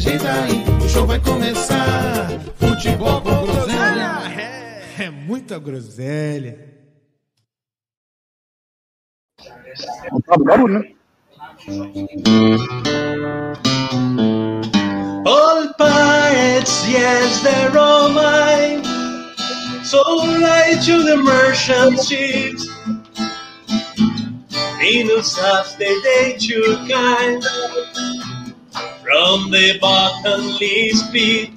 ajeita aí. O show vai começar. Futebol com groselha. É, é muita groselha. Tá barulho, né? All pirates, yes, they're all mine. So right to the merchant ships. In the south they, they too kind. From the bottomless pit.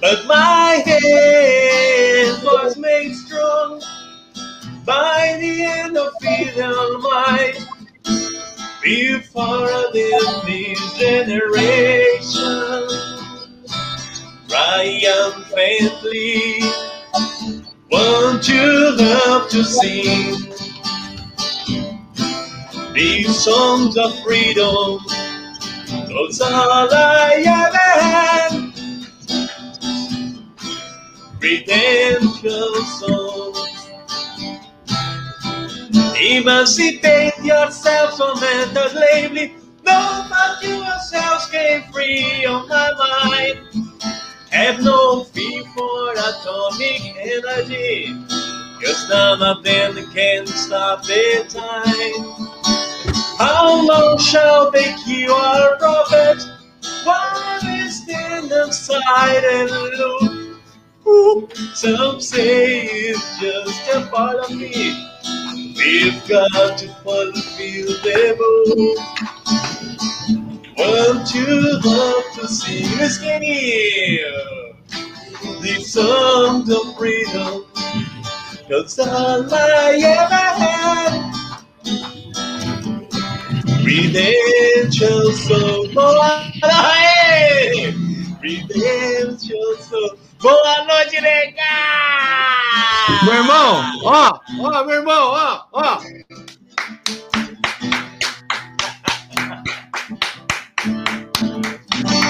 But my hand was made strong by the end of filial might. Before this generation, triumphantly, won't you love to sing these songs of freedom? Those all I ever had redemption. Emancipate yourselves from mental slavery. Know that you yourselves came free on my mind. Have no fear for atomic energy. Cause none of them can stop the time. How long shall they kill our Robert? While we stand aside and look. Ooh, Some say it's just a part of me. We've got to fulfill the book. Won't you love to sing us here? These songs of freedom. Cause all I ever had. Redemption song. Hey! Redemption song. Boa noite, nega! Meu irmão, ó, ó, meu irmão, ó, ó.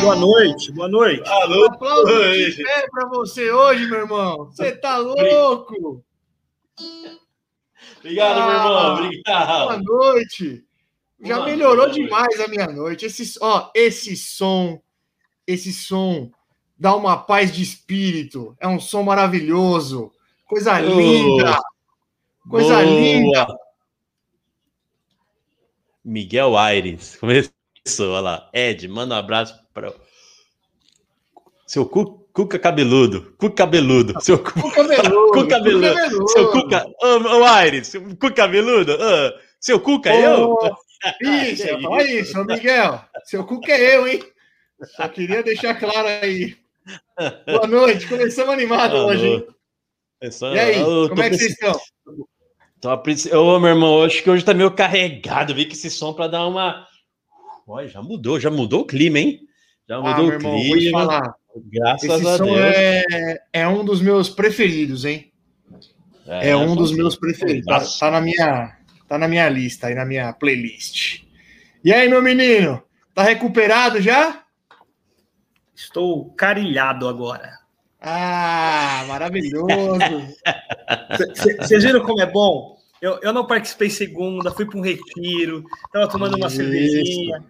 Boa noite, boa noite. Alô, Aplausos oi. de pé pra você hoje, meu irmão. Você tá louco? Obrigado, meu irmão. Boa Obrigado. noite. Já melhorou demais a minha noite. Esse, ó, esse som, esse som dá uma paz de espírito. É um som maravilhoso. Coisa Oh, linda. Coisa Boa. linda. Miguel Aires. Começou, olha lá. Ed, manda um abraço para seu cu, Cuca cabeludo. Cuca cabeludo. Seu cu, cabeludo. cu cabeludo. Seu Cuca. Ô, ô, Aires, seu cu cabeludo. Ô, seu Cuca, eu? Isso, Que olha isso, Miguel. Seu cuca é eu, hein? Só queria deixar claro aí. Boa noite, começamos animado hoje, hein? Pessoal, E aí, eu como é que vocês estão? Tô Ô, meu irmão, acho que hoje tá meio carregado. Vi que esse som para dar uma. Olha, já mudou, já mudou o clima, hein? Já Ah, mudou meu o irmão, vou te clima. falar. Graças Esse a som Deus. é, é um dos meus preferidos, hein? É, um dos meus preferidos. Tá, tá na minha, tá na minha lista, aí na minha playlist. E aí, meu menino? Tá recuperado já? Estou carilhado agora. Ah, maravilhoso. Vocês viram como é bom? Eu, eu não participei segunda, fui para um retiro, tava tomando uma Isso. cervejinha.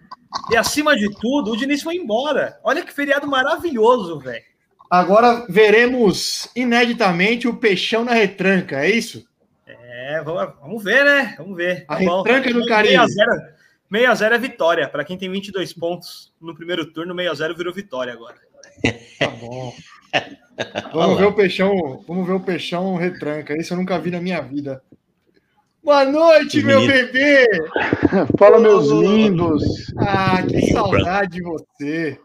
E acima de tudo, o Diniz foi embora. Olha que feriado maravilhoso, velho. Agora veremos ineditamente o peixão na retranca, é isso? É, vamos, vamos ver, né? Vamos ver. A retranca do Caribe. 6 a 0 é vitória. Para quem tem 22 pontos no primeiro turno, 6 a 0 virou vitória agora. Tá bom. Vamos ver o peixão, vamos ver o peixão retranca. Isso eu nunca vi na minha vida. Boa noite, Que meu menino. bebê! Fala, meus lindos. Ah, que Vinho saudade de você.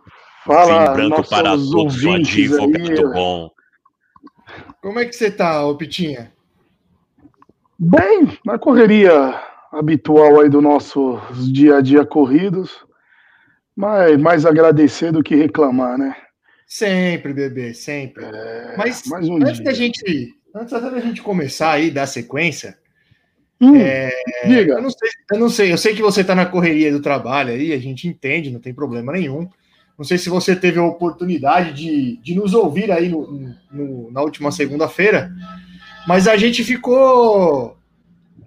Fala, Vinho branco nossos para todos, aí. muito bom. Como é que você tá, ô Pitinha? Bem, na correria habitual aí do nossos dia a dia corridos, mas mais agradecer do que reclamar, né? Sempre, bebê, sempre. É, Mas um antes dia. da gente, antes da gente começar aí dar sequência, Hum, é, diga. eu não sei, eu não sei, eu sei que você está na correria do trabalho aí, a gente entende, não tem problema nenhum. Não sei se você teve a oportunidade de, de nos ouvir aí no- no- na última segunda-feira, mas a gente ficou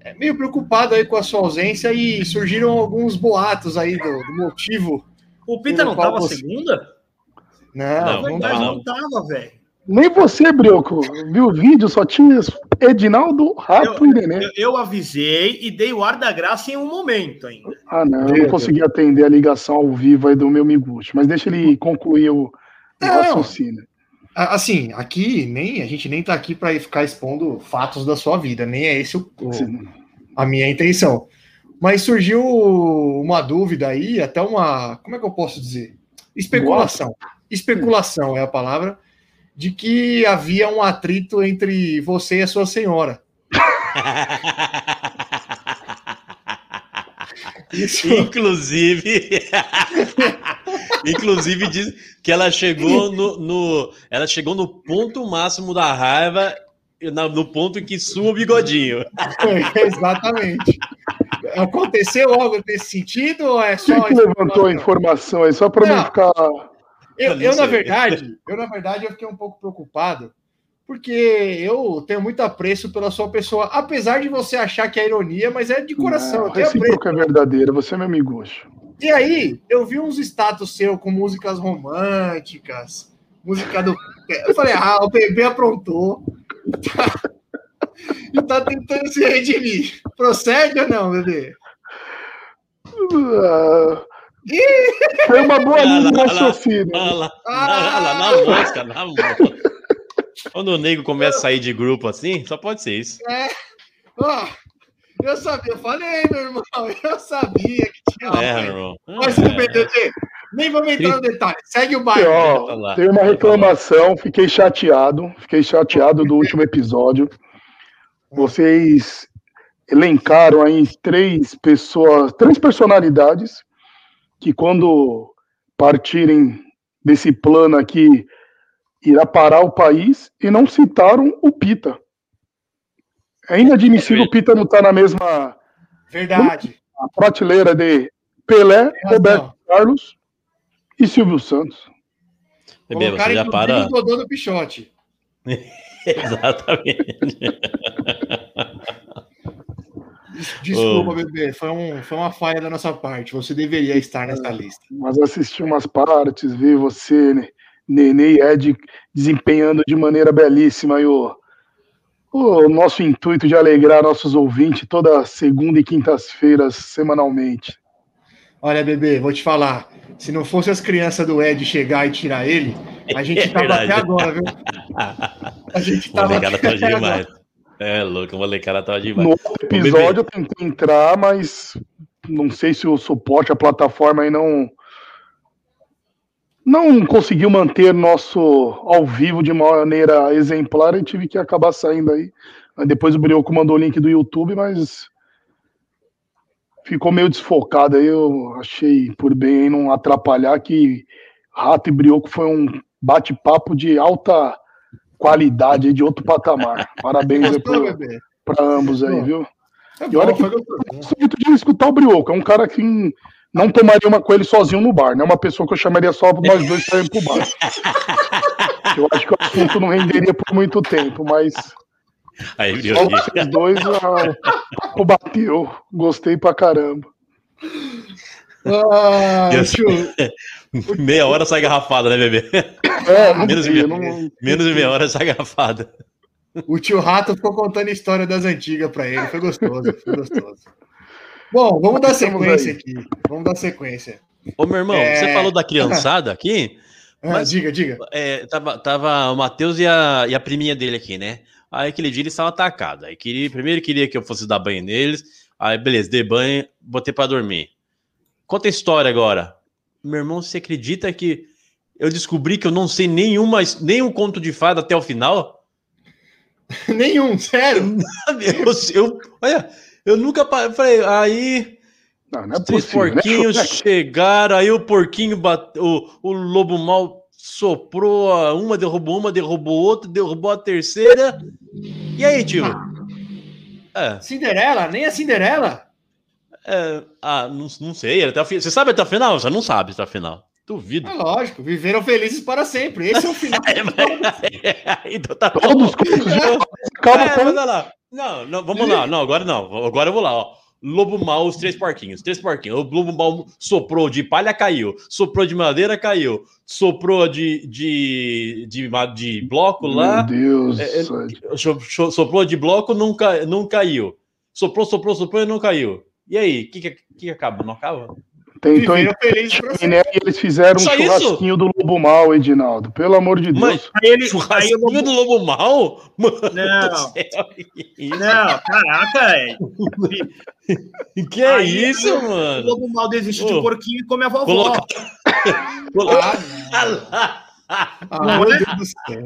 é, meio preocupado aí com a sua ausência e surgiram alguns boatos aí do, do motivo. O Pita não tava você- segunda? Não, Não, não, não. tava, velho. Nem você, Brioco, viu o vídeo, só tinha Edinaldo, Rato e Nenê. Eu, eu avisei e dei o ar da graça em um momento ainda. Ah, não, eu não consegui atender a ligação ao vivo aí do meu Miguxo, mas deixa ele concluir o, o raciocínio. Assim, aqui nem a gente nem tá aqui para ficar expondo fatos da sua vida, nem é esse o, o- a minha intenção. Mas surgiu uma dúvida aí, até uma, como é que eu posso dizer? Especulação. Especulação é a palavra de que havia um atrito entre você e a sua senhora. Isso, Inclusive, inclusive diz que ela chegou no, no- ela chegou no ponto máximo da raiva, no ponto em que sua o bigodinho. exatamente. Aconteceu algo nesse sentido ou é Quem só que levantou a informação aí, só para não ficar. Eu, Eu na verdade, eu, na verdade, eu fiquei um pouco preocupado, porque eu tenho muito apreço pela sua pessoa, apesar de você achar que é ironia, mas é de coração. Não, eu tenho apreço. é verdadeira, você é meu Miguxo. E aí, eu vi uns status seu com músicas românticas, música do. Eu falei, ah, o bebê aprontou. e tá tentando se redimir. Procede ou não, bebê? Ah, Foi uma boa linha de raciocínio. Ah! na mosca, na mosca. Quando o nego começa a sair de grupo assim, só pode ser isso. Ó, eu sabia, eu falei, meu irmão, eu sabia que tinha algo É, meu irmão. Mas tudo bem, Dedê. Nem vamos entrar no detalhe. Segue o bairro. Ó, lá. tem uma reclamação, fiquei chateado, fiquei chateado do último episódio. Vocês elencaram aí três pessoas, três personalidades que quando partirem desse plano aqui irá parar o país e não citaram o Pita. É inadmissível o Pita não estar na mesma Verdade. prateleira de Pelé. Roberto Carlos e Silvio Santos. Bebê, você já para. o Dodô do Pichote. Exatamente. Desculpa, Ô. bebê. Foi, um, foi uma falha da nossa parte. Você deveria estar nessa lista. mas assisti umas partes, vi você, Nenê e Ed desempenhando de maneira belíssima aí o, o nosso intuito de alegrar nossos ouvintes toda segunda e quintas-feiras, semanalmente. Olha, bebê, vou te falar. Se não fosse as crianças do Ed chegar e tirar ele, a gente É tava verdade. até agora, viu? A gente O tava molecada tá até agora. demais. É louco, o molecada tá No demais. outro episódio eu tentei entrar, mas não sei se o suporte, a plataforma aí não não conseguiu manter nosso ao vivo de maneira exemplar e tive que acabar saindo aí. Depois o Brioco mandou o link do YouTube, mas ficou meio desfocado aí. Eu achei por bem não atrapalhar que Rato e Brioco foi um bate-papo de alta qualidade de outro patamar. Parabéns pra ambos aí, viu? Tá E olha bom, que- gostoso. gosto muito de escutar o Brioco. É um cara que não tomaria uma com ele sozinho no bar. Não é uma pessoa que eu chamaria só nós dois para ir pro bar. Eu acho que o assunto não renderia por muito tempo, mas Aí, só vocês dois ah, o papo bateu. Gostei pra caramba. Ah, tio, Meia hora sai garrafada, né, bebê? É, Menos de sei, meia- não- Menos de meia hora sai garrafada. o tio Rato ficou contando a história das antigas pra ele. Foi gostoso, foi gostoso. Bom, vamos dar sequência aqui. Vamos dar sequência. Ô, meu irmão, É. você falou da criançada aqui? Ah, Mas- diga, diga. É, tava, tava o Matheus e a, e a priminha dele aqui, né? Aí aquele dia eles estavam atacados. Aí queria, primeiro queria que eu fosse dar banho neles. Aí, beleza, dei banho, botei pra dormir. Conta a história agora. Meu irmão, você acredita que eu descobri que eu não sei nenhuma, nenhum conto de fada até o final? Nenhum, sério. Eu, eu- olha, eu nunca falei, aí Não, não é os três possível. né? porquinhos chegaram, aí o porquinho bateu, o, o lobo mal soprou a- uma, derrubou uma, derrubou outra, derrubou a terceira. E aí, tio? É, Cinderela? Nem a Cinderela? é, ah, não, não sei. Até fi- Você sabe até o final? Você não sabe até o final. Duvido. É lógico, viveram felizes para sempre. Esse é o final. É, mas- então tá. Todos É, com mas olha lá. Não, não, vamos lá. Não, agora não. Agora eu vou lá, ó. Lobo mal, os três porquinhos. Três porquinhos. O lobo mal soprou de palha, caiu. Soprou de madeira, caiu. Soprou de, de, de, de bloco lá. Meu Deus. É, é, cho- Soprou de bloco, não, ca- não caiu. Soprou, soprou, soprou e não caiu. E aí, o que, que, que acaba? Não acaba? Tentou Viveram entrar felizes para sempre. né, e eles fizeram um Só isso? churrasquinho do Lobo Mal, Edinaldo. Pelo amor de Deus. Mas- Aí ele. Churrasquinho Lobo... do lobo mal? Mano Não. isso? Não, caraca, é. Que é Aí- isso, aí O mano? lobo mal desiste de Ô. porquinho e come a vovó. Coloca- Ah, ah, meu Deus do céu.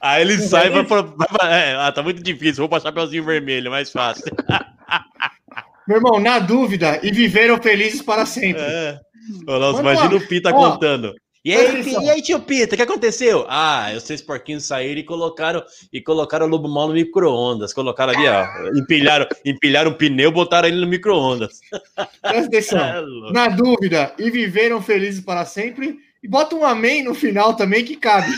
Aí ele sai vai pra. vai pra- é, ah, tá muito difícil. Vou passar Chapeuzinho Vermelho, mais fácil. Meu irmão, na dúvida, e viveram felizes para sempre. É. Nossa, Mano, imagina o Pita ó, contando. E aí, atenção. e aí, tio Pita, o que aconteceu? Ah, os seis porquinhos saíram e colocaram e colocaram o lobo mal no micro-ondas. Colocaram ali, ó. Empilharam, empilharam o pneu, botaram ele no micro-ondas. Presta atenção. É. Na dúvida, e viveram felizes para sempre. E bota um amém no final também que cabe.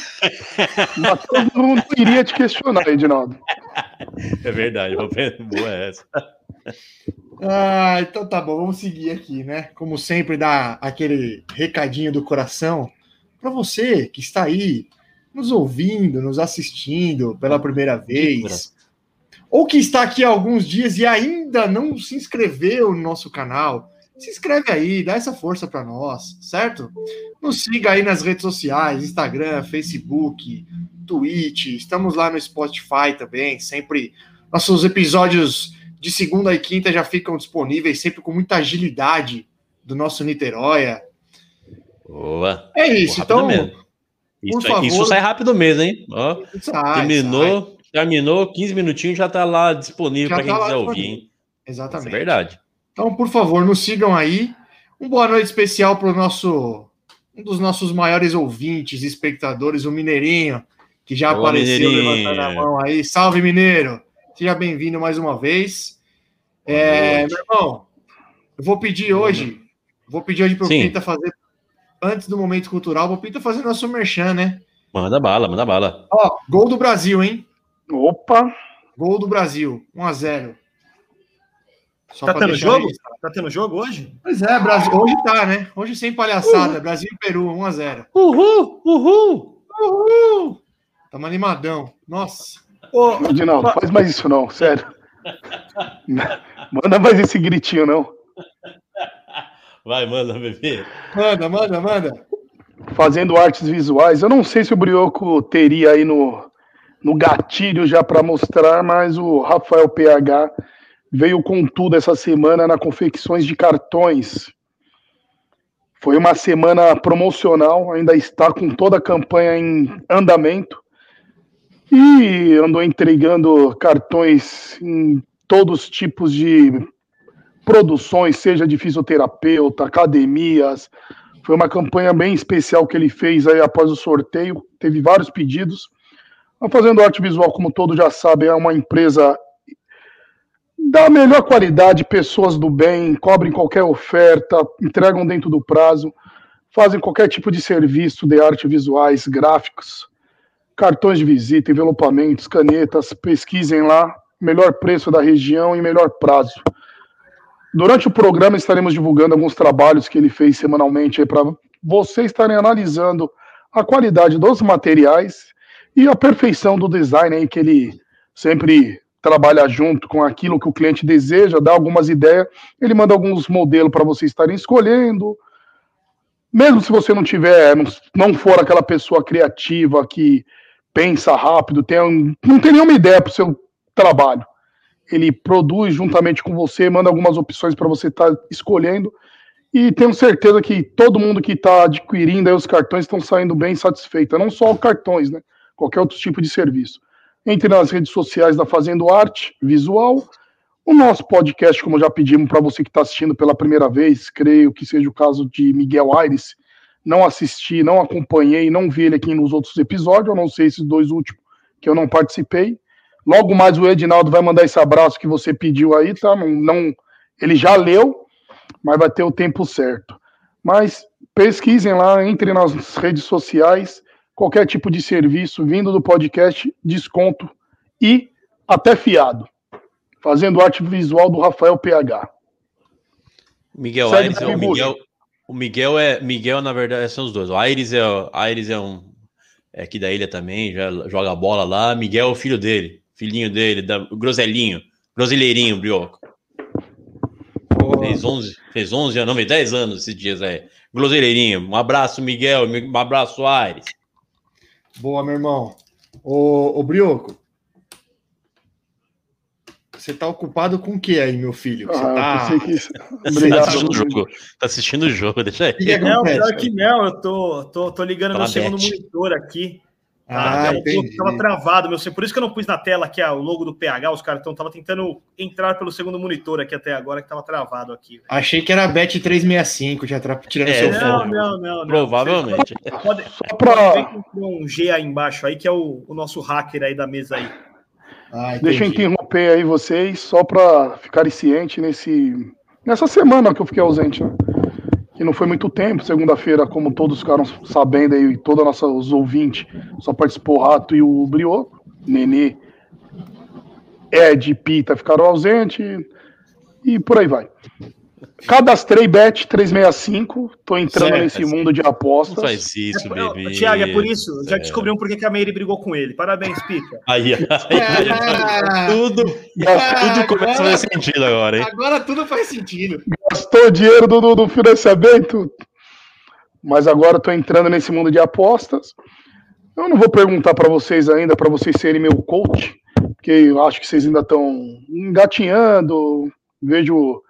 Matheus não iria te questionar, Edinaldo. É verdade, vou boa essa. Ah, então tá bom, vamos seguir aqui, né? Como sempre, dar aquele recadinho do coração para você que está aí nos ouvindo, nos assistindo pela primeira vez, ou que está aqui há alguns dias e ainda não se inscreveu no nosso canal. Se inscreve aí, dá essa força para nós, certo? Nos siga aí nas redes sociais, Instagram, Facebook, Twitch, estamos lá no Spotify também, sempre nossos episódios de segunda e quinta já ficam disponíveis, sempre com muita agilidade do nosso Niteróia. Boa. É isso, então. mesmo. Isso, favor. isso sai rápido mesmo, hein? Ó, sai, terminou, terminou, 15 minutinhos já tá lá disponível para quem tá quiser ouvir, hein? sai. Isso é Exatamente. verdade. Então, por favor, nos sigam aí. Um boa noite especial para o nosso um dos nossos maiores ouvintes, espectadores, o Mineirinho, que já apareceu levantando a mão aí. Salve, Mineiro! Seja bem-vindo mais uma vez. É, meu irmão, eu vou pedir hoje, vou pedir hoje para o. Pinta fazer, antes do momento cultural, vou Pinta fazer nosso merchan, né? Manda bala, manda bala. Ó, gol do Brasil, hein? Opa, Gol do Brasil, 1 a 0 Só Tá pra tendo jogo? registrado. Tá tendo jogo hoje? Pois é, Brasil. Hoje tá, né? Hoje sem palhaçada. Brasil e Peru, 1x0. Uhul, uhul. Uhul! Tamo animadão. Nossa. Ô, Edinaldo, faz mais isso não, sério. Manda mais esse gritinho, não. Vai, manda, bebê. Manda, manda, manda. Fazendo artes visuais. Eu não sei se o Brioco teria aí no, no gatilho já para mostrar, mas o Rafael PH veio com tudo essa semana na confecções de cartões. Foi uma semana promocional, ainda está com toda a campanha em andamento. E andou entregando cartões em todos os tipos de produções, seja de fisioterapeuta, academias. Foi uma campanha bem especial que ele fez aí após o sorteio. Teve vários pedidos. A Fazendo Arte Visual, como todos já sabem, é uma empresa da melhor qualidade, pessoas do bem, cobrem qualquer oferta, entregam dentro do prazo, fazem qualquer tipo de serviço de arte visuais, gráficos, cartões de visita, envelopamentos, canetas, pesquisem lá, melhor preço da região e melhor prazo. Durante o programa estaremos divulgando alguns trabalhos que ele fez semanalmente para vocês estarem analisando a qualidade dos materiais e a perfeição do design aí que ele sempre trabalha junto com aquilo que o cliente deseja, dá algumas ideias, ele manda alguns modelos para vocês estarem escolhendo. Mesmo se você não tiver, não, não for aquela pessoa criativa que pensa rápido, tem um, não tem nenhuma ideia para o seu trabalho. Ele produz juntamente com você, manda algumas opções para você estar escolhendo. E tenho certeza que todo mundo que está adquirindo os cartões estão saindo bem satisfeito. Não só cartões, né? Qualquer outro tipo de serviço. Entre nas redes sociais da Fazendo Arte Visual. O nosso podcast, como já pedimos para você que está assistindo pela primeira vez, creio que seja o caso de Miguel Aires, não assisti, não acompanhei, não vi ele aqui nos outros episódios, eu não sei esses dois últimos que eu não participei. Logo mais o Edinaldo vai mandar esse abraço que você pediu aí, tá? Não, não ele já leu, mas vai ter o tempo certo. Mas pesquisem lá, entrem nas redes sociais, qualquer tipo de serviço vindo do podcast, desconto e até fiado. Fazendo arte visual do Rafael PH. Miguel Segue Aires é o Miguel. Miguel. O Miguel é. Miguel, na verdade, são os dois. O Aires é, Aires é um. É aqui da ilha também, já joga bola lá. Miguel é o filho dele, filhinho dele, da, o Groselinho, Groseleirinho, Brioco. Fez 11, fez 11 anos, não, fez 10 anos esses dias aí. Groseleirinho, um abraço, Miguel, um abraço, Aires. Boa, meu irmão. Ô, ô Brioco. Você tá ocupado com o que aí, meu filho? Você Ah, tá. Tá assistindo o jogo, tá assistindo o jogo, deixa aí. Que Não, pior cara? que não, eu tô, tô, tô ligando Fala, meu segundo monitor aqui. Ah, entendi. tava travado, meu, por isso que eu não pus na tela aqui ah, o logo do PH, os caras estão tava tentando entrar pelo segundo monitor aqui até agora, que tava travado aqui. velho. Achei que era a Bet 365, já tra... tirando É, seu Não, fone. não, não, não. Provavelmente. Vocês Pode, Só pode que tem um G aí embaixo aí, que é o, o nosso hacker aí da mesa aí. Ah, Deixa eu interromper aí vocês, só para ficarem cientes nesse, nessa semana que eu fiquei ausente, né? Que não foi muito tempo, segunda-feira, como todos ficaram sabendo aí, todos nossos ouvintes, só participou o Rato e o Briô, Nenê, Ed e Pita ficaram ausentes, e por aí vai. Cadastrei Bet 365, tô entrando Certo. nesse mundo de Não apostas. faz isso, Não, bebê. Tiago, é por isso, já Certo. descobrimos por que a Meire brigou com ele. Parabéns, Pica. Aí, aí, Ah, tudo, tudo começa a fazer sentido agora, hein? Agora tudo faz sentido. gastou dinheiro do, do, do financiamento, mas agora estou entrando nesse mundo de apostas. Eu não vou perguntar para vocês ainda, para vocês serem meu coach, porque eu acho que vocês ainda estão engatinhando. Vejo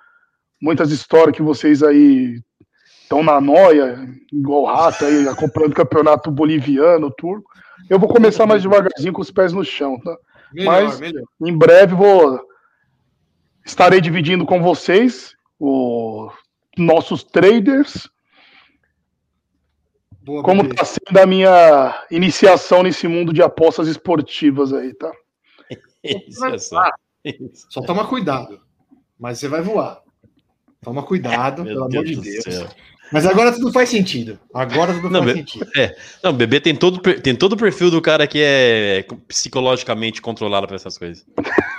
muitas histórias que vocês aí estão na noia, igual rato, aí, acompanhando o campeonato boliviano, turco. Eu vou começar mais devagarzinho com os pés no chão, tá? Melhor, Mas- melhor. Em breve vou estarei dividindo com vocês os nossos traders, Boa, como está sendo a minha iniciação nesse mundo de apostas esportivas aí, tá? Isso é só. Isso. Só toma cuidado. Mas você vai voar. Toma cuidado, pelo amor Deus de Deus. céu. Mas agora tudo faz sentido. Agora tudo Não, faz be- sentido. Não, o bebê tem todo, tem todo o perfil do cara que é psicologicamente controlado para essas coisas.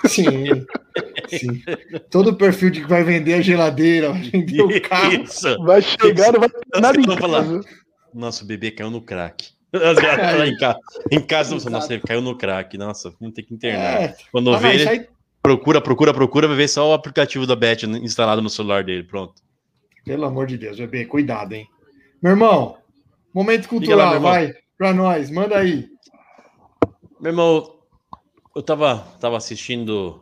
Sim. Sim. Todo o perfil de que vai vender a geladeira, vai vender o carro. Isso. Vai chegar, não vai ter nada em casa. Nossa, o bebê caiu no crack. Em casa, em casa nossa, ele caiu no crack. Nossa, vamos ter que internar. É, Quando ah, vê, não, ele aí, procura, procura, procura, vai ver só o aplicativo da Bet instalado no celular dele. Pronto. pelo amor de Deus, bebê, cuidado, hein? Meu irmão, momento cultural, lá, vai, pra nós, manda aí. Meu irmão, eu tava, tava assistindo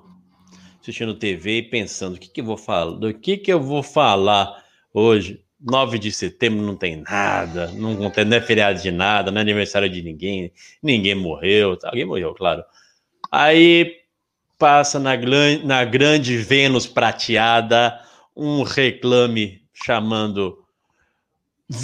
assistindo TV e pensando, o que que eu vou falar? Do que que eu vou falar hoje? 9 de setembro não tem nada, não, tem, não é feriado de nada, não é aniversário de ninguém, ninguém morreu, tá? alguém morreu, claro. Aí passa na, na grande Vênus prateada um reclame chamando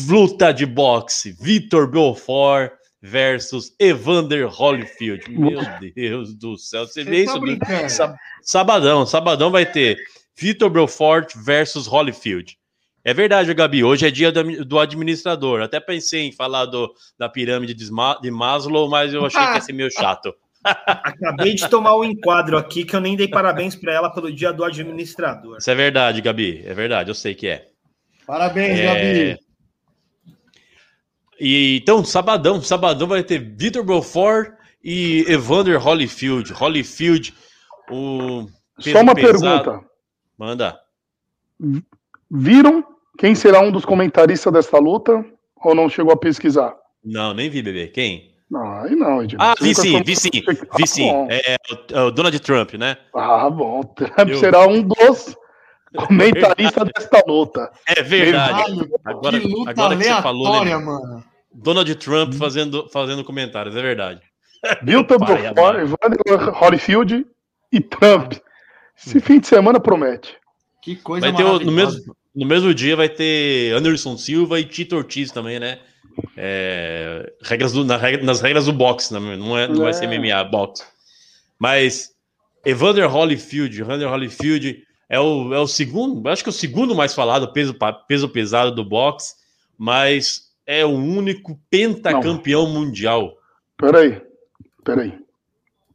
luta de boxe, Vitor Belfort versus Evander Holyfield. Meu Deus do céu, você vê Você tá isso? no- brincando. Sa- Sabadão, sabadão vai ter Vitor Belfort versus Holyfield. É verdade, Gabi. Hoje é dia do, do administrador. Até pensei em falar do, da pirâmide de Maslow, mas eu achei que ia ser meio chato. Acabei de tomar o enquadro aqui, que eu nem dei parabéns para ela pelo dia do administrador. Isso é verdade, Gabi. É verdade, eu sei que é. Parabéns, É. Gabi. E então, sabadão, sabadão vai ter Vitor Belfort e Evander Holyfield. Holyfield, o peso Só uma pesado- pergunta. Manda. Viram quem será um dos comentaristas desta luta? Ou não chegou a pesquisar? Não, nem vi, bebê. Quem? Não, aí não, Edilson. Ah, vi sim, foi- vi sim, vi sim. É, o, é o Donald Trump, né? Ah, bom. Trump Eu- será um dos comentaristas desta luta. É verdade. Caralho, Agora, que luta agora que você falou, né? mano. Donald Trump fazendo, fazendo comentários, é verdade. Milton Evander Holyfield e Trump. Esse fim de semana promete. Que coisa Vai ter no mesmo, no mesmo dia vai ter Anderson Silva e Tito Ortiz também, né? É, regras do, na regra, nas regras do boxe, né? não é, não é. é MMA, boxe. Mas Evander Holyfield, Evander Holyfield é o, é o segundo, acho que é o segundo mais falado peso, peso pesado do boxe, mas é o único pentacampeão não. mundial. Peraí, peraí.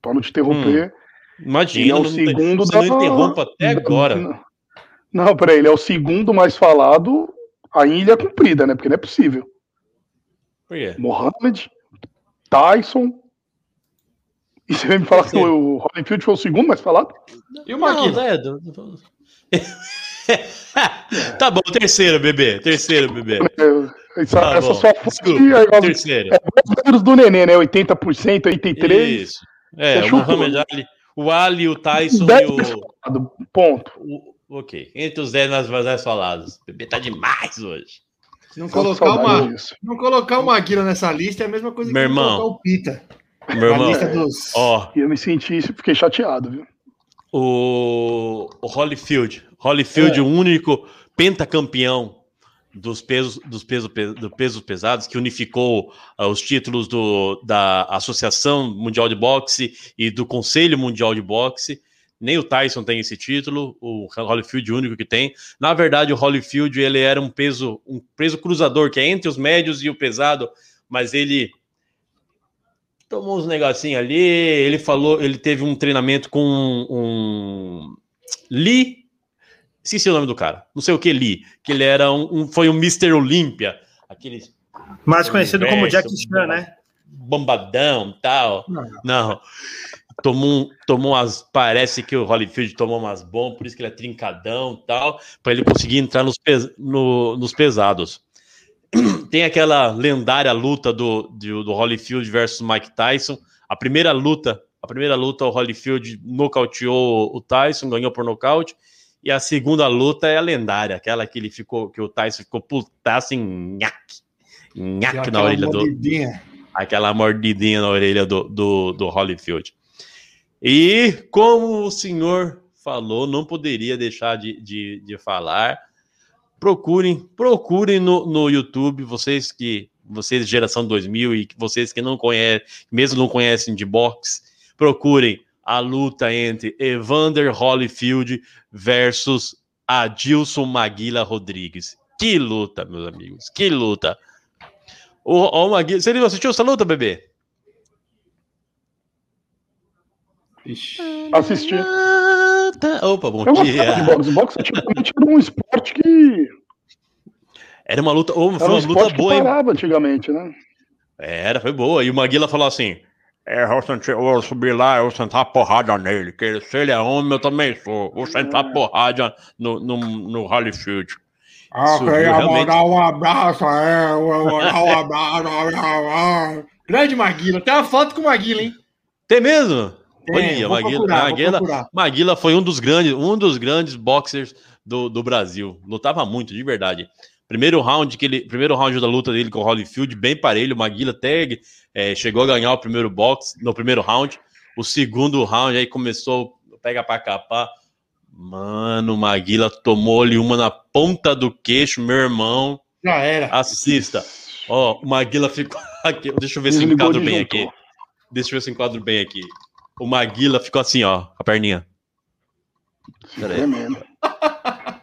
Para não te interromper. Hum, imagina, é o segundo tem, da... não interrompa até agora. Não, não, peraí, ele é o segundo mais falado a ilha comprida, né? Porque não é possível. Por quê? Mohamed, Tyson. E você vem me falar que o Holyfield foi o segundo mais falado? E o Marquinhos? Não, é, tá bom, terceiro, bebê. Terceiro, bebê. É, essa, tá essa sua fonte é, terceiro. é os números do Nenê, né? 80%, 83%. Isso. É, o Mohamed Ali, o Ali, o Tyson e o. Ponto. O, ok. Entre os 10 mais falados. O bebê tá demais hoje. Não colocar, uma, não colocar o Maguila nessa lista é a mesma coisa Meu que irmão, colocar o Pita. Meu irmão, dos... ó, eu me senti isso, fiquei chateado, viu? O, o Holyfield, Holyfield, é. o único pentacampeão dos pesos, dos pesos, do pesos pesados que unificou uh, os títulos do, da Associação Mundial de Boxe e do Conselho Mundial de Boxe nem o Tyson tem esse título, o Holyfield o único que tem. Na verdade, o Holyfield ele era um peso, um peso cruzador que é entre os médios e o pesado, mas ele tomou uns negocinhos ali, ele falou, ele teve um treinamento com um, Lee, esqueci o nome do cara, não sei o que Lee, que ele era um, um foi um Mr. Olympia, aquele mais conhecido como Jack Chan, né? Bombadão, tal. Não. não tomou, tomou as. Parece que o Holyfield tomou umas bombas, por isso que ele é trincadão tal, para ele conseguir entrar nos, pes, no, nos pesados. Tem aquela lendária luta do, do, do Holyfield versus Mike Tyson. A primeira luta, a primeira luta, o Holyfield nocauteou o Tyson, ganhou por nocaute. E a segunda luta é a lendária, aquela que ele ficou, que o Tyson ficou putaço em nhaque, nhaque na orelha mordidinha. do. Aquela mordidinha na orelha do, do, do Holyfield. E como o senhor falou, não poderia deixar de, de, de falar. Procurem, procurem no, no YouTube, vocês que vocês geração 2000 e vocês que não conhecem, mesmo não conhecem de boxe, procurem a luta entre Evander Holyfield versus Adilson Maguila Rodrigues. Que luta, meus amigos, que luta. O, o Maguila, você assistiu essa luta, bebê? Assisti. Opa, bom eu dia. De boxe. Boxe antigamente era um esporte que. Era uma luta. Oh, foi uma um luta boa, hein? parava antigamente, né? Era, foi boa. E o Maguila falou assim: é, eu, senti, eu vou subir lá, eu vou sentar porrada nele. Que se ele é homem, eu também sou. Vou sentar é. porrada no, no, no Holyfield. Ah, eu queria realmente... mandar um abraço, é, mandar um abraço. Grande Maguila, tem uma foto com o Maguila, hein? Tem mesmo? Olha, Maguila, procurar, Maguila, Maguila foi um dos grandes, um dos grandes boxers do, do Brasil. Lutava muito, de verdade. Primeiro round que ele, primeiro round da luta dele com o Holyfield, bem parelho. O Maguila até é, chegou a ganhar o primeiro box no primeiro round. O segundo round aí começou pega para capar. Mano, o Maguila tomou-lhe uma na ponta do queixo, meu irmão. Já era. Assista. Ó, o Maguila ficou aqui. Deixa eu ver se eu enquadro bem aqui. Deixa eu ver se eu enquadro bem aqui. O Maguila ficou assim, ó, a perninha. Tremendo.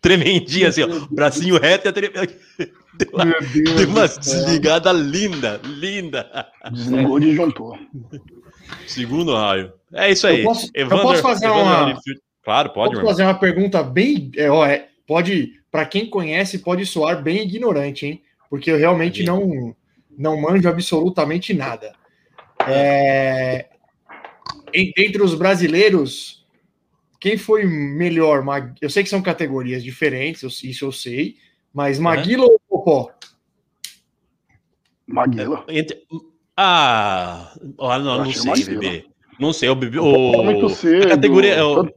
Tremendinha, assim, ó. Bracinho reto e a tremenda. Deu uma, deu uma desligada linda, linda. Desligou e juntou. Segundo raio. É isso aí. Eu posso, Evander, eu posso fazer uma. Claro, pode. Posso fazer uma pergunta bem. É, ó, é, pode. Para quem conhece, pode soar bem ignorante, hein? Porque eu realmente não, não manjo absolutamente nada. É, entre os brasileiros, quem foi melhor? Eu sei que são categorias diferentes, isso eu sei, mas Maguila é. ou Popó? Maguila. Entre... Ah, não, não sei, bebê. Não sei, o bebê. O... Muito cedo. A categoria. O...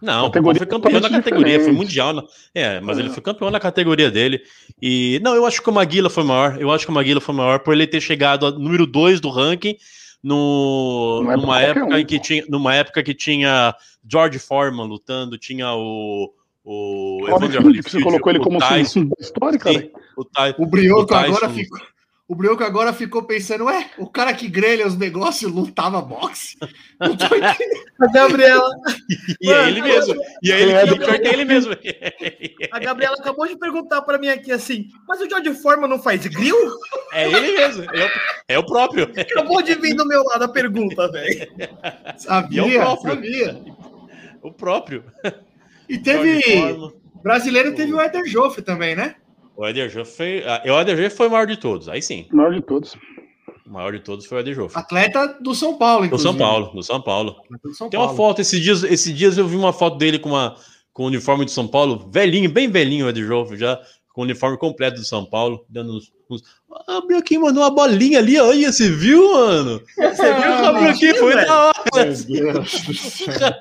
Não, categoria foi campeão da categoria, foi mundial. Né? É, mas é. ele foi campeão na categoria dele. E não, eu acho que o Maguila foi maior. Eu acho que o Maguila foi maior por ele ter chegado a número 2 do ranking no, é numa época um. em que tinha, numa época que tinha George Foreman lutando, tinha o, o Evander que você Holyfield, colocou ele como Tyson, histórica, sim, o, Ty, O Brioco O Tyson. agora ficou. O Brioco agora ficou pensando, ué, o cara que grelha os negócios lutava boxe? Não tô entendendo. A Gabriela, E é ele mesmo. E é ele, É, pior que é ele mesmo. a Gabriela acabou de perguntar pra mim aqui assim, mas o George Foreman não faz grill? É ele mesmo. É o, é o próprio. Acabou de vir do meu lado a pergunta, velho. Sabia, E é o próprio. sabia. O próprio. E teve. Brasileiro teve o Eder Joffre também, né? O Eder Joffre foi. ah, O Eder Joffre foi o maior de todos. Aí sim. O maior de todos. O maior de todos foi o Eder Joffre. Atleta do São Paulo, Do inclusive. São Paulo. Do São Paulo. Atleta do São Tem uma Paulo. foto, esses dias, esses dias eu vi uma foto dele com, uma, com o uniforme do São Paulo, velhinho, bem velhinho o Eder Joffre, já com o uniforme completo do São Paulo, dando uns. uns... Ah, o aqui mandou uma bolinha ali, olha, você viu, mano? Você viu Ah, o aqui? Foi velho. da hora. Meu Deus do céu.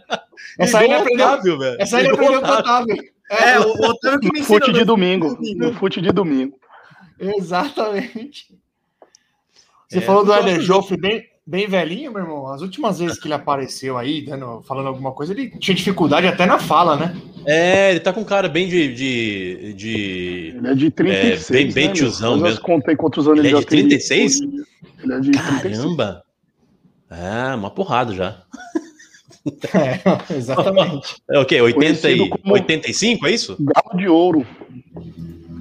Essa aí ele o aprendeu. Otávio, velho. Essa aí ele aprendeu o com o Otávio. Otávio. É, o o Otávio que me No ensinou. fute de né? domingo. No fute de domingo. Exatamente. Você É, falou do Eder. Joffre bem, bem velhinho, meu irmão. As últimas vezes que ele apareceu aí, dando, falando alguma coisa, ele tinha dificuldade até na fala, né? É, ele tá com cara bem de. de, de... Ele é de 36. bem- bem né, tiozão mesmo. Eu contei quantos anos Ele ele, é já de tem. 36? Ele é de 36. Caramba! É, uma porrada já. É, exatamente. É o quê? 80 e... Conhecido como- 85, é isso? Galo de ouro.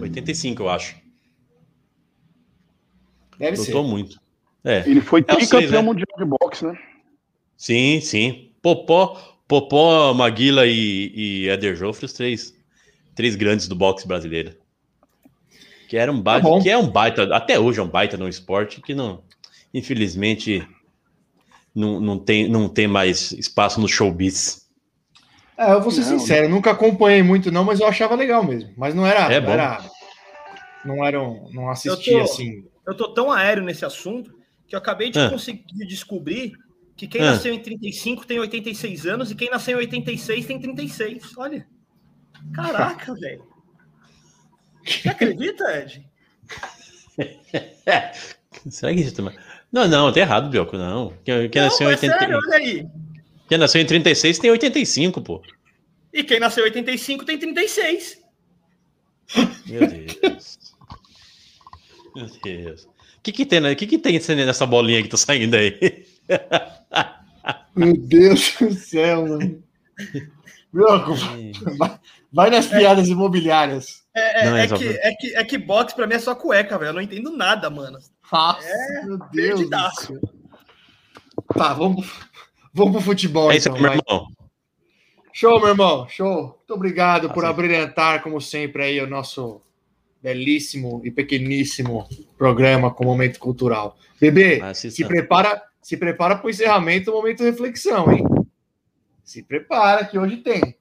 85, eu acho. Deve ser. Lutou muito. É. Ele foi É tricampeão seis, né? mundial de boxe, né? Sim, sim. Popó, Popó, Maguila e, e Eder Joffre, os três, três grandes do boxe brasileiro. Que era um baita, Tá que é um baita, até hoje é um baita no esporte que não, infelizmente, não, não, tem, não tem mais espaço no showbiz. É, eu vou ser Não, sincero, eu nunca acompanhei muito, não, mas eu achava legal mesmo. Mas não era. É não era. Não era um, não assistia assim. Eu tô tão aéreo nesse assunto que eu acabei de Ah. conseguir descobrir que quem Ah. nasceu em 35 tem 86 anos e quem nasceu em 86 tem 36. Olha. Caraca, velho. Você acredita, Ed? É, será que isso também? Não, não, tá errado, Bioco, não. Quem, quem Não, nasceu em mas 80, sério, olha aí. quem nasceu em 36 tem 85, pô. E quem nasceu em 85 tem 36. Meu Deus. Meu Deus. O que que tem, né? que que tem nessa bolinha que tá saindo aí? Meu Deus do céu, mano. Broco, vai, vai nas piadas imobiliárias. É, é- Não, é é só que, é, que, é que boxe pra mim é só cueca, velho. Eu não entendo nada, mano. Nossa, meu Deus. perdidaço. Tá, vamos, vamos pro futebol. É isso então, aí, meu vai. irmão. Show, meu irmão, show. Muito obrigado por abrilhantar, como sempre, aí o nosso belíssimo e pequeníssimo programa com Momento Cultural. Bebê, Assista. se prepara, se prepara para o encerramento do Momento Reflexão, hein? Se prepara que hoje tem.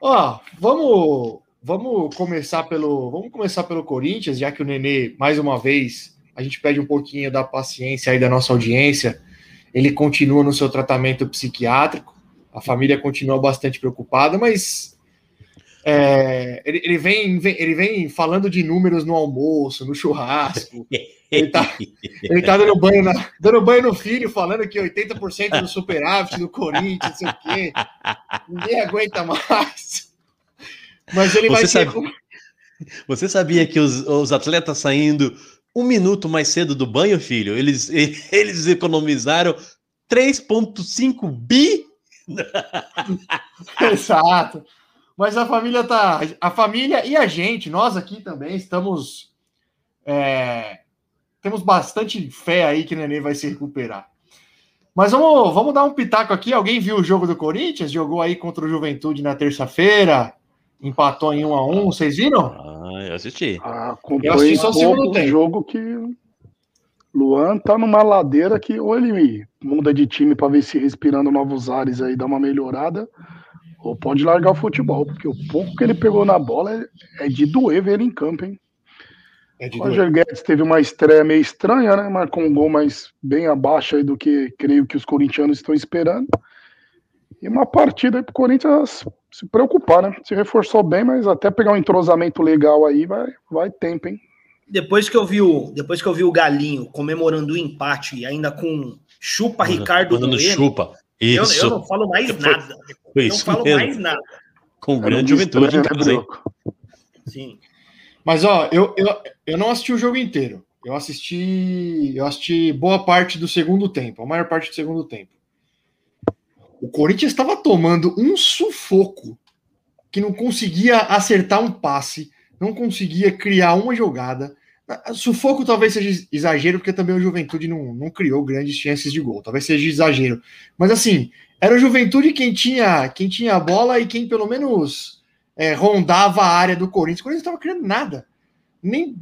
Ó, vamos, vamos começar pelo, vamos começar pelo Corinthians, já que o Nenê, mais uma vez, a gente pede um pouquinho da paciência aí da nossa audiência. Ele continua no seu tratamento psiquiátrico. A família continua bastante preocupada, mas é, ele, ele vem, vem- ele vem falando de números no almoço, no churrasco. Ele tá, ele tá dando banho, na- dando banho no filho, falando que 80% do superávit do Corinthians, não sei o quê. Ninguém aguenta mais. Mas ele vai Você ser. sabe- Você sabia que os, os atletas saindo um minuto mais cedo do banho, filho, eles, eles economizaram 3,5 bi? Exato. Mas a família tá. A família e a gente, nós aqui também, estamos. é, temos bastante fé aí que o Nenê vai se recuperar. Mas vamos, vamos dar um pitaco aqui. Alguém viu o jogo do Corinthians? Jogou aí contra o Juventude na terça-feira. Empatou em 1 a 1 Vocês viram? Ah, eu assisti. Ah, Eu assisti só o segundo um tempo. jogo que Luan tá numa ladeira que ou ele muda de time para ver se respirando novos ares aí dá uma melhorada, ou pode largar o futebol, porque o pouco que ele pegou na bola é, é de doer ver ele em campo, hein? É de O Roger Guedes teve uma estreia meio estranha, né? Marcou um gol mais bem abaixo aí do que creio que os corintianos estão esperando. E uma partida aí pro Corinthians se preocupar, né? Se reforçou bem, mas até pegar um entrosamento legal aí vai, vai tempo, hein? Depois que eu vi o, depois que eu vi o Galinho comemorando o empate e ainda com chupa Ricardo Mandando Bueno, chupa. eu, Isso. eu não falo mais Foi- nada. Foi não isso falo mesmo. mais nada. Com Era grande juventude né? Sim. Mas ó, eu, eu, eu não assisti o jogo inteiro. Eu assisti, eu assisti boa parte do segundo tempo, a maior parte do segundo tempo. O Corinthians estava tomando um sufoco que não conseguia acertar um passe, não conseguia criar uma jogada. Sufoco talvez seja exagero, porque também o Juventude não, não criou grandes chances de gol. Talvez seja exagero. Mas assim, era o Juventude quem tinha, quem tinha a bola e quem pelo menos é, rondava a área do Corinthians. O Corinthians não estava criando nada. Nem,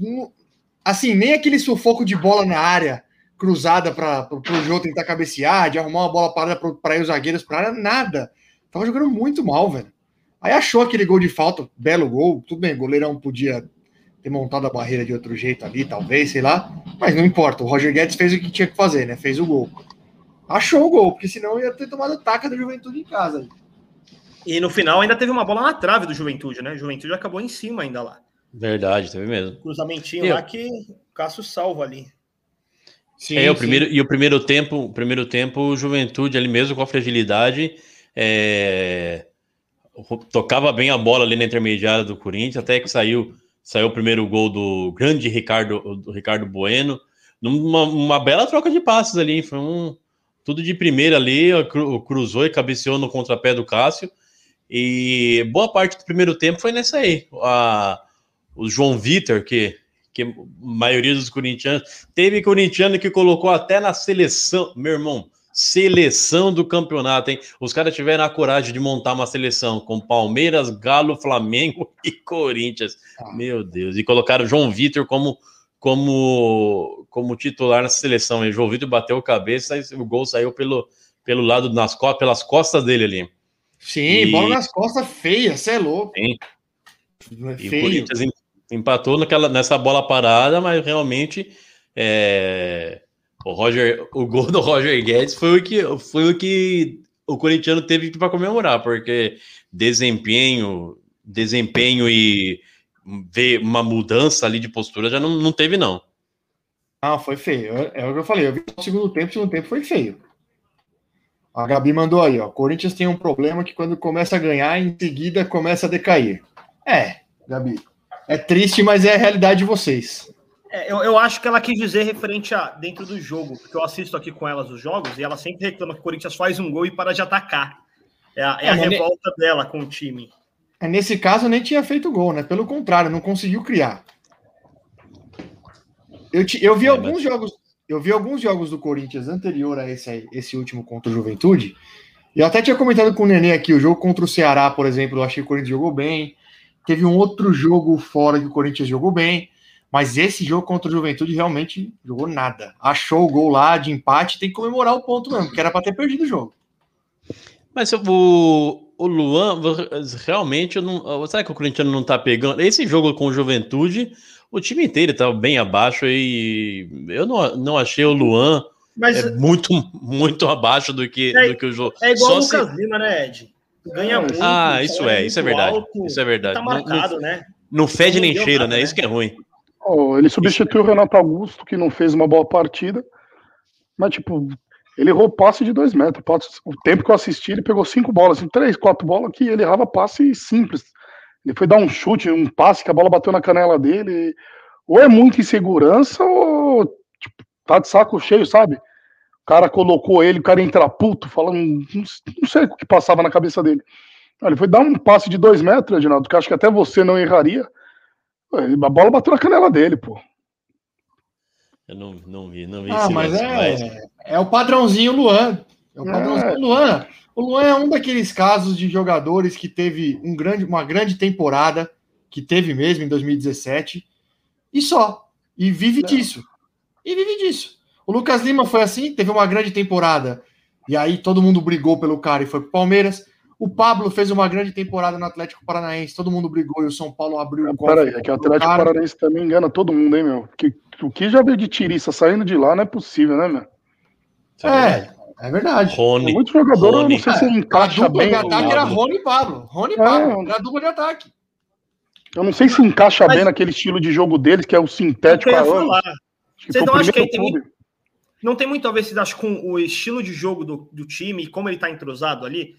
assim, nem aquele sufoco de bola na área cruzada para o Jô tentar cabecear, de arrumar uma bola parada para ir os zagueiros para área, nada. Tava jogando muito mal, velho. Aí achou aquele gol de falta, belo gol, tudo bem, o goleirão podia ter montado a barreira de outro jeito ali, talvez, sei lá, mas não importa, o Roger Guedes fez o que tinha que fazer, né? Fez o gol. Achou o gol, porque senão ia ter tomado taca do Juventude em casa. E no final ainda teve uma bola na trave do Juventude, né? O Juventude acabou em cima ainda lá. Verdade, teve mesmo. Cruzamentinho Eu- lá que o Cássio salva ali. Sim, é, o primeiro, e o primeiro tempo, o primeiro tempo, o Juventude ali mesmo com a fragilidade, é, tocava bem a bola ali na intermediária do Corinthians, até que saiu, saiu o primeiro gol do grande Ricardo, do Ricardo Bueno, numa uma bela troca de passes ali, foi um tudo de primeira ali, cru- cruzou e cabeceou no contrapé do Cássio, e boa parte do primeiro tempo foi nessa aí. A, o João Vitor, que, que a maioria dos corintianos. Teve corintiano que colocou até na seleção, meu irmão, seleção do campeonato, hein? Os caras tiveram a coragem de montar uma seleção com Palmeiras, Galo, Flamengo e Corinthians. Ah. Meu Deus. E colocaram o João Vitor como. Como, como titular na seleção, hein? João Vitor bateu a cabeça e o gol saiu pelo, pelo lado nas costas, pelas costas dele ali. Sim, E- bola nas costas feia, você é louco. Sim. É E o feio. Corinthians em- empatou naquela, nessa bola parada, mas realmente é, o Roger, o gol do Roger Guedes foi o que foi o que o corintiano teve para comemorar, porque desempenho, desempenho e ver uma mudança ali de postura já não, não teve não. Não, foi feio. É, é o que eu falei. Eu vi o segundo tempo, o segundo tempo foi feio. A Gabi mandou aí, ó. Corinthians tem um problema que quando começa a ganhar, em seguida começa a decair. É, Gabi. É triste, mas é a realidade de vocês. É, eu, eu acho que ela quis dizer referente a dentro do jogo, porque eu assisto aqui com elas os jogos e ela sempre reclama que o Corinthians faz um gol e para de atacar. É a, é É, a mas ne- revolta dela com o time. É, Nesse caso, nem tinha feito gol, né? Pelo contrário, não conseguiu criar. Eu, ti- eu vi É, alguns mas- jogos. Eu vi alguns jogos do Corinthians anterior a esse, esse último contra o Juventude. E eu até tinha comentado com o Nenê aqui, o jogo contra o Ceará, por exemplo, eu achei que o Corinthians jogou bem. Teve um outro jogo fora que o Corinthians jogou bem. Mas esse jogo contra o Juventude realmente jogou nada. Achou o gol lá de empate, tem que comemorar o ponto mesmo, que era para ter perdido o jogo. Mas o, o Luan, realmente, eu não, será que o Corinthians não tá pegando? Esse jogo com o Juventude, o time inteiro estava bem abaixo e eu não, não achei o Luan Mas é é, muito, muito abaixo do que, É- do que o jogo. igual Só o se- Lucas Lima, né, Ed? Ganha muito. Ah, isso é, muito isso é verdade. alto, Isso é verdade. Tá Não- não- marcado, né? Não fede Não nem cheira, nada, né? né? Isso que é ruim. Oh, ele substituiu o Renato Augusto, que não fez uma boa partida. Mas, tipo, ele errou passe de dois metros. Passe- O tempo que eu assisti, ele pegou cinco bolas, assim, três, quatro bolas, que ele errava passe simples. Ele foi dar um chute, um passe, que a bola bateu na canela dele. Ou é muita insegurança, ou tipo, tá de saco cheio, sabe? O cara colocou ele, o cara entra puto, falando. Não, não sei o que passava na cabeça dele. Ele foi dar um passe de dois metros, Reginaldo, que eu acho que até você não erraria. A bola bateu na canela dele, pô. Eu não, não vi, não vi Ah, esse mas lance, é, é o padrãozinho Luan. É o padrãozinho É. Luan. O Luan é um daqueles casos de jogadores que teve um grande, uma grande temporada, que teve mesmo em 2017, e só. E vive Não. disso. E vive disso. O Lucas Lima foi assim, teve uma grande temporada, e aí todo mundo brigou pelo cara e foi pro Palmeiras. O Pablo fez uma grande temporada no Atlético Paranaense, todo mundo brigou e o São Paulo abriu o Pera aí, é que o Atlético cara. Paranaense também engana todo mundo, hein, meu? Que, o que já veio de tiriça saindo de lá não é possível, né, meu? Isso é verdade. É, é verdade. Rony. Muito jogador, eu não Rony. sei se A encaixa dupla bem. de ataque era Rony e Pablo. Rony e É. Pablo, era a dupla de ataque. Eu não sei se encaixa Mas- bem naquele estilo de jogo deles, que é o sintético Eu ia falar. Acho que Vocês não acham que aí tem. Não tem muito a ver, vocês acham, com o estilo de jogo do, do time e como ele tá entrosado ali?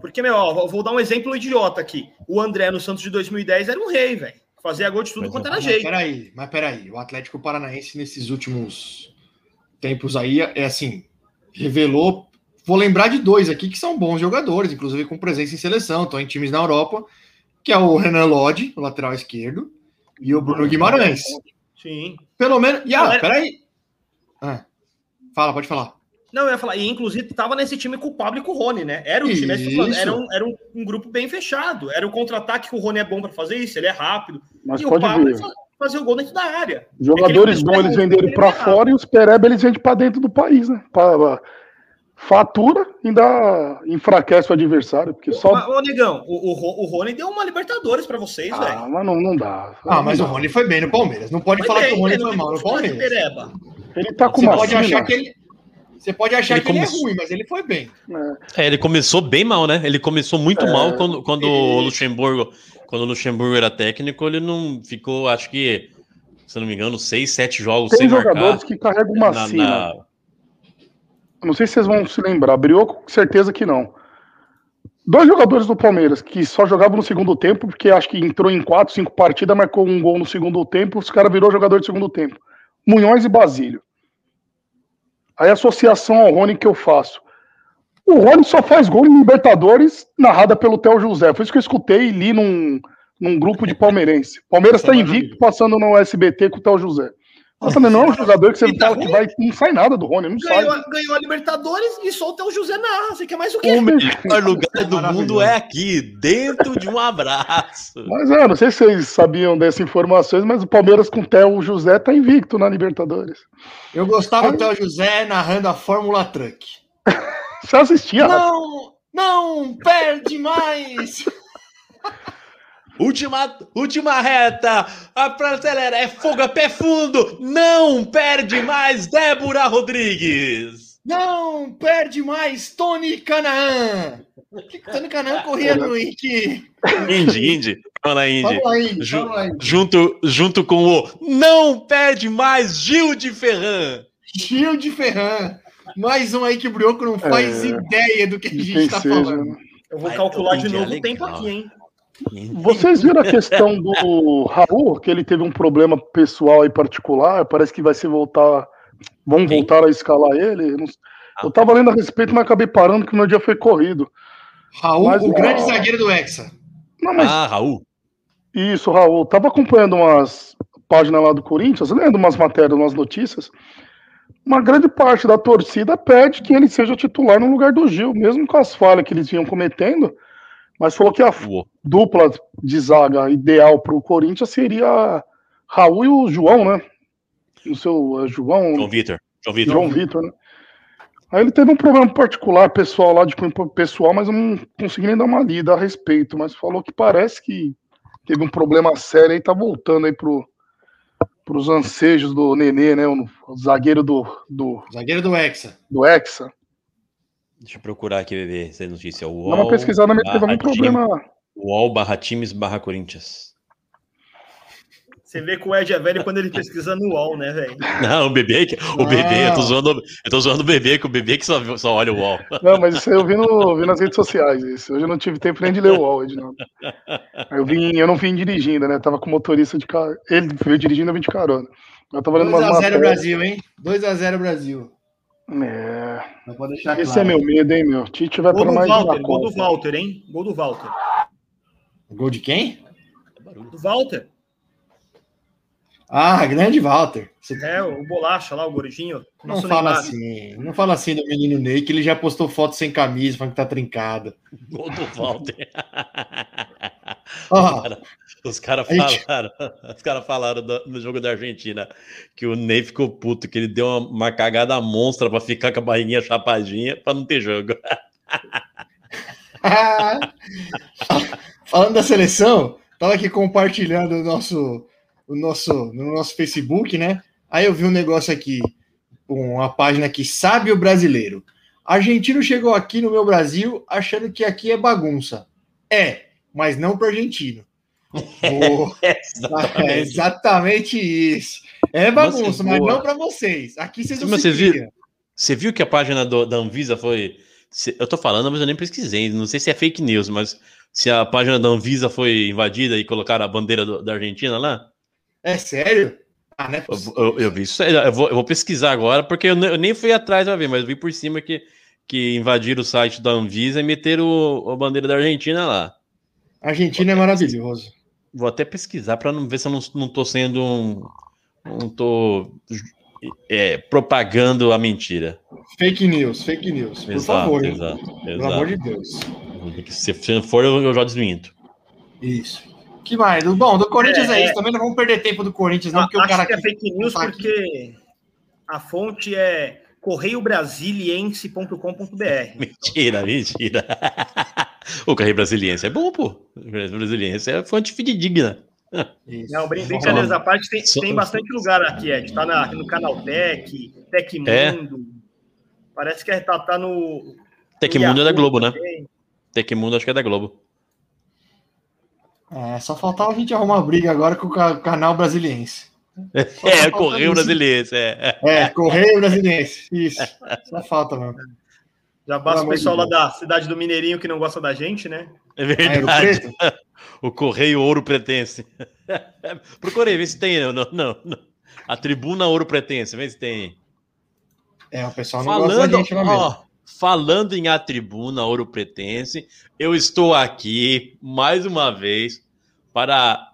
Porque, meu, ó, vou dar um exemplo idiota aqui. O André no Santos de 2010 era um rei, velho. Fazia gol de tudo Pois quanto era Mas jeito. peraí, mas peraí. O Atlético Paranaense, nesses últimos tempos aí, é assim, revelou. Vou lembrar de dois aqui que são bons jogadores, inclusive com presença em seleção, estão em times na Europa, que é o Renan Lodge, o lateral esquerdo, e o Bruno Guimarães. Sim. Pelo menos. E, ah, peraí. Ah, fala, pode falar. Não, eu ia falar, e inclusive tava nesse time com o Pablo e com o Rony, né? Era um time, Isso. era, um, era um, um grupo bem fechado. Era o contra-ataque que o Rony é bom pra fazer isso, ele é rápido. Mas e o pode Pablo ver. fa- fazia o gol dentro da área. Jogadores É ele- bons eles venderam é errado. fora e os Pereba eles vendem pra dentro do país, né? Pra, pra- fatura ainda enfraquece o adversário, porque só. Mas, Ô, Negão, o, o, o Rony deu uma Libertadores pra vocês, Ah, velho. mas não, não dá. Ah, mas o. Rony foi bem no Palmeiras. Não pode Foi falar bem, que o Rony né? foi Não mal no Palmeiras. Ele tá com Você uma pode achar que ele. Você pode achar Ele que ele é ruim, mas ele foi bem. É, ele começou bem mal, né? Ele começou muito É, mal quando, quando o isso. Luxemburgo, quando o Luxemburgo era técnico, ele não ficou, acho que, se eu não me engano, seis, sete jogos Tem sem jogadores marcar. que carregam uma na- sina. na- Não sei se vocês vão se lembrar. Brioco, com certeza que não. Dois jogadores do Palmeiras que só jogavam no segundo tempo, porque acho que entrou em quatro, cinco partidas, marcou um gol no segundo tempo, os caras virou jogador de segundo tempo. Munhões e Basílio. Aí a associação ao Rony que eu faço. O Rony só faz gol em Libertadores, narrada pelo Theo José. Foi isso que eu escutei e li num, num grupo de palmeirense. Palmeiras está invicto passando no SBT com o Theo José. Não é um jogador que você E tá fala que vai, não sai nada do Rony, não sai. Ganhou, ganhou a Libertadores e solta o José narra. Você quer mais o quê? O melhor lugar do mundo é aqui, dentro de um abraço. Mas é, não sei se vocês sabiam dessas informações, mas o Palmeiras com o Theo José tá invicto na Libertadores. Eu gostava do Theo José narrando a Fórmula Truck. Você assistia? Não, não, perde mais. Última, última reta, a prateleira é fogo a pé fundo, não perde mais Débora Rodrigues. Não, perde mais Tony Canaan. Que Tony Canaan corria no Indy. Indy, Indy, vamos lá, Indy. Vamos lá, Indy. Ju- Vamos lá, Indy. Junto, junto com o não perde mais Gil de Ferran. Gil de Ferran. Mais um aí que o Brioco não faz É. ideia do que a gente está falando. né? Eu vou Vai, calcular de é novo o tempo aqui, hein? Vocês viram a questão do Raul, que ele teve um problema pessoal e particular, parece que vai se voltar, vão Quem? voltar a escalar ele. Eu tava lendo a respeito, mas acabei parando que o meu dia foi corrido. Raul, Mas o grande zagueiro do Hexa. Não, mas Ah, Raul. Isso, Raul. Tava acompanhando umas páginas lá do Corinthians, lendo umas matérias, umas notícias. Uma grande parte da torcida pede que ele seja titular no lugar do Gil, mesmo com as falhas que eles vinham cometendo. Mas falou que a Uou. dupla de zaga ideal para o Corinthians seria Raul e o João, né? O seu é, João, João Vitor. João Vitor. João Vitor, né? Aí ele teve um problema particular, pessoal lá de pessoal, mas eu não consegui nem dar uma lida a respeito. Mas falou que parece que teve um problema sério e tá voltando aí pro, pros ansejos do Nenê, né? O, o zagueiro do, do, Zagueiro do Hexa. do Hexa. Deixa eu procurar aqui, ver essa notícia. Dá uma pesquisada, mas teve algum problema. time- UOL barra times barra Corinthians. Você vê que o Ed é velho quando ele pesquisa no UOL, né, velho? Não, o bebê, que- o bebê, eu tô Não. zoando, eu tô zoando o bebê, que o bebê que só, só olha o UOL. Não, mas isso aí eu vi, no, vi nas redes sociais. Isso. Hoje eu não tive tempo nem de ler o UOL, Edinaldo. Eu, vim, eu não vim dirigindo, né? Tava com o motorista de carro. Ele veio dirigindo, eu vim de carona. Eu tava lendo umas 2x0 matérias. Brasil, hein? 2x0 Brasil. É, Não pode deixar esse claro. é meu medo, hein, meu? Tite vai Gol para do mais uma Walter, gol do. Walter, hein? Gol do Walter. Gol de quem? Do Walter. Ah, grande Walter. Você É, o Bolacha lá, o gordinho. não Nosso fala Neymar. assim. Não fala assim do menino Ney, que ele já postou foto sem camisa, falando que tá trincado. Gol do Walter. Ó, Os caras A gente- falaram, os cara falaram do- no jogo da Argentina que o Ney ficou puto, que ele deu uma, uma cagada monstra pra ficar com a barriguinha chapadinha pra não ter jogo. Falando da seleção, tava aqui compartilhando o nosso, o nosso, no nosso Facebook, né? Aí eu vi um negócio aqui, uma página que sabe o brasileiro. Argentino chegou aqui no meu Brasil achando que aqui é bagunça. É, mas não para argentino. Boa. É exatamente isso. É bagunça, mas boa. não para vocês. Aqui vocês não viram? criam. Você viu que a página do- da Anvisa foi, eu tô falando, mas eu nem pesquisei. Não sei se é fake news, mas se a página da Anvisa foi invadida e colocaram a bandeira do- da Argentina lá. É sério? Ah, né? Eu, eu- eu vi isso. Eu vou, eu vou pesquisar agora, porque eu, eu nem fui atrás pra ver, mas eu vi por cima que, que invadiram o site da Anvisa e meteram o- a bandeira da Argentina lá. Argentina é maravilhoso. Vou até pesquisar para não ver se eu não, não tô sendo um. Não tô é, propagando a mentira. Fake news, fake news. Por favor, hein? exato, Pelo amor exato. de Deus. Se se for, eu, eu já desminto. Isso. Que mais? Bom, do Corinthians é, É, isso. Também não vamos perder tempo do Corinthians, não, porque o Acho cara que é fake news tá porque a fonte é correiobrasiliense.com.br. Mentira, mentira. o Correio Brasiliense é bom, pô. O Correio Brasiliense é fonte fidedigna. Não, brin- brincadeiras à parte, tem, Só- tem bastante lugar aqui, Ed. Tá na, no canal Tech, Tecmundo. É? Parece que tá, tá no. Tecmundo é da Globo, né? também. Tecmundo acho que é da Globo. É, só faltava a gente arrumar uma briga agora com o ca- canal brasiliense. É, Correio. Brasiliense, é. É, Correio Brasiliense. Isso. Só falta, mano. Já basta o pessoal lá da cidade do Mineirinho que não gosta da gente, né? É verdade. Preto? O Correio Ouro Pretense. Procurei, vê se tem. Não, não, não. A Tribuna Ouro Pretense, vê se tem. É, o pessoal não gosta da Falando, gente lá mesmo. ó, falando em A Tribuna Ouro Pretense, eu estou aqui mais uma vez para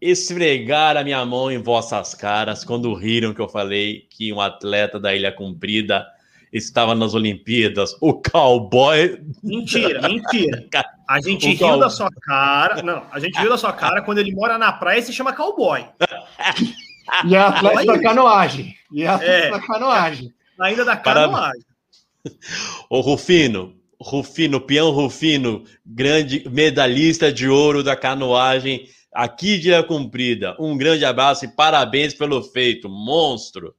esfregar a minha mão em vossas caras quando riram que eu falei que um atleta da Ilha Comprida estava nas Olimpíadas, o cowboy. Mentira, mentira. A gente O riu cow- da sua cara. Não, a gente riu da sua cara quando ele mora na praia e se chama cowboy. E a atleta da canoagem. E a atleta É. da canoagem. Ainda da canoagem. O Rufino, Rufino, peão Rufino, grande medalhista de ouro da canoagem aqui de Ilha Comprida. Um grande abraço e parabéns pelo feito, monstro.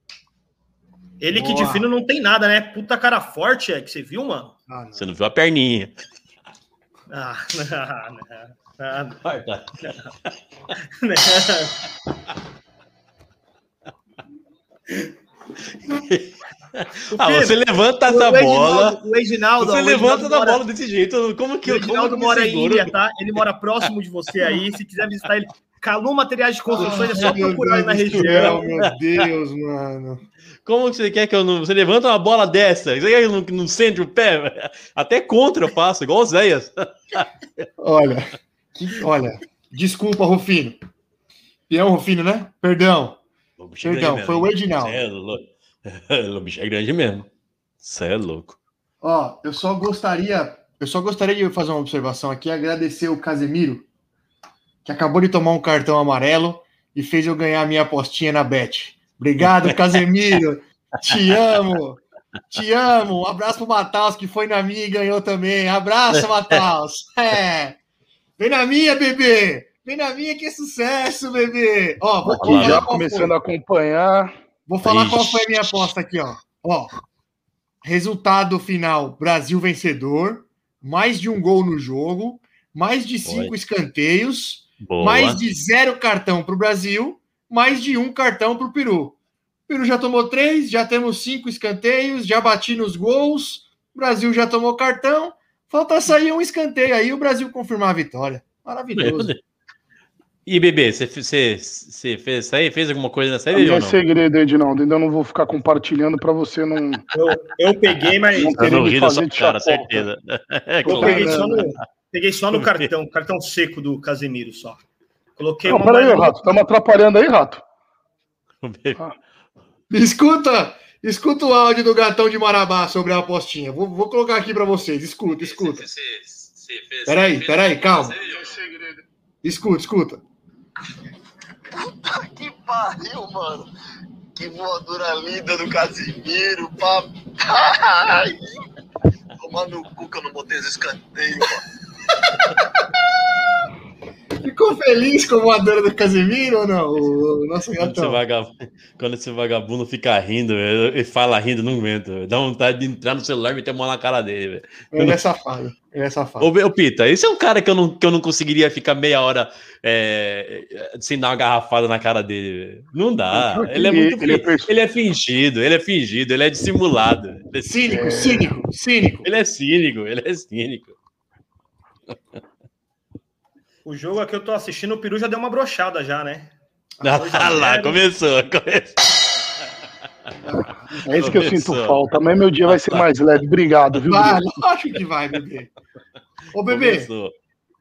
Ele que Boa. de fino não tem nada, né? Puta cara forte, é que você viu, mano? Ah, não. Você não viu a perninha. Ah, não, não, não, Corta. não. Ah, você levanta essa bola. O Reginaldo, Você levanta da bola desse jeito. Como que O Reginaldo que mora em? Ilha, tá? Ele mora próximo de você aí. Se quiser visitar ele, Calu Materiais de Construções, é só procurar aí na região. Meu Deus, mano. Como que você quer que eu não. Você levanta uma bola dessa? Você quer que eu não, não sente o pé? Até contra eu faço, igual o Zéias. Olha, que- olha, desculpa, Rufino. Peão Rufino, né? Perdão, O bicho é perdão, foi o mesmo, hein? Edinaldo. Cê é louco. O bicho é grande mesmo. Você é louco. Ó, eu só gostaria, eu só gostaria de fazer uma observação aqui, agradecer o Casemiro, que acabou de tomar um cartão amarelo e fez eu ganhar a minha apostinha na Bet. Obrigado, Casemiro. Te amo. Te amo. Um abraço pro Mataus, que foi na minha e ganhou também. Abraço, Mataus. É. Vem na minha, bebê. Vem na minha que é sucesso, bebê. Ó, vou, Aqui vou já qual começando foi. a acompanhar. Vou falar qual Ixi. foi a minha aposta aqui, ó. Ó, resultado final: Brasil vencedor, mais de um gol no jogo, mais de cinco Oi. escanteios, Boa. mais de zero cartão para o Brasil, mais de um cartão para o Peru. O Peru já tomou três, já temos cinco escanteios, já bati nos gols. O Brasil já tomou cartão. Falta sair um escanteio aí, o Brasil confirmar a vitória. Maravilhoso. E bebê, você, você, você fez isso aí? Fez alguma coisa nessa aí, Não é segredo, Edinaldo. Ainda não vou ficar compartilhando para você não. Eu, eu peguei, mas Não Eu querer não me ri da fazer sua de cara, certeza. É eu claro. peguei só no, peguei só no cartão, cartão seco do Casemiro só. Coloquei Não, uma peraí, mais- Rato. Estamos atrapalhando aí, Rato. Escuta, escuta o áudio do gatão de Marabá sobre a apostinha. Vou, vou colocar aqui para vocês. Escuta, escuta. Peraí, peraí, calma. Escuta, escuta. Que pariu, mano. Que voadora linda do Casimiro, papai. Tomar no cu que eu não botei esse escanteio, mano. ficou feliz com a voadora do Casemiro ou não? O nosso Quando esse, gatão. vagabundo, quando esse vagabundo fica rindo, ele fala rindo, não aguento. Dá vontade de entrar no celular e meter a mão na cara dele, velho. Ele é safado. Ele é safado. Ô, Pita, esse é um cara que eu não, que eu não conseguiria ficar meia hora é, sem dar uma garrafada na cara dele. velho. Não dá. Ele é muito. ele é fi- perso- Ele é fingido, ele é fingido, ele é dissimulado. Ele é Cínico, cínico, cínico. Ele é cínico, ele é cínico. O jogo aqui eu tô assistindo, o Peru já deu uma brochada já, né? Ah lá, começou. começou. É isso que eu sinto falta. Amanhã meu dia vai ser mais leve. Obrigado, viu? Vai, lógico que vai, bebê. Ô, bebê, Começou.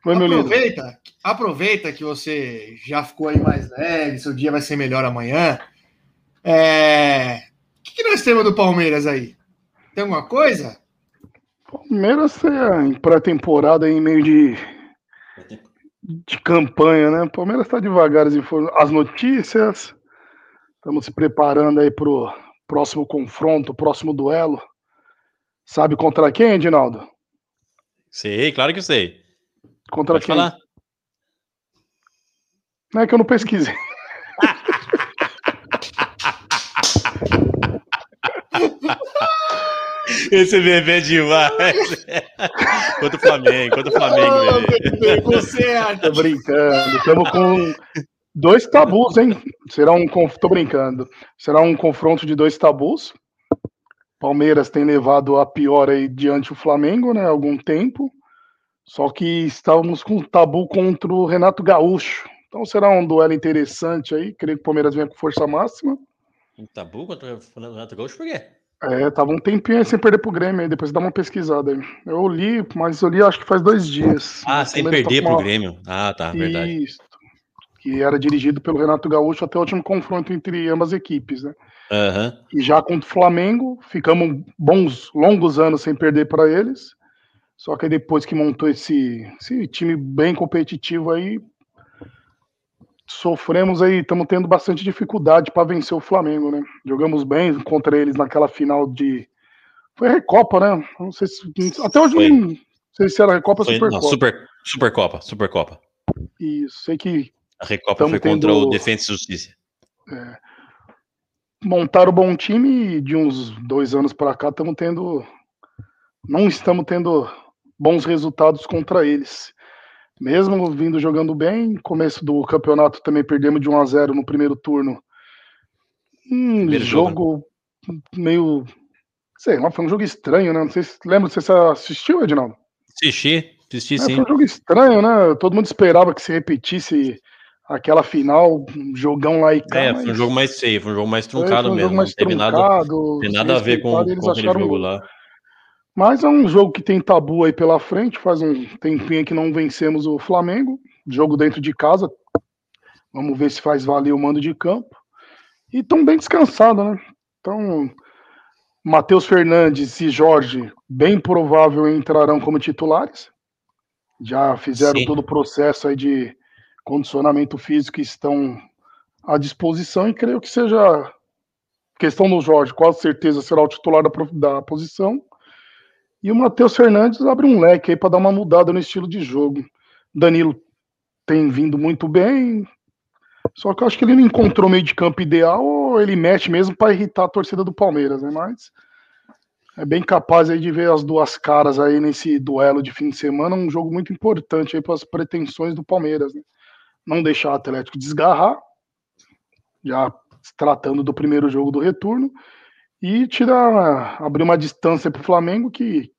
Aproveita, aproveita que você já ficou aí mais leve, seu dia vai ser melhor amanhã. É... O que, que nós temos do Palmeiras aí? Tem alguma coisa? Palmeiras é em pré-temporada em meio de, de campanha, né? Palmeiras está devagar as, notícias. Estamos se preparando aí para o próximo confronto, próximo duelo. Sabe contra quem, Edinaldo? Sei, claro que eu sei. Contra Pode quem? falar. Não é que eu não pesquisei. Esse bebê é demais. Contra o Flamengo, contra o Flamengo, Ô, bebê. bebê, você é Tô brincando. Estamos com dois tabus, hein? Será um. conf- Tô brincando. Será um confronto de dois tabus. Palmeiras tem levado a pior aí diante o Flamengo, né? Há algum tempo. Só que estávamos com um tabu contra o Renato Gaúcho. Então será um duelo interessante aí. Creio que o Palmeiras venha com força máxima. Um tabu contra o Renato Gaúcho, por quê? É, tava um tempinho aí sem perder pro Grêmio aí, depois dá uma pesquisada aí. Eu li, mas eu li acho que faz dois dias. Ah, sem perder pro uma- Grêmio. Ah, tá, verdade. Isso. Que era dirigido pelo Renato Gaúcho até o último confronto entre ambas equipes, né? Aham. E já contra o Flamengo, ficamos bons, longos anos sem perder para eles. Só que aí depois que montou esse, esse time bem competitivo aí, sofremos aí, estamos tendo bastante dificuldade para vencer o Flamengo, né? Jogamos bem contra eles naquela final de. Foi Recopa, né? Não sei se. Até hoje Foi. não sei se era Recopa ou Foi, não, Supercopa. super, Supercopa, Supercopa. Isso, sei que A Recopa foi contra tendo- o Defensa e Justiça. montaram um bom time e de uns dois anos para cá estamos tendo. Não estamos tendo bons resultados contra eles. Mesmo vindo jogando bem, começo do campeonato também perdemos de 1 a 0 no primeiro turno. Um Primeiro jogo, jogo meio. Sei lá, foi um jogo estranho, né? Não sei se lembra se você assistiu, Edinaldo? Assisti, assisti É, sim. foi um jogo estranho, né? Todo mundo esperava que se repetisse aquela final, um jogão lá e cá. É, foi um jogo mais feio, foi um jogo mais foi truncado um mesmo. mais não teve nada, truncado, tem se nada a ver com, com aquele jogo lá. Mas é um jogo que tem tabu aí pela frente, faz um tempinho que não vencemos o Flamengo, jogo dentro de casa. Vamos ver se faz valer o mando de campo. E estão bem descansados, né? Então, Matheus Fernandes e Jorge, bem provável entrarão como titulares. Já fizeram Sim. todo o processo aí de condicionamento físico e estão à disposição e creio que seja questão do Jorge, com certeza será o titular da, da posição. E o Matheus Fernandes abre um leque aí para dar uma mudada no estilo de jogo. Danilo tem vindo muito bem, só que eu acho que ele não encontrou meio de campo ideal ou ele mexe mesmo para irritar a torcida do Palmeiras, né? Mas é bem capaz aí de ver as duas caras aí nesse duelo de fim de semana, um jogo muito importante aí para as pretensões do Palmeiras, né? Não deixar o Atlético desgarrar, já se tratando do primeiro jogo do retorno, e tirar, abrir uma distância para o Flamengo que,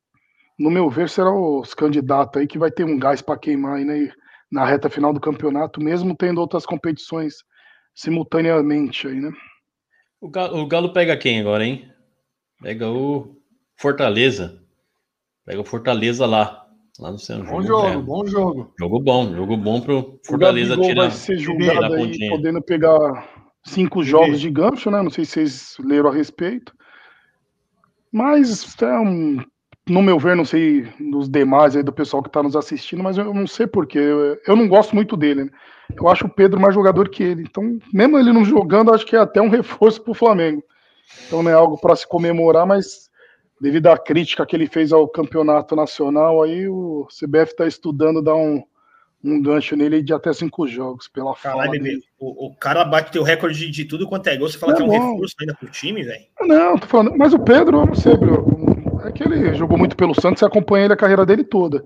no meu ver, será os candidatos aí que vai ter um gás para queimar aí, né, na reta final do campeonato, mesmo tendo outras competições simultaneamente aí, né? O Galo, o Galo pega quem agora, hein? Pega o Fortaleza. Pega o Fortaleza lá. Lá no centro. Bom jogo, é, bom jogo. jogo bom, jogo bom pro O Fortaleza tirar. vai ser julgado aí, pontinha. podendo pegar cinco jogos de gancho, né? Não sei se vocês leram a respeito. Mas, é um, no meu ver, não sei dos demais aí do pessoal que está nos assistindo, mas eu não sei porquê. Eu, eu não gosto muito dele. né? Eu acho o Pedro mais jogador que ele. Então, mesmo ele não jogando, acho que é até um reforço para o Flamengo. Então não é algo para se comemorar, mas devido à crítica que ele fez ao campeonato nacional, aí o CBF está estudando dar um, um gancho nele de até cinco jogos, pela Caralho, dele. O, o cara bate teu recorde de, de tudo quanto é gol. Você fala Não, que é um não. reforço ainda pro time, velho. Não, tô falando, mas o Pedro, eu não sei, Bruno, é que ele jogou muito pelo Santos e acompanha ele a carreira dele toda.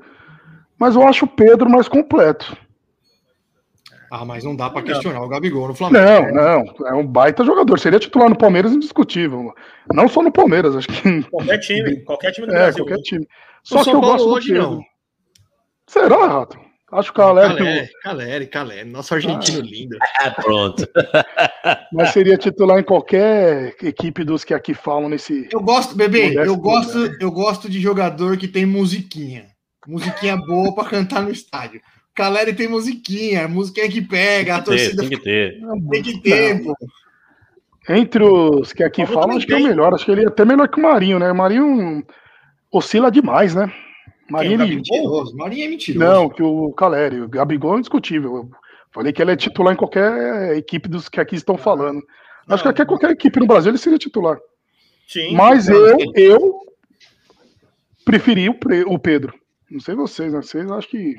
Mas eu acho o Pedro mais completo. Ah, mas não dá pra questionar o Gabigol no Flamengo. Não, não, é um baita jogador. Seria titular no Palmeiras indiscutível. Não só no Palmeiras, acho que Qualquer time, qualquer time do é, Brasil. qualquer time. O Só que eu Paulo gosto do hoje Pedro. não. Será, Rato? Acho que o Caleri Caleri, Caleri, Caleri, nosso argentino lindo. Ah, pronto. mas seria titular em qualquer equipe dos que aqui falam nesse. Eu gosto, bebê, eu gosto, eu gosto de jogador que tem musiquinha. Musiquinha boa pra cantar no estádio. Caleri tem musiquinha, musiquinha que pega, a torcida tem que ter. tem que ter, pô. Entre os que aqui falam, acho que é o melhor. Acho que ele é até melhor que o Marinho, né? O Marinho oscila demais, né? Marinho, ele... Mentiroso, Marinho é mentiroso. Não, que o Caleri, o Gabigol é indiscutível. Eu falei que ele é titular em qualquer equipe dos que aqui estão falando. Acho que Não. até qualquer equipe no Brasil ele seria titular. Sim. Mas eu, eu preferi o, o Pedro. Não sei vocês, né? Vocês acho que.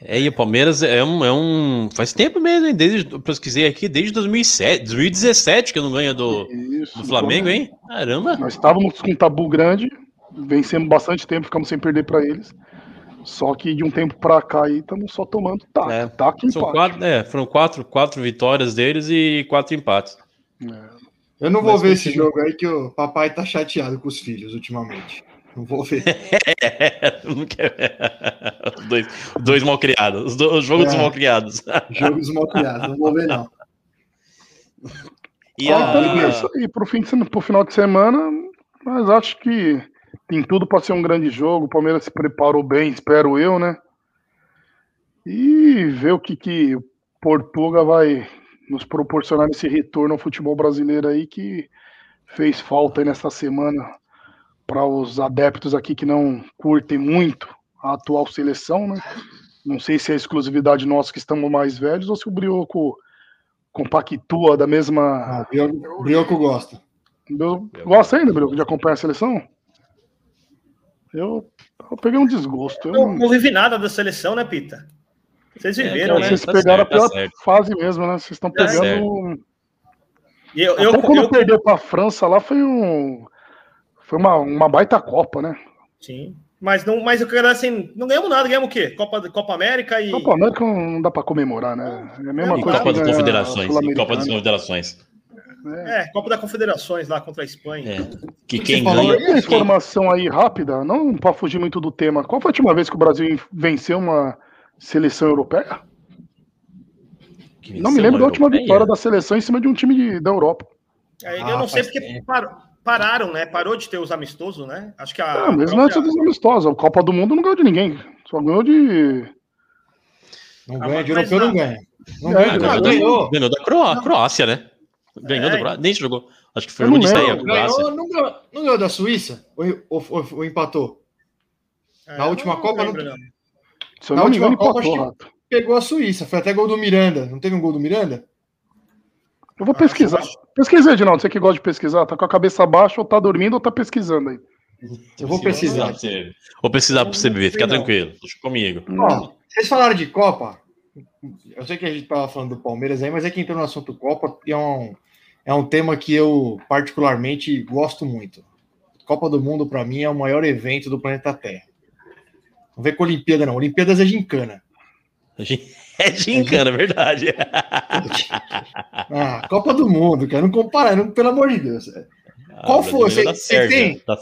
É, e o Palmeiras é um, é um. Faz tempo mesmo, hein? Desde, eu pesquisei aqui, desde 2007, 2017 que eu não ganho do, Isso, do Flamengo, hein? Caramba. Nós estávamos com um tabu grande, vencemos bastante tempo, ficamos sem perder para eles. Só que de um tempo para cá aí estamos só tomando taco, É, taco e São empate. quatro, é, foram quatro, quatro vitórias deles e quatro empates. Eu não vou Mas ver esse jogo aí que o papai tá chateado com os filhos ultimamente. Não vou ver. Não quer- os dois, dois mal criados, os, do, os jogos dos É. mal criados. Jogos mal criados, não vou ver, não. E Ah, a- então é isso aí, pro, fim de pro final de semana, mas acho que tem tudo para ser um grande jogo. O Palmeiras se preparou bem, espero eu, né? E ver o que, que o Portuga vai nos proporcionar nesse retorno ao futebol brasileiro aí que fez falta aí nesta semana para os adeptos aqui que não curtem muito a atual seleção, né? Não sei se é exclusividade nossa que estamos mais velhos ou se o Brioco compactua da mesma Ah, Brioco, Brioco gosta. eu gosto ainda, Bruno, de acompanhar a seleção? Eu, eu peguei um desgosto. Eu Não, vive nada da seleção, né, Pita? Vocês viveram, É, né? vocês tá pegaram certo, tá a pior certo. fase mesmo, né? Vocês estão Tá pegando. E eu, Até eu, quando eu- perdeu pra França lá foi um. Foi uma, uma baita Copa, né? Sim. Mas não, mas eu quero assim, não ganhamos nada, ganhamos o quê? Copa, Copa América e. Copa América não dá pra comemorar, né? É a mesma e coisa Copa das Confederações. E Copa das. Confederações. É, Copa da Confederações lá contra a Espanha. É. Que que quem você falou ganha. Olha a informação aí rápida, não para fugir muito do tema. Qual foi a última vez que o Brasil venceu uma seleção europeia? Não me lembro da última europeia. vitória da seleção em cima de um time de- da Europa. Aí Ah, eu não sei faz porque pararam, né? Parou de ter os amistosos, né? Acho que a. Ah, mesmo própria- antes dos amistosos. A Copa do Mundo não ganhou de ninguém. Só ganhou de. Não Ah, ganha, de europeu não. não ganha. Não É, ganha, Ah, ganhou, ganhou. da, ganhou da Croá- Croácia, né? Ganhou É. Croácia. Nem jogou. Acho que foi o não de lembro. estreia, a Croácia. Ganhou, não, ganhou, não ganhou da Suíça? Ou, ou- ou- ou empatou? É, Na última não Copa não- lembro, não. Na não última Copa, empatou. Pegou a Suíça, foi até gol do Miranda. Não teve um gol do Miranda? Eu vou Ah, pesquisar. acho- Pesquisa, Edinaldo. Você que gosta de pesquisar, tá com a cabeça baixa, ou tá dormindo, ou tá pesquisando aí. Eu vou precisar. Vou precisar pra você ver, fica tranquilo. Deixa comigo. Ó, vocês falaram de Copa. Eu sei que a gente tava falando do Palmeiras aí, mas é que entrou no assunto Copa e é um, é um tema que eu particularmente gosto muito. Copa do Mundo, para mim, é o maior evento do planeta Terra. Não vem com Olimpíada, não. Olimpíadas é gincana. É gincana, é verdade. Ah, Copa do Mundo, cara. Não compara, não, pelo amor de Deus. Qual Ah, o foi? brasileiro Cê- da cês Sérvia, têm? Da,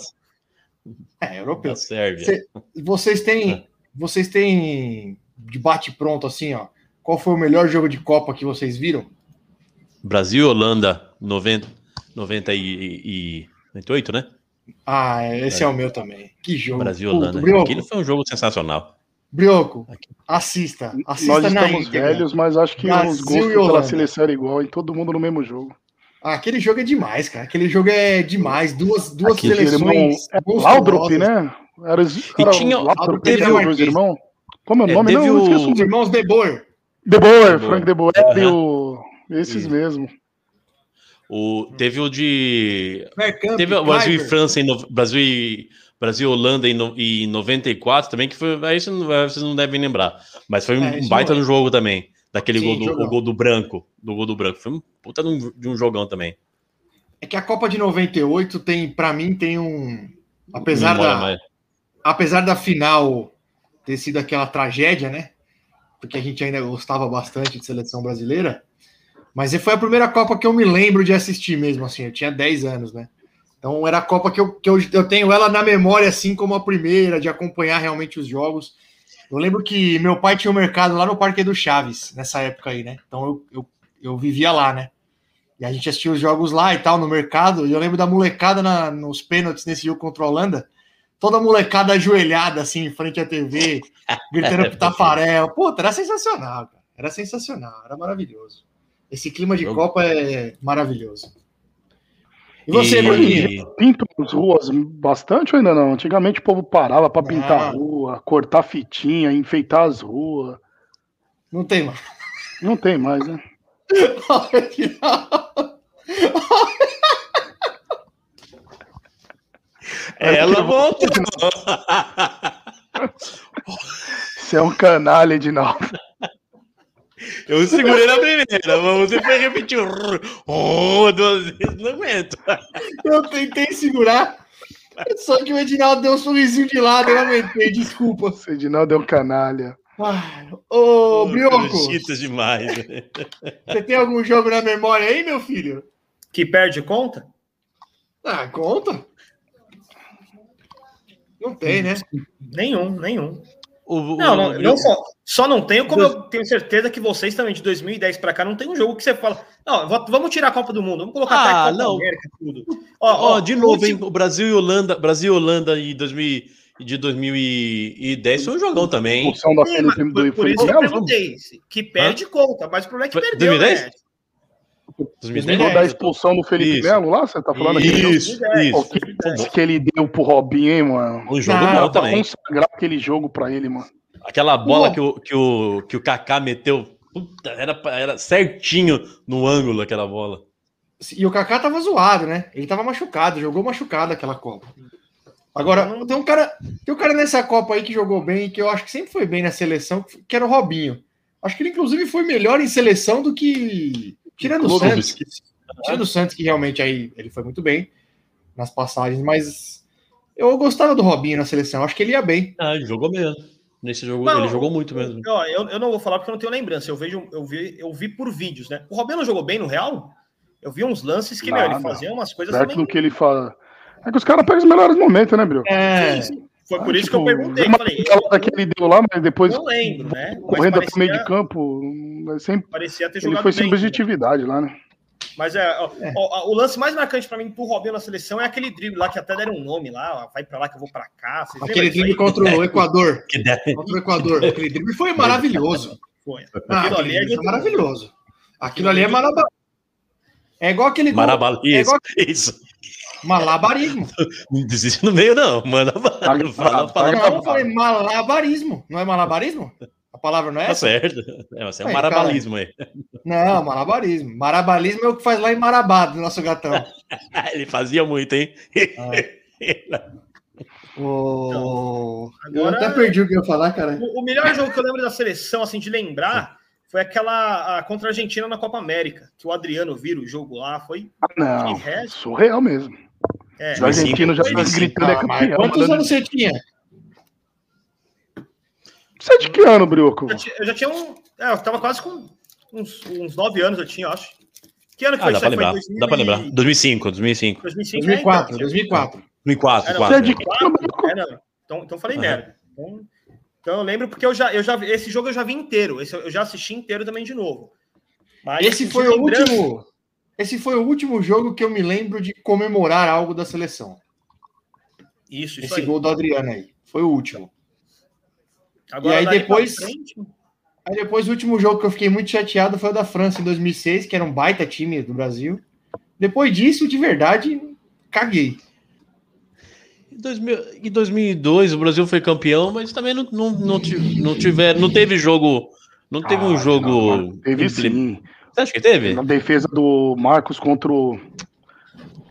É, europeu. da Sérvia. Cê- Vocês têm, vocês têm de bate pronto assim, ó. Qual foi o melhor jogo de Copa que vocês viram? Brasil e Holanda, 90, 90 e, e 98, né? Ah, esse é, o meu também. Que jogo. Brasil e Holanda. Brioco, Aquilo foi um jogo sensacional. Brioco, Aqui. assista. Nós Assista na estamos íntegra. velhos, mas acho que Brasil os e gostos pela seleção era igual, e todo mundo no mesmo jogo. Ah, aquele jogo é demais, cara. Aquele jogo é demais. Duas, duas Aquele seleções. irmão, é. Laudrup, né? Era, os- era tinha- o Laudrup, teve os irmãos. Como é o É, nome? Não, eu o- Os irmãos De Boer. De Boer. Frank De Boer Aham. e o... Esses mesmo. O, teve o de. Bergkamp, Teve o Brasil e Kluivert. França em no- Brasil e Brasil e Holanda em, no, em 94 também, que foi. Aí vocês não, aí vocês não devem lembrar. Mas foi um É, isso baita não no jogo também. Daquele Sim, gol, do, gol do branco. Do gol do branco. Foi um puta de um, de um jogão também. É que a Copa de 98 tem, para mim, tem um. Apesar da, mais- apesar da final ter sido aquela tragédia, né? Porque a gente ainda gostava bastante de seleção brasileira. Mas foi a primeira Copa que eu me lembro de assistir mesmo, assim. Eu tinha 10 anos, né? Então era a Copa que eu, que eu, eu tenho ela na memória, assim como a primeira, de acompanhar realmente os jogos. Eu lembro que meu pai tinha um mercado lá no Parque do Chaves, nessa época aí, né? Então eu, eu, eu vivia lá, né? E a gente assistia os jogos lá e tal, no mercado. E eu lembro da molecada na- nos pênaltis nesse jogo contra a Holanda. Toda a molecada ajoelhada, assim, em frente à TV, gritando pro Tafarel. Puta, era sensacional, cara. Era sensacional, era maravilhoso. Esse clima de Eu- Copa é maravilhoso. E você, E-? Pinto as ruas bastante ou ainda não? Antigamente o povo parava pra pintar a rua, cortar fitinha, enfeitar as ruas. Não tem mais. Não tem mais, né? Ela voltou. Você é um canalha, Edinaldo. Eu segurei na primeira, mas você foi repetir oh, duas vezes, não aguento. Eu tentei segurar, só que o Edinaldo deu um sorrisinho de lado, eu aumentei, desculpa. Você, Edinaldo, é um canalha. Ô, Brioco, Chita demais. você tem algum jogo na memória aí, meu filho? Que perde conta? Ah, conta. Não tem, né? Nenhum, nenhum. O, o- Não, não, o- não só, só não tenho, como eu tenho certeza que vocês também, de 2010 pra cá, não tem um jogo que você fala. Não, vamos tirar a Copa do Mundo, vamos colocar Ah, até a Copa não. América, tudo. Ó, de novo, hein? O Brasil e Holanda, Brasil e Holanda e 2000, e de 2010 foi um jogão também. hein? Daquele Sim, mas do por, isso que eu perguntei. Que perde conta, mas o problema é que perdeu. 2010? Né? 2010. Lembrou da expulsão do Felipe Isso. Melo lá? Você tá falando aquele jogo? Isso, 2010. isso. Que, que ele deu pro Robinho, hein, mano? Um jogo Não, bom também. consagrar aquele jogo pra ele, mano. Aquela bola que o, que, o, que o Kaká meteu, puta, era, era certinho no ângulo aquela bola. E o Kaká tava zoado, né? Ele tava machucado, jogou machucado aquela Copa. Agora, tem um cara, tem um cara nessa Copa aí que jogou bem, que eu acho que sempre foi bem na seleção, que era o Robinho. Acho que ele, inclusive, foi melhor em seleção do que. Tirando o. Santos. que- Tirando o Santos, que realmente aí ele foi muito bem nas passagens, mas eu gostava do Robinho na seleção. Acho que ele ia bem. Ah, ele jogou mesmo. Nesse jogo, Não, ele jogou muito mesmo. Eu, eu não vou falar porque eu não tenho lembrança. Eu vejo, eu vi, eu vi por vídeos, né? O Robinho não jogou bem no Real? Eu vi uns lances que, meu, ele fazia umas coisas Perto também. do que ele fala. É que os caras pegam os melhores momentos, né, Brio? É, Sim, sim. Foi por Ah, isso que eu tipo, perguntei. uma Falei, pelada que ele deu lá, mas depois não lembro, né? Correndo até o meio de parecia, campo, é sempre, parecia ter ele jogado foi sem bem. objetividade lá, né? Mas é, ó, ó, o lance mais marcante pra mim pro Robinho na seleção é aquele drible lá que até deram um nome lá, ó, vai pra lá que eu vou pra cá. Vocês aquele drible contra o Equador. Que deve- Contra o Equador. Aquele drible foi maravilhoso. Foi. Ah, Aquilo aquele ali é maravilhoso. Aquilo ali é malabar. É igual aquele gol- Marabal, é isso, igual isso. malabarismo. Não desiste no meio, não. Manda não fala, fala, gravado. eu falei malabarismo. Não é malabarismo? Palavra não é Tá essa? certo. É, mas é um Aí, marabalismo aí. Não, malabarismo. Marabalismo é o que faz lá em Marabá, do nosso gatão. Ele fazia muito, hein? O... Eu Agora- até perdi o que eu ia falar, cara. O, o melhor jogo que eu lembro da seleção, assim, de lembrar, foi aquela a, contra a Argentina na Copa América, que o Adriano vira o jogo lá, foi Ah, não. Surreal mesmo. É, O argentino já foi tá gritando é Ah, mas campeão. quantos anos você tinha? Você é de que ano, Brioco? Eu já tinha- eu já tinha um. É, eu tava quase com uns, uns 9 anos, eu tinha, eu acho. Que ano que Ah, foi dá isso pra lembrar. 2000 Dá pra lembrar. e- 2005, 2005. 2005, 2004, é, então, 2004. 2004, É, não, 4. Você é de é. que 2004, é, não. Então, então falei Aham. merda. Então, então eu lembro porque eu já, eu já esse jogo eu já vi inteiro. Esse eu já assisti inteiro também de novo. Mas Esse foi o lembrança- último. Esse foi o último jogo que eu me lembro de comemorar algo da seleção. Isso, isso Esse aí. gol do Adriano aí. Foi o último. Agora, E aí depois- frente, Aí depois o último jogo que eu fiquei muito chateado foi o da França em 2006, que era um baita time do Brasil. Depois disso, de verdade, caguei. Em 2000 Em 2002 o Brasil foi campeão, mas também não, não, não, não tiver, não teve jogo, não teve um Ah, jogo. não, Teve sim. Você acha que teve? Na defesa do Marcos contra o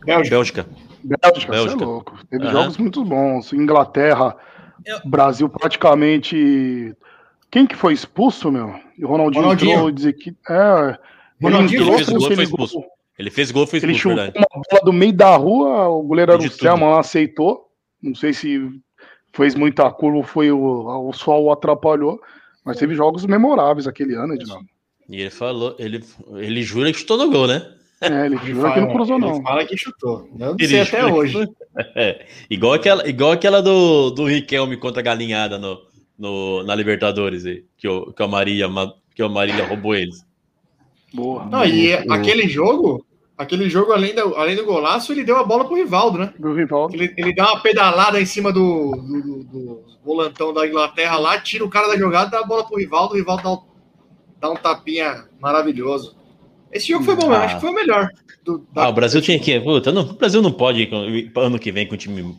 Bélgica. Bélgica. Bélgica, Bélgica. Você é louco. Teve Aham. jogos muito bons. Inglaterra, Eu- Brasil praticamente. Quem que foi expulso, meu? E o Ronaldinho, Ronaldinho. entrou e dizer que. É. Ele Ronaldinho entrou fez gol e foi expulso. gol. Ele fez gol, foi Ele expulso, chutou verdade. uma bola do meio da rua, o goleiro era o. Selma, não aceitou. Não sei se fez muita curva ou foi o, o sol o atrapalhou. Mas teve jogos memoráveis aquele ano, Edinaldo. E ele falou, ele, ele jura que chutou no gol, né? É, ele jura que não fala- cruzou, não. Ele fala que chutou. Eu não Ele sei até hoje. É, igual aquela, igual aquela do, do Riquelme contra a galinhada no, no, na Libertadores, aí, que, o, que, a Maria, ma- que a Marília roubou eles. Boa. Não, e O- aquele jogo, aquele jogo, além do, além do golaço, ele deu a bola pro Rivaldo, né? o rival. Ele, ele dá uma pedalada em cima do, do, do- do volantão da Inglaterra lá, tira o cara da jogada, dá a bola pro Rivaldo, o Rivaldo dá um, dá um tapinha maravilhoso. Esse jogo foi bom, eu Ah. acho que foi o melhor. do- da- Ah, o Brasil tinha que. Puta, não, o Brasil não pode ir ano que vem com o time.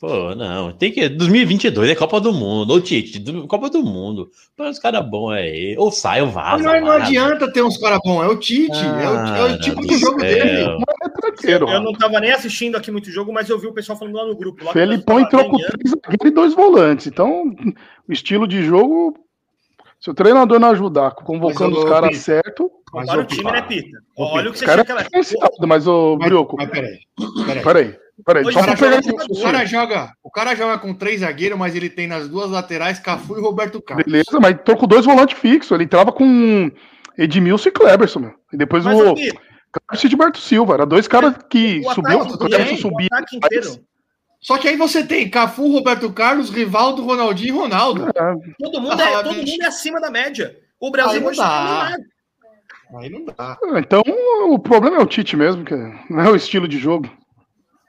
Pô, não, tem que. 2022 é Copa do Mundo. Ô, Tite, do- Copa do Mundo. Pô, os caras bons aí. Ou sai ou vaza. Mas não, vaza. adianta ter uns caras bons, é o Tite, é, o, é o tipo Cara de do jogo céu. dele. É Eu não tava nem assistindo aqui muito jogo, mas eu vi o pessoal falando lá no grupo. Lá Felipão tava entrou com três zagueiros e dois volantes. Então, o estilo de jogo, se o treinador não ajudar, convocando os caras certo, Mas, o time, né, Pita? Olha o que você tinha é aquela. diferenciado, mas, ô, Brioco, mas peraí, peraí. peraí, só O pra cara, pegar o, cara joga, o cara joga com três zagueiros, mas ele tem nas duas laterais Cafu e Roberto Carlos. Beleza, mas tô com dois volantes fixos. Ele entrava com Edmilson e Kleberson, meu. E depois Mas, o Carlos e Gilberto Silva. Era dois caras que subiu, o bem, subia. o ataque inteiro. Só que aí você tem Cafu, Roberto Carlos, Rivaldo, Ronaldinho e Ronaldo. É, Todo mundo, é, Ah, todo mundo é acima da média. O Brasil não dá. Aí não dá. Então, o problema é o Tite mesmo, que não é o estilo de jogo.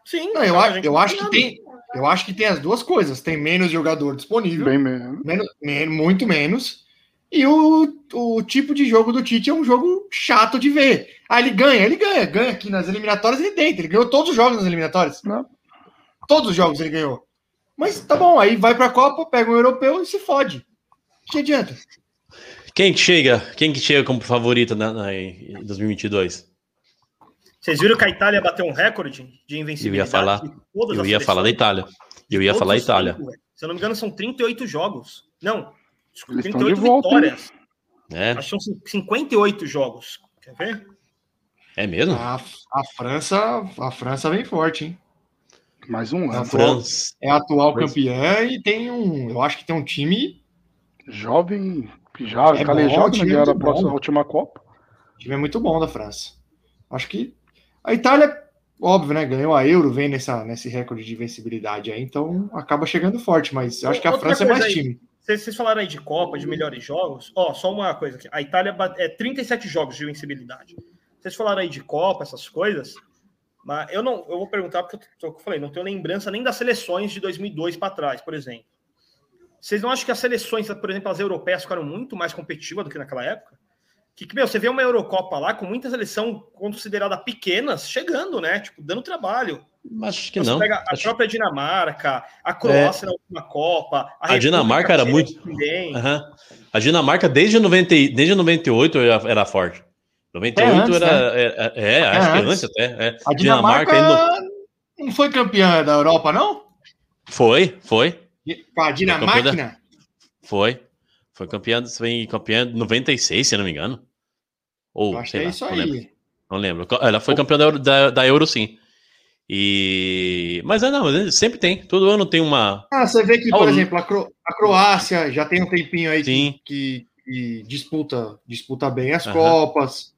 Sim, Não, eu, acho, eu acho que tem. Eu acho que tem as duas coisas. Tem menos jogador disponível, Bem menos, men- muito menos. E o, o tipo de jogo do Tite é um jogo chato de ver. Ah, ele ganha, ele ganha, ganha aqui nas eliminatórias, ele deita. Ele ganhou todos os jogos nas eliminatórias. Não. Todos os jogos ele ganhou. Mas tá bom, aí vai pra Copa, pega um europeu e se fode. Que adianta? Quem que chega? Quem que chega como favorito na, na, em 2022? Vocês viram que a Itália bateu um recorde de Eu invencibilidade? ia falar, eu ia falar da? Itália. Eu ia falar os Itália. cinco. Se eu não me engano, são 38 jogos. Não, Eles estão 38 de volta, vitórias. É, Acho que são 58 jogos. Quer ver? é mesmo? A, a França, a França vem forte, hein? Mais um A ano. França. É a atual Pois. campeã e tem um. Eu acho que tem um time. Jovem, já É bom, calejado, time né? Ganharam a muito próxima, bom. última Copa. time é muito bom da França. Acho que a Itália, óbvio, né? Ganhou a Euro, vem nessa, nesse recorde de vencibilidade aí, então acaba chegando forte, mas eu acho que a Outra França é mais aí. time. Vocês, falaram aí de Copa, de melhores jogos. Ó, só uma coisa aqui. A Itália é 37 jogos de invencibilidade. Vocês falaram aí de Copa, essas coisas. Mas eu não, eu vou perguntar porque eu, eu falei, não tenho lembrança nem das seleções de 2002 para trás, por exemplo. Vocês não acham que as seleções, por exemplo, as europeias ficaram muito mais competitivas do que naquela época? Que, meu, você vê uma Eurocopa lá com muita seleção considerada pequenas chegando, né? Tipo, dando trabalho. Acho que Você não. pega a Acho- própria Dinamarca, a Croácia na última Copa. A Dinamarca era muito-. Aham. A Dinamarca, desde, 90, e- desde 98, era, era forte. 98 antes, era. É, é, é, acho que antes. antes até. é. A Dinamarca, ainda- não foi campeã da Europa, não? Foi, foi, Com a Dinamarca? foi. Foi campeã, foi campeã em 96, se não me engano. Ou, acho que é lá, isso não lembro. aí. Não lembro. Ela foi campeã da Euro, da, da Euro, sim. E... Mas é, não, mas sempre tem. Todo ano tem uma. Ah, você vê que, por Ah, exemplo, a, Cro- a Croácia já tem um tempinho aí que, que, que disputa, disputa bem as Aham. Copas.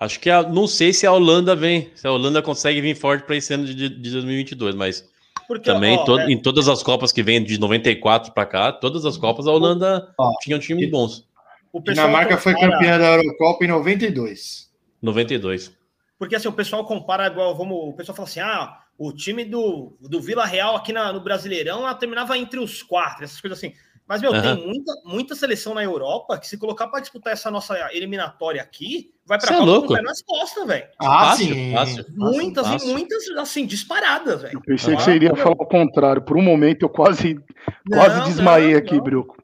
Acho que a, não sei se a Holanda vem. Se a Holanda consegue vir forte para esse ano de, de 2022, mas Porque, também ó, to- é, em todas as Copas que vêm de 94 para cá, todas as Copas a Holanda Ó, tinha um time bons. o Dinamarca foi compara- campeã da Eurocopa em 92. 92. Porque assim, o pessoal compara igual, vamos, o pessoal fala assim: ah, o time do, do Vila Real aqui na- no Brasileirão ela terminava entre os quatro, essas coisas assim. Mas, meu, Aham. tem muita, muita seleção na Europa que, se colocar para disputar essa nossa eliminatória aqui, vai para é cá com o louco. pé nas costas, velho. Ah, Fácil, sim. fácil. Muitas fácil. e muitas, assim, disparadas, velho. Eu pensei que Ah, você iria meu. falar o contrário. Por um momento eu quase, Não, quase desmaiei não, aqui, não. Brioco.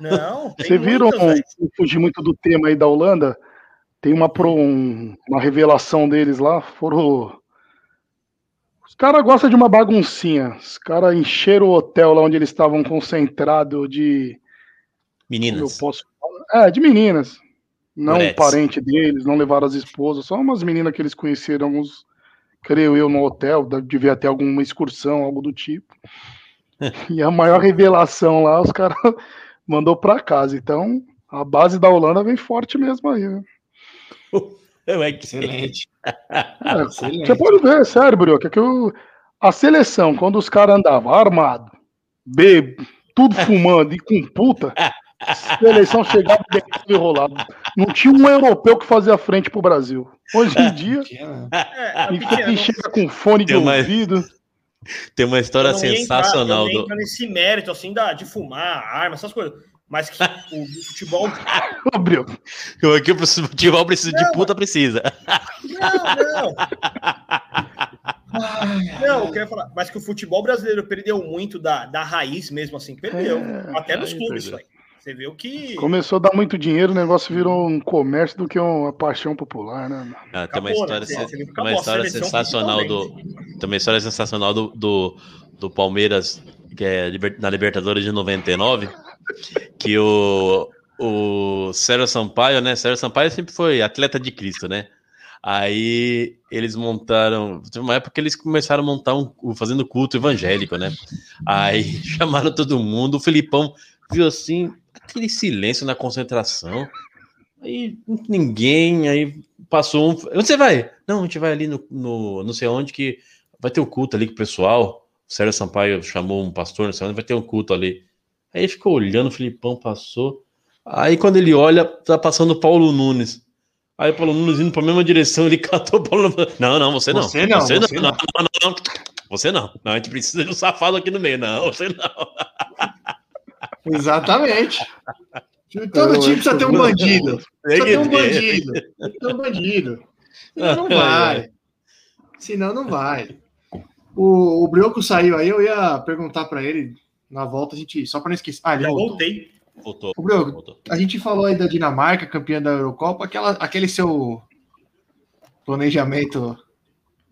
Não, Você viram, não fugir muito do tema aí da Holanda, tem uma, pro, um, uma revelação deles lá. Foram. Caras gostam de uma baguncinha. Os caras encheram o hotel lá onde eles estavam concentrados de. Meninas. Eu posso? É, de meninas. Não parente deles, não levaram as esposas, só umas meninas que eles conheceram, alguns, creio eu, no hotel, devia ter alguma excursão, algo do tipo. E a maior revelação lá, os caras mandou pra casa. Então, a base da Holanda vem forte mesmo aí, né? É Excelente. É, Excelente. Você pode ver, sério, Brioca, que o- a seleção, quando os caras andavam armado, bebo, tudo fumando e com puta, a seleção chegava e rolado. Não tinha um europeu que fazia frente pro Brasil. Hoje em dia, É, e quem chega com fone de Tem ouvido. Tem uma história eu não ia entrar- sensacional eu ia do. entrar nesse mérito assim da, de fumar, arma, essas coisas. Mas que o futebol. Brioca, Eu aqui o futebol precisa de puta, precisa. Não, não. Não, eu queria falar, mas que o futebol brasileiro perdeu muito da, da raiz mesmo, assim, perdeu. É, Até nos clubes, isso aí. Você viu que. começou a dar muito dinheiro, o negócio virou um comércio do que uma paixão popular, né? Ah, tem uma Acabou, história, né? que tem uma história sensacional do. Tem uma história sensacional do, do, do Palmeiras, que é na Libertadores de 99, que o, o Sérgio Sampaio, né? Sérgio Sampaio sempre foi atleta de Cristo, né? Aí eles montaram. Teve uma época que eles começaram a montar um. fazendo culto evangélico, né? Aí chamaram todo mundo, o Felipão viu assim, aquele silêncio na concentração. Aí ninguém, aí passou um. Onde você vai? Não, a gente vai ali no, no não sei onde que vai ter um culto ali com o pessoal. O Sérgio Sampaio chamou um pastor, não sei onde, vai ter um culto ali. Aí ele ficou olhando, o Filipão passou. Aí quando ele olha, tá passando o Paulo Nunes. Aí o Paulo Nunes indo pra mesma direção, ele catou o Paulo Nunes. Não, não, você não. Você não, Você não, você não, não. não, não, não. Você não. Não, a gente precisa de um safado aqui no meio. Não, você não. Exatamente. Todo Eu time precisa ter um bandido. Tem Precisa ter um bandido. Tem que ter um bandido. Senão não vai. Senão não vai. O, o Brioco saiu aí, eu ia perguntar pra ele na volta, a gente. Só pra não esquecer. Ah, ele Já voltou. voltei. Voltou. O Brioco, voltou. a gente falou aí da Dinamarca, campeã da Eurocopa, aquela, aquele seu planejamento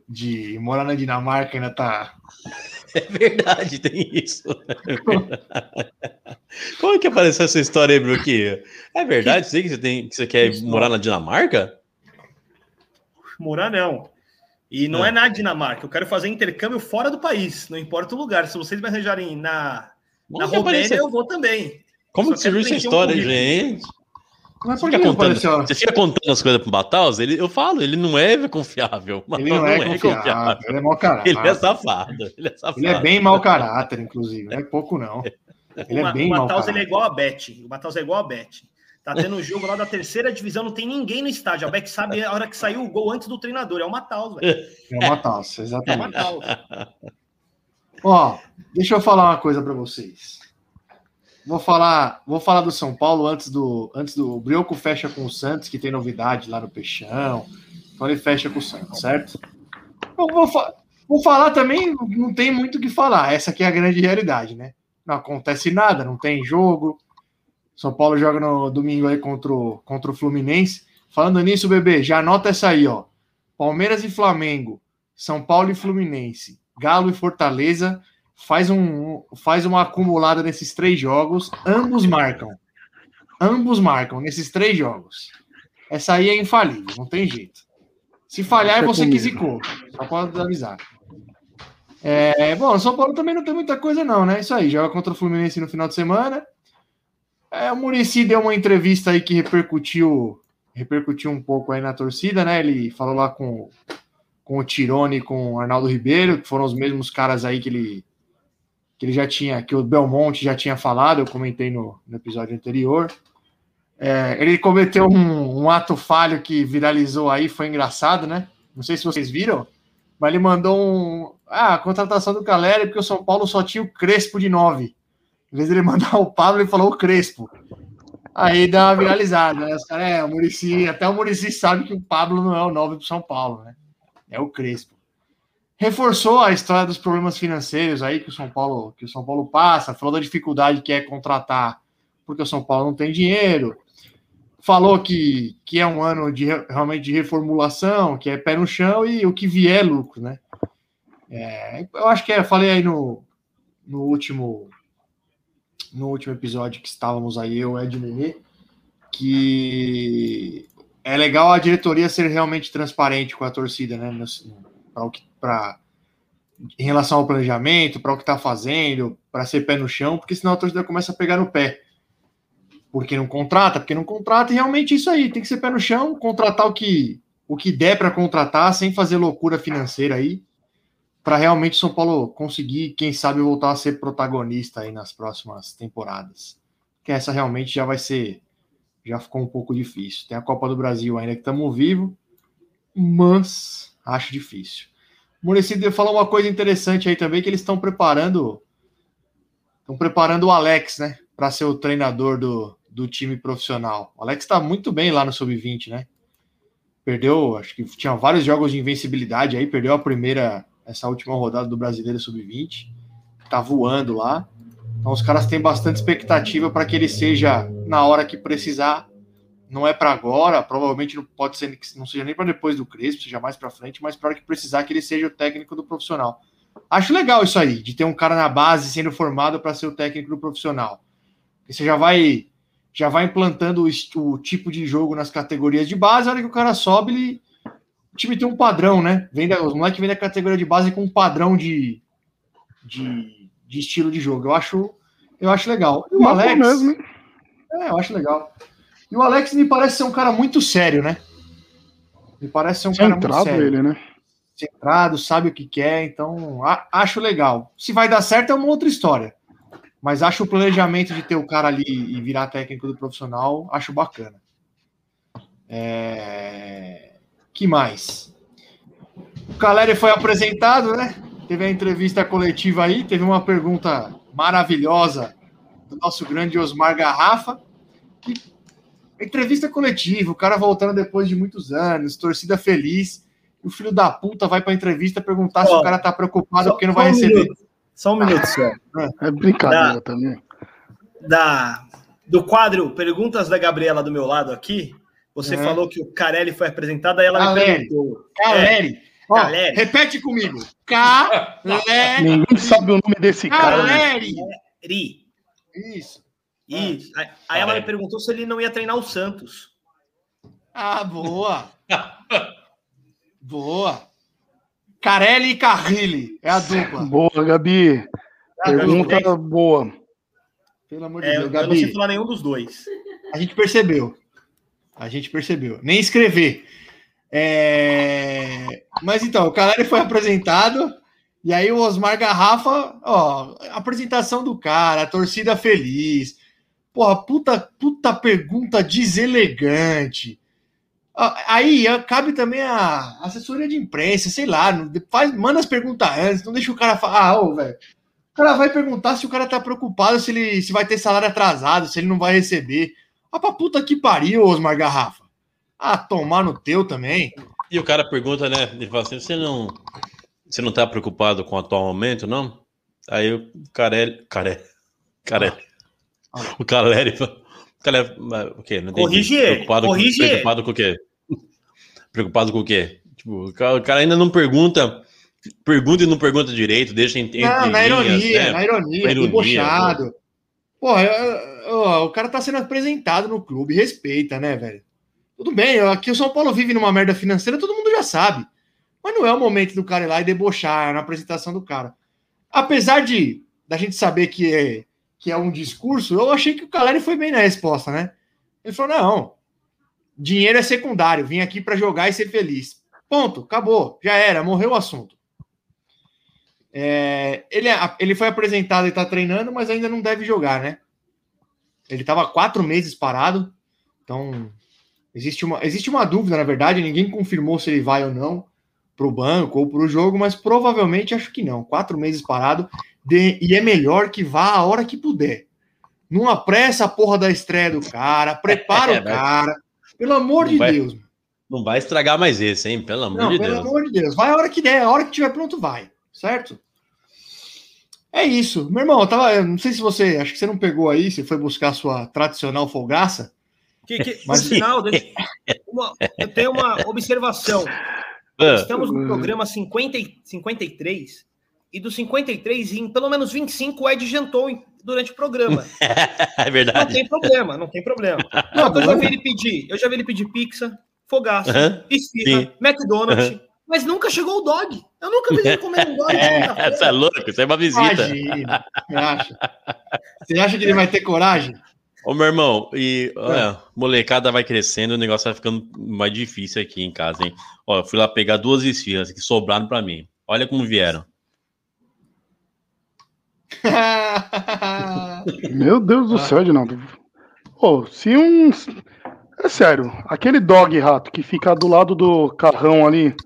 de morar na Dinamarca ainda tá. É verdade, tem isso. Como é que apareceu essa história aí, Bruquinho? É verdade, sei que você, tem, que você quer morar na Dinamarca? Morar não. E não Ah. é na Dinamarca. Eu quero fazer intercâmbio fora do país. Não importa o lugar. Se vocês me arranjarem na, na Como Romênia, apareceu? eu vou também. Como surgiu essa um história, currículo. gente? Mas Você por fica, que não contando, apareceu? você fica contando as coisas pro Bataus? Ele, eu falo, ele não é confiável. Ele não, é, confiável, ele é mau caráter. Ele é safado. Ele é safado. Ele é bem mau caráter, inclusive. Não é pouco, não. Ele o, é bem o mau Mataus ele é caráter. igual a Bet. O Mataus é igual a Bet. Tá tendo um jogo lá da terceira divisão, não tem ninguém no estádio. A Bet sabe a hora que saiu o gol antes do treinador. É o Mataus, velho. É uma taça, É o exatamente. Mataus. Ó, deixa eu falar uma coisa para vocês. Vou falar, vou falar do São Paulo antes do antes do o Brioco fecha com o Santos, que tem novidade lá no Peixão. Então ele fecha com o Santos, certo? Eu vou, vou falar também, não tem muito o que falar. Essa aqui é a grande realidade, né? Não acontece nada, não tem jogo. São Paulo joga no domingo aí contra o, contra o Fluminense. Falando nisso, bebê, já anota essa aí, ó. Palmeiras e Flamengo, São Paulo e Fluminense, Galo e Fortaleza, faz, um, faz uma acumulada nesses três jogos, ambos marcam. Ambos marcam nesses três jogos. Essa aí é infalível, não tem jeito. Se falhar, é você que zicou. Só pode avisar. É, bom, São Paulo também não tem muita coisa, não, né? Isso aí, joga contra o Fluminense no final de semana. É, o Murici deu uma entrevista aí que repercutiu, repercutiu um pouco aí na torcida, né? Ele falou lá com, com o Tirone e com o Arnaldo Ribeiro, que foram os mesmos caras aí que ele, que ele já tinha, que o Belmonte já tinha falado, eu comentei no, no episódio anterior. É, ele cometeu um, um ato falho que viralizou aí, foi engraçado, né? Não sei se vocês viram, mas ele mandou um. Ah, a contratação do Caleri, porque o São Paulo só tinha o Crespo de 9. Em vez ele mandar o Pablo, ele falou o Crespo. Aí dá uma viralizada, né? Os caras, é, o Murici, até o Murici sabe que o Pablo não é o 9 pro São Paulo, né? É o Crespo. Reforçou a história dos problemas financeiros aí que o São Paulo, que o São Paulo passa, falou da dificuldade que é contratar porque o São Paulo não tem dinheiro. falou que, que é um ano de realmente de reformulação, que é pé no chão e o que vier é lucro, né? É, eu acho que é, falei aí no, no último no último episódio que estávamos aí, eu, Ed Nenê, que é legal a diretoria ser realmente transparente com a torcida, né? Para o que para em relação ao planejamento, para o que está fazendo, para ser pé no chão, porque senão a torcida começa a pegar no pé porque não contrata, porque não contrata, e realmente isso aí, tem que ser pé no chão, contratar o que o que der para contratar, sem fazer loucura financeira aí, para realmente São Paulo conseguir, quem sabe, voltar a ser protagonista aí nas próximas temporadas. Que essa realmente já vai ser, já ficou um pouco difícil. Tem a Copa do Brasil ainda que estamos vivo, mas acho difícil. O Muricy falou uma coisa interessante aí também, que eles estão preparando, estão preparando o Alex, né, para ser o treinador do, do time profissional. O Alex está muito bem lá no Sub-20, né? Perdeu, acho que tinha vários jogos de invencibilidade aí, perdeu a primeira, essa última rodada do Brasileiro Sub-20. Tá voando lá. Então os caras têm bastante expectativa para que ele seja na hora que precisar. Não é para agora, provavelmente não pode ser, não seja nem para depois do Crespo, seja mais para frente, mas para hora que precisar que ele seja o técnico do profissional. Acho legal isso aí, de ter um cara na base sendo formado para ser o técnico do profissional. Você já vai já vai implantando o, o, tipo de jogo nas categorias de base, a hora que o cara sobe, ele, o time tem um padrão, né? Vem da, os moleques vêm da categoria de base com um padrão de, de, de, estilo de jogo. Eu acho, eu acho legal. E o Alex. Mesmo, É, eu acho legal. E o Alex me parece ser um cara muito sério, né? Me parece ser um Centrado cara muito sério. ele, né? Centrado, sabe o que quer, então a, acho legal. Se vai dar certo é uma outra história. Mas acho o planejamento de ter o cara ali e virar técnico do profissional, acho bacana. É... Que mais? O Caleri foi apresentado, né? Teve a entrevista coletiva aí, teve uma pergunta maravilhosa do nosso grande Osmar Garrafa. Que... Entrevista coletiva, o cara voltando depois de muitos anos, torcida feliz. E o filho da puta vai para a entrevista perguntar oh, se o cara tá preocupado porque não vai receber. Minuto. Só um minuto só. É brincadeira da, também. Da, do quadro Perguntas da Gabriela do meu lado aqui, você é. falou que o Carelli foi apresentado, aí ela Caleri. me perguntou. Caleri. É. Ó, Caleri. Repete comigo. Caleri. Ninguém sabe o nome desse cara. Né? Caleri. Ri. Isso. Isso. Aí, aí ela me perguntou se ele não ia treinar o Santos. Ah, boa. boa. Carelli e Carrilli. É a dupla. Boa, Gabi. É Pergunta dupla. boa. Pelo amor de é, Deus, Gabi. Eu não sei falar nenhum dos dois. A gente percebeu. A gente percebeu. Nem escrever. É... Mas então, o Caleri foi apresentado. E aí o Osmar Garrafa, ó, apresentação do cara, a torcida feliz. Porra, puta, puta pergunta deselegante. Aí cabe também a assessoria de imprensa, sei lá, faz, manda as perguntas antes, não deixa o cara falar, ah, ô, velho. O cara vai perguntar se o cara tá preocupado se ele se vai ter salário atrasado, se ele não vai receber. Ah, pra puta que pariu, Osmar Garrafa. Ah, tomar no teu também. E o cara pergunta, né? Ele fala assim: você não, você não tá preocupado com o atual momento, não? Aí o Carelli. Carelli. Carelli. Ah. O Caleri Cara, o quê? Não corrige ele. Preocupado, corrige com, preocupado com o quê? Preocupado com o quê? Tipo, o cara ainda não pergunta. Pergunta e não pergunta direito, deixa em. Não, na ironia, né? na ironia, na ironia debochado. Porra, o cara tá sendo apresentado no clube, respeita, né, velho? Tudo bem, aqui o São Paulo vive numa merda financeira, todo mundo já sabe. Mas não é o momento do cara ir lá e debochar na apresentação do cara. Apesar de da gente saber que é que é um discurso, eu achei que o Caleri foi bem na resposta, né? Ele falou: não, dinheiro é secundário, vim aqui para jogar e ser feliz. Ponto, acabou, já era, morreu o assunto. É, ele, ele foi apresentado e está treinando, mas ainda não deve jogar, né? Ele estava quatro meses parado, então existe uma, existe uma dúvida, na verdade, ninguém confirmou se ele vai ou não para o banco ou para o jogo, mas provavelmente acho que não. Quatro meses parado de, e é melhor que vá a hora que puder. Não apressa a porra da estreia do cara, prepara é, o cara. Pelo amor de vai, Deus. Não vai estragar mais esse, hein? Pelo amor não, de pelo Deus. Pelo amor de Deus. Vai a hora que der, a hora que tiver pronto, vai. Certo? É isso. Meu irmão, eu tava. Eu não sei se você. Acho que você não pegou aí, você foi buscar a sua tradicional folgaça. Que, que, por Mas- sinal, deixa- uma- eu tenho uma observação. Ah, Estamos no programa 50, e- 53, e dos 53, em pelo menos 25, o Ed jantou durante o programa. é Não verdade. tem problema, não tem problema. Não, eu já vi ele pedir, eu já vi ele pedir pizza, esfirra, sim. McDonald's, mas nunca chegou o dog. Eu nunca vi ele comer um dog. quinta-feira. Essa é louco, isso é uma visita. Imagina. Você acha? Você acha que ele vai ter coragem? Ô, meu irmão, e olha, molecada vai crescendo, o negócio vai ficando mais difícil aqui em casa, hein? Ó, eu fui lá pegar duas esfirras que sobraram pra mim. Olha como vieram. Meu Deus do céu, Edinaldo. Pô, se um. É sério, aquele dog rato que fica do lado do carrão ali,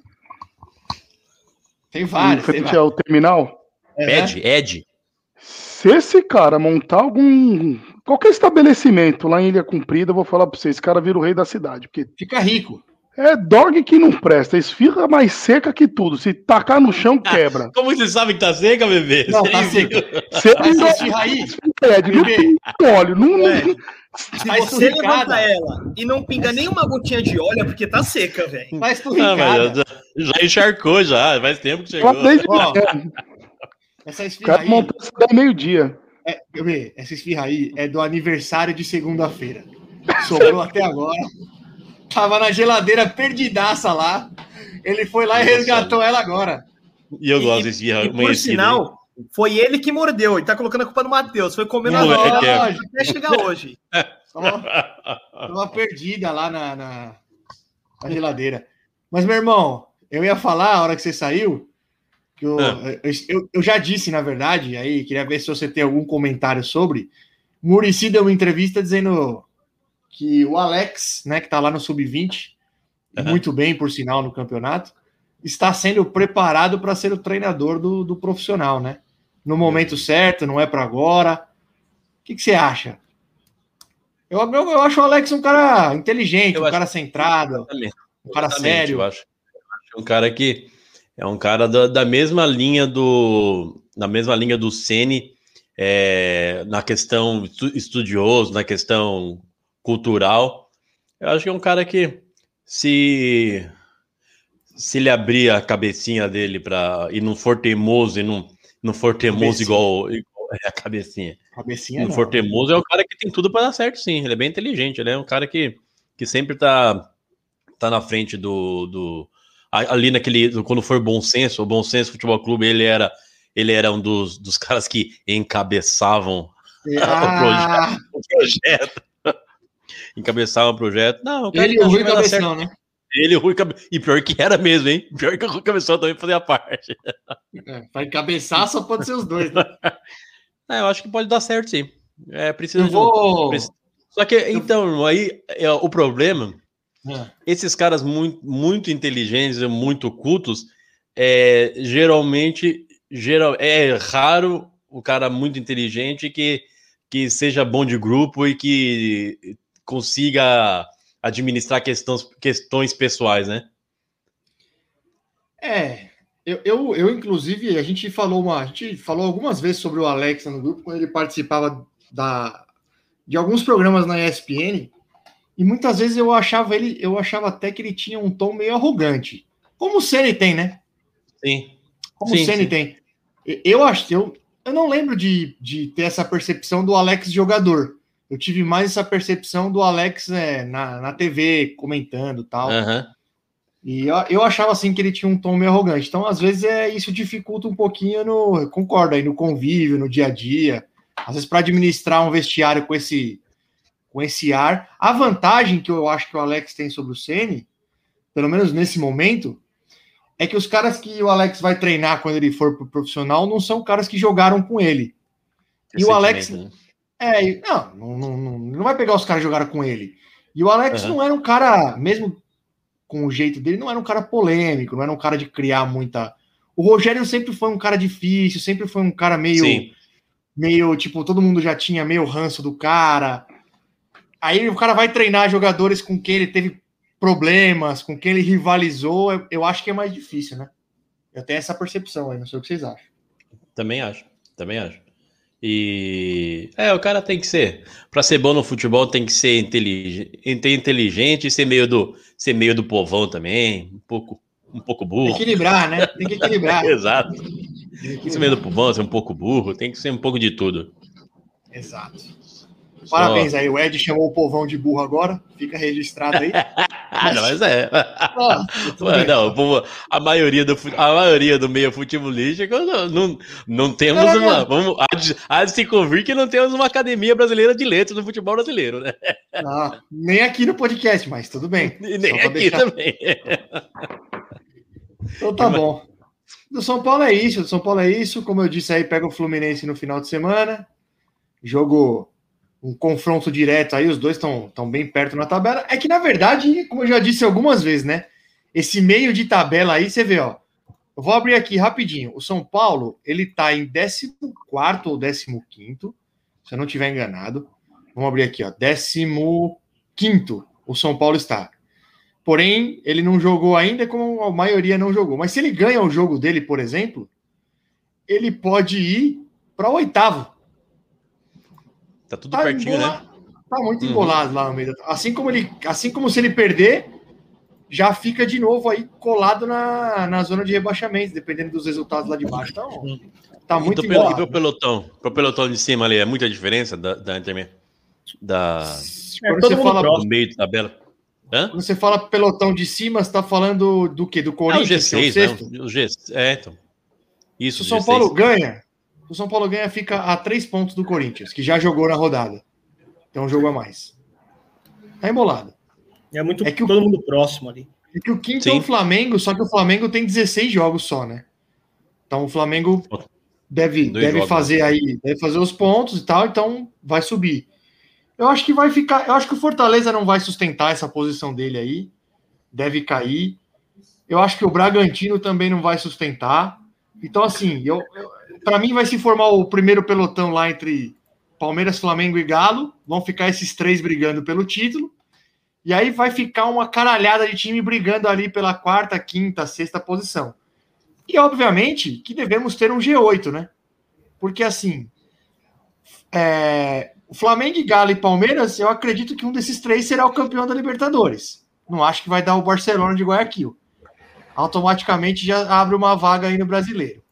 tem em vários. Tem frente vários. ao terminal, É, Ed, Ed. se esse cara montar algum. qualquer estabelecimento lá em Ilha Comprida, eu vou falar pra vocês, esse cara vira o rei da cidade. Porque Fica rico. é dog que não presta, esfirra mais seca que tudo. Se tacar no chão, quebra. Como você sabe que tá seca, bebê? Não, tá Mas não esse aí, pede, não tem óleo, não. É. não- Se Tá você levanta ela e não pinga nenhuma gotinha de óleo, é porque tá seca, velho. faz Ah, turricada. mas já, já encharcou já, faz tempo que chegou. desde Ó. Essa O esfirra aí, montou isso daí meio-dia. é, eu vi, essa esfirra aí é do aniversário de segunda-feira. Sobrou até agora. Tava na geladeira perdidaça lá. Ele foi lá e resgatou ela agora. E eu gosto desse E por sinal, foi ele que mordeu. Ele tá colocando a culpa no Matheus. Foi comendo a hora é. até chegar hoje. Tava, tava perdida lá na, na, na geladeira. Mas, meu irmão, eu ia falar a hora que você saiu. Que eu, Ah. eu, eu- eu já disse, na verdade, aí queria ver se você tem algum comentário sobre. Murici deu uma entrevista dizendo que o Alex, né, que tá lá no Sub-20, Aham. muito bem, por sinal, no campeonato, está sendo preparado para ser o treinador do, do profissional, né? No momento certo, não é para agora. O que, que você acha? Eu, eu, eu acho o Alex um cara inteligente, Eu um acho- cara centrado, um cara sério. Eu acho, eu acho um cara que é um cara da, da mesma linha do na mesma linha do Ceni é, na questão estu- estudioso, na questão cultural. Eu acho que é um cara que se se ele abrir a cabecinha dele para e não for teimoso e não não for teimoso igual, igual é a cabecinha Cabecinha não não. for teimoso, é um cara que tem tudo para dar certo, sim. Ele é bem inteligente, ele é um cara que, que sempre tá, tá na frente do, do. Ali naquele. do- Quando for bom senso, o Bom Senso Futebol Clube, ele era, ele era um dos, dos caras que encabeçavam Ah, o projeto. encabeçavam o projeto. Não, o cara ele e que o Rui. Cabeção, né? Ele e o Rui. E pior que era mesmo, hein? Pior que o Rui Cabeção também fazia parte. É, vai cabeçar, só pode ser os dois. Né? É, eu acho que pode dar certo, sim. É, precisa Eu de um- vou. Só que, então, aí é, o problema Ah, esses caras muito, muito inteligentes e muito cultos, é, geralmente geral, é raro o cara muito inteligente que, que seja bom de grupo e que consiga administrar questões, questões pessoais, né? É, eu, eu, eu, inclusive, a gente falou uma, a gente falou algumas vezes sobre o Alex no grupo quando ele participava da, de alguns programas na ESPN, e muitas vezes eu achava ele, eu achava até que ele tinha um tom meio arrogante, como o Ceni tem, né? Sim. Como Sim, o Ceni tem. Eu acho, eu, eu não lembro de, de ter essa percepção do Alex jogador. Eu tive mais essa percepção do Alex é, na, na TV, comentando e tal. Aham. E eu, eu achava assim que ele tinha um tom meio arrogante. Então, às vezes, é, isso dificulta um pouquinho no. Concordo aí, no convívio, no dia a dia. Às vezes, para administrar um vestiário com esse, com esse ar. A vantagem que eu acho que o Alex tem sobre o Ceni, pelo menos nesse momento, é que os caras que o Alex vai treinar quando ele for pro profissional não são caras que jogaram com ele. E o Alex- né? É, não, não, não, não, vai pegar os caras que jogaram com ele. E o Alex Aham. não era um cara, mesmo com o jeito dele, não era um cara polêmico, não era um cara de criar muita. O Rogério sempre foi um cara difícil, sempre foi um cara meio, Sim. meio tipo, todo mundo já tinha meio ranço do cara. Aí o cara vai treinar jogadores com quem ele teve problemas, com quem ele rivalizou, eu, eu acho que é mais difícil, né? Eu tenho essa percepção aí, não sei o que vocês acham. Também acho, também acho. E é, o cara tem que ser, para ser bom no futebol tem que ser inteligente, inteligente e ser meio do ser meio do povão também, um pouco um pouco burro. Equilibrar, né? Tem que equilibrar. Exato. Tem que ser meio do povão, ser um pouco burro, tem que ser um pouco de tudo. Exato. Parabéns aí, o Ed chamou o povão de burro agora, fica registrado aí. Ah, não, mas é. Ah, não, povo- a maioria do a maioria do meio futebolístico não, não, não temos uma. Vamos, há, de, há de se convir que não temos uma academia brasileira de letras no futebol brasileiro, né? Ah, nem aqui no podcast, mas tudo bem. Nem aqui deixar- também. Então tá bom. Do São Paulo é isso, do São Paulo é isso. Como eu disse aí, pega o Fluminense no final de semana. Jogo, um confronto direto aí, os dois estão bem perto na tabela. É que, na verdade, como eu já disse algumas vezes, né? Esse meio de tabela aí, você vê, ó. Eu vou abrir aqui rapidinho. O São Paulo, ele tá em 14 ou 15, se eu não tiver enganado. Vamos abrir aqui, ó. 15 o São Paulo está. Porém, ele não jogou ainda, como a maioria não jogou. Mas se ele ganha o jogo dele, por exemplo, ele pode ir para oitavo. Tá tudo Tá, pertinho, embola- né? tá muito Uhum. embolado lá no meio. da- Assim como ele, assim como se ele perder, já fica de novo aí colado na, na zona de rebaixamento, dependendo dos resultados lá de baixo. Então, tá muito e embolado. pro pelotão? Pro pelotão de cima ali, é muita diferença da, da, interme- da, É, Quando todo você mundo fala próximo. meio de tabela. Hã? Quando você fala pelotão de cima, você está falando do quê? Do Ah, o Corinthians, que é o G6, sexto? né? O G, é, então. Isso, Se o São G6. Paulo ganha, o São Paulo ganha, fica a três pontos do Corinthians, que já jogou na rodada. Então um jogo a mais. Tá embolado. É muito É que o- todo mundo próximo ali. E que o quinto Sim. é o Flamengo, só que o Flamengo tem 16 jogos só, né? Então o Flamengo deve, Dois deve jogos, fazer aí, deve fazer os pontos e tal, então vai subir. Eu acho que vai ficar, eu acho que o Fortaleza não vai sustentar essa posição dele aí, deve cair. Eu acho que o Bragantino também não vai sustentar. Então assim, eu, para mim vai se formar o primeiro pelotão lá entre Palmeiras, Flamengo e Galo, vão ficar esses três brigando pelo título. E aí vai ficar uma caralhada de time brigando ali pela quarta, quinta, sexta posição. E obviamente que devemos ter um G8, né? Porque assim, é, o Flamengo, Galo e Palmeiras, eu acredito que um desses três será o campeão da Libertadores. Não acho que vai dar o Barcelona de Guayaquil. Automaticamente já abre uma vaga aí no brasileiro.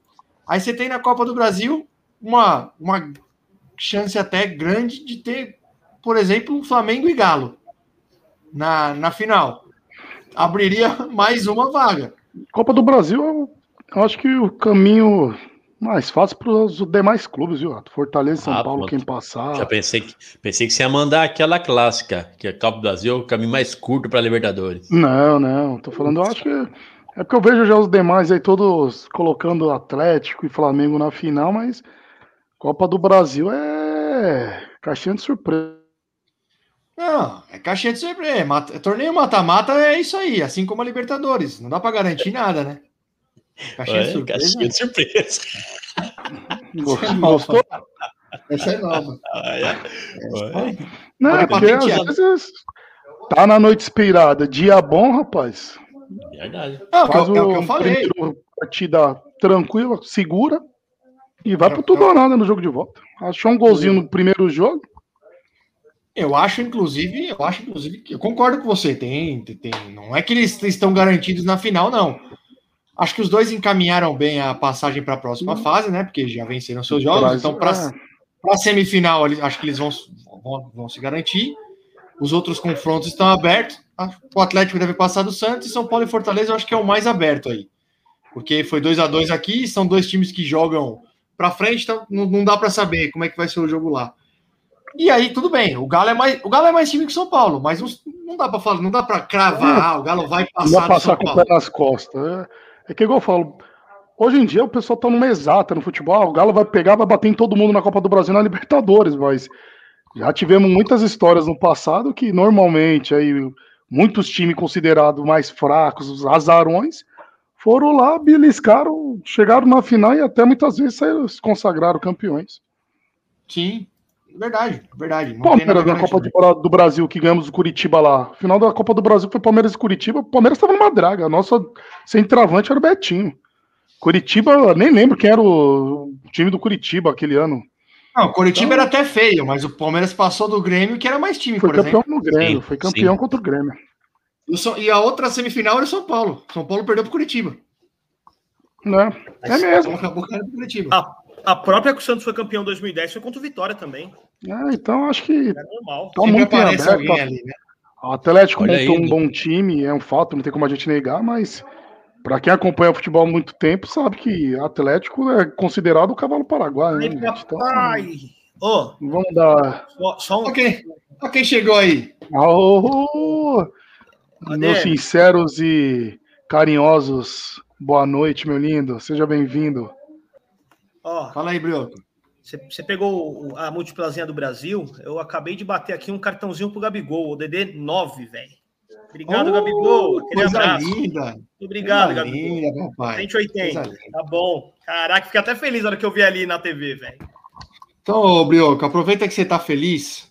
Aí você tem na Copa do Brasil uma, uma chance até grande de ter, por exemplo, Flamengo e Galo na, na final. Abriria mais uma vaga. Copa do Brasil, eu- acho que o caminho mais fácil para os demais clubes, viu? Rato? Fortaleza, São Ah, Paulo, pronto. quem passar. Já pensei que, pensei que você ia mandar aquela clássica, que a Copa do Brasil é o caminho mais curto para Libertadores. Não, não, tô falando, eu acho que é porque eu vejo já os demais aí todos colocando Atlético e Flamengo na final, mas Copa do Brasil é caixinha de surpresa. Não, é caixinha de surpresa. Mata- Torneio mata-mata é isso aí, assim como a Libertadores. Não dá para garantir nada, né? Caixinha de É, surpresa. caixinha de surpresa. Gostou? Essa é nova. Ah, é. Ué. Não, é porque às vezes tá na noite inspirada, dia bom, rapaz. Verdade. É o que Faz eu- é o que eu falei. partida tranquila, segura e vai É, pro tudo ou nada no jogo de volta. Achou um golzinho no primeiro jogo. Eu acho, inclusive, eu acho, inclusive, que eu concordo com você. Tem, tem, não é que eles estão garantidos na final, não. Acho que os dois encaminharam bem a passagem para a próxima fase, né? Porque já venceram seus jogos. Então, para é, a semifinal, acho que eles vão, vão, vão se garantir. Os outros confrontos estão abertos. Que O Atlético deve passar do Santos e São Paulo e Fortaleza, eu acho que é o mais aberto aí. Porque foi 2 a 2 aqui, são dois times que jogam para frente, então não, não dá para saber como é que vai ser o jogo lá. E aí, tudo bem. O Galo é mais, o Galo é mais time que o São Paulo, mas não dá para falar, não dá para cravar, ah, o Galo vai não passar vai do passar com o pé nas costas. É, é que igual eu falo. Hoje em dia o pessoal tá numa exata no futebol. Ah, o Galo vai pegar, vai bater em todo mundo na Copa do Brasil na Libertadores, mas já tivemos muitas histórias no passado que normalmente aí muitos times considerados mais fracos, os azarões, foram lá, beliscaram, chegaram na final e até muitas vezes saíram- se consagraram campeões. Sim, verdade, verdade. Não Palmeiras na Copa garantido. de- do Brasil que ganhamos o Curitiba lá. Final da Copa do Brasil foi Palmeiras e Curitiba. O Palmeiras estava numa draga. A nossa centroavante era o Betinho. Curitiba, nem lembro quem era o time do Curitiba aquele ano. Não, o Curitiba Então- era até feio, mas o Palmeiras passou do Grêmio, que era mais time, Foi por campeão exemplo. no Grêmio, Sim, foi campeão sim. contra o Grêmio. E o E a outra semifinal era o São Paulo. São Paulo perdeu pro Curitiba. Né? É mesmo. Então acabou caindo pro Curitiba. A, a própria que o Santos foi campeão em 2010 foi contra o Vitória também. É, então acho que É normal. tá muito aberto. alguém ali, né? O Atlético Olha montou aí, um né? bom time, é um fato, não tem como a gente negar, mas para quem acompanha o futebol há muito tempo, sabe que Atlético é considerado o cavalo paraguaio, né? Então, vamos dar. só, só um. Ok. Ó quem chegou aí. Cadê? Meus sinceros e carinhosos, boa noite, meu lindo. Seja bem-vindo. Ó, Fala aí, Brioco. você, pegou a multiplazinha do Brasil. Eu acabei de bater aqui um cartãozinho pro Gabigol, o DD 9, velho. Obrigado, Oh, Gabigol. Aquele Coisa abraço. linda. Obrigado, Coisa Gabigol. linda, papai. 180. Coisa linda. Tá bom. Caraca, fiquei até feliz na hora que eu vi ali na TV, velho. Então, Brioco, aproveita que você tá feliz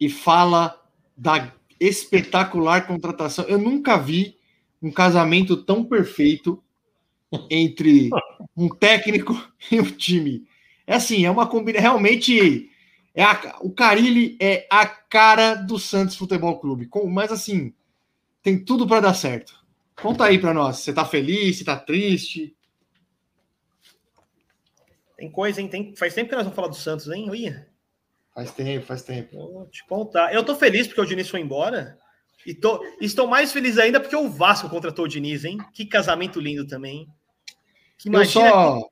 e fala da espetacular contratação. Eu nunca vi um casamento tão perfeito entre um técnico e um time. É assim, é uma combinação. Realmente, é a- o Carilli é a cara do Santos Futebol Clube. Com- Mas assim, tem tudo para dar certo. Conta aí para nós. Você tá feliz? Você tá triste? Tem coisa, hein? Tem... Faz tempo que nós vamos falar do Santos, hein? Ia. Faz tempo, faz tempo. Vou te contar. Eu tô feliz porque o Diniz foi embora. E tô... estou mais feliz ainda porque o Vasco contratou o Diniz, hein? Que casamento lindo também. Que Eu só,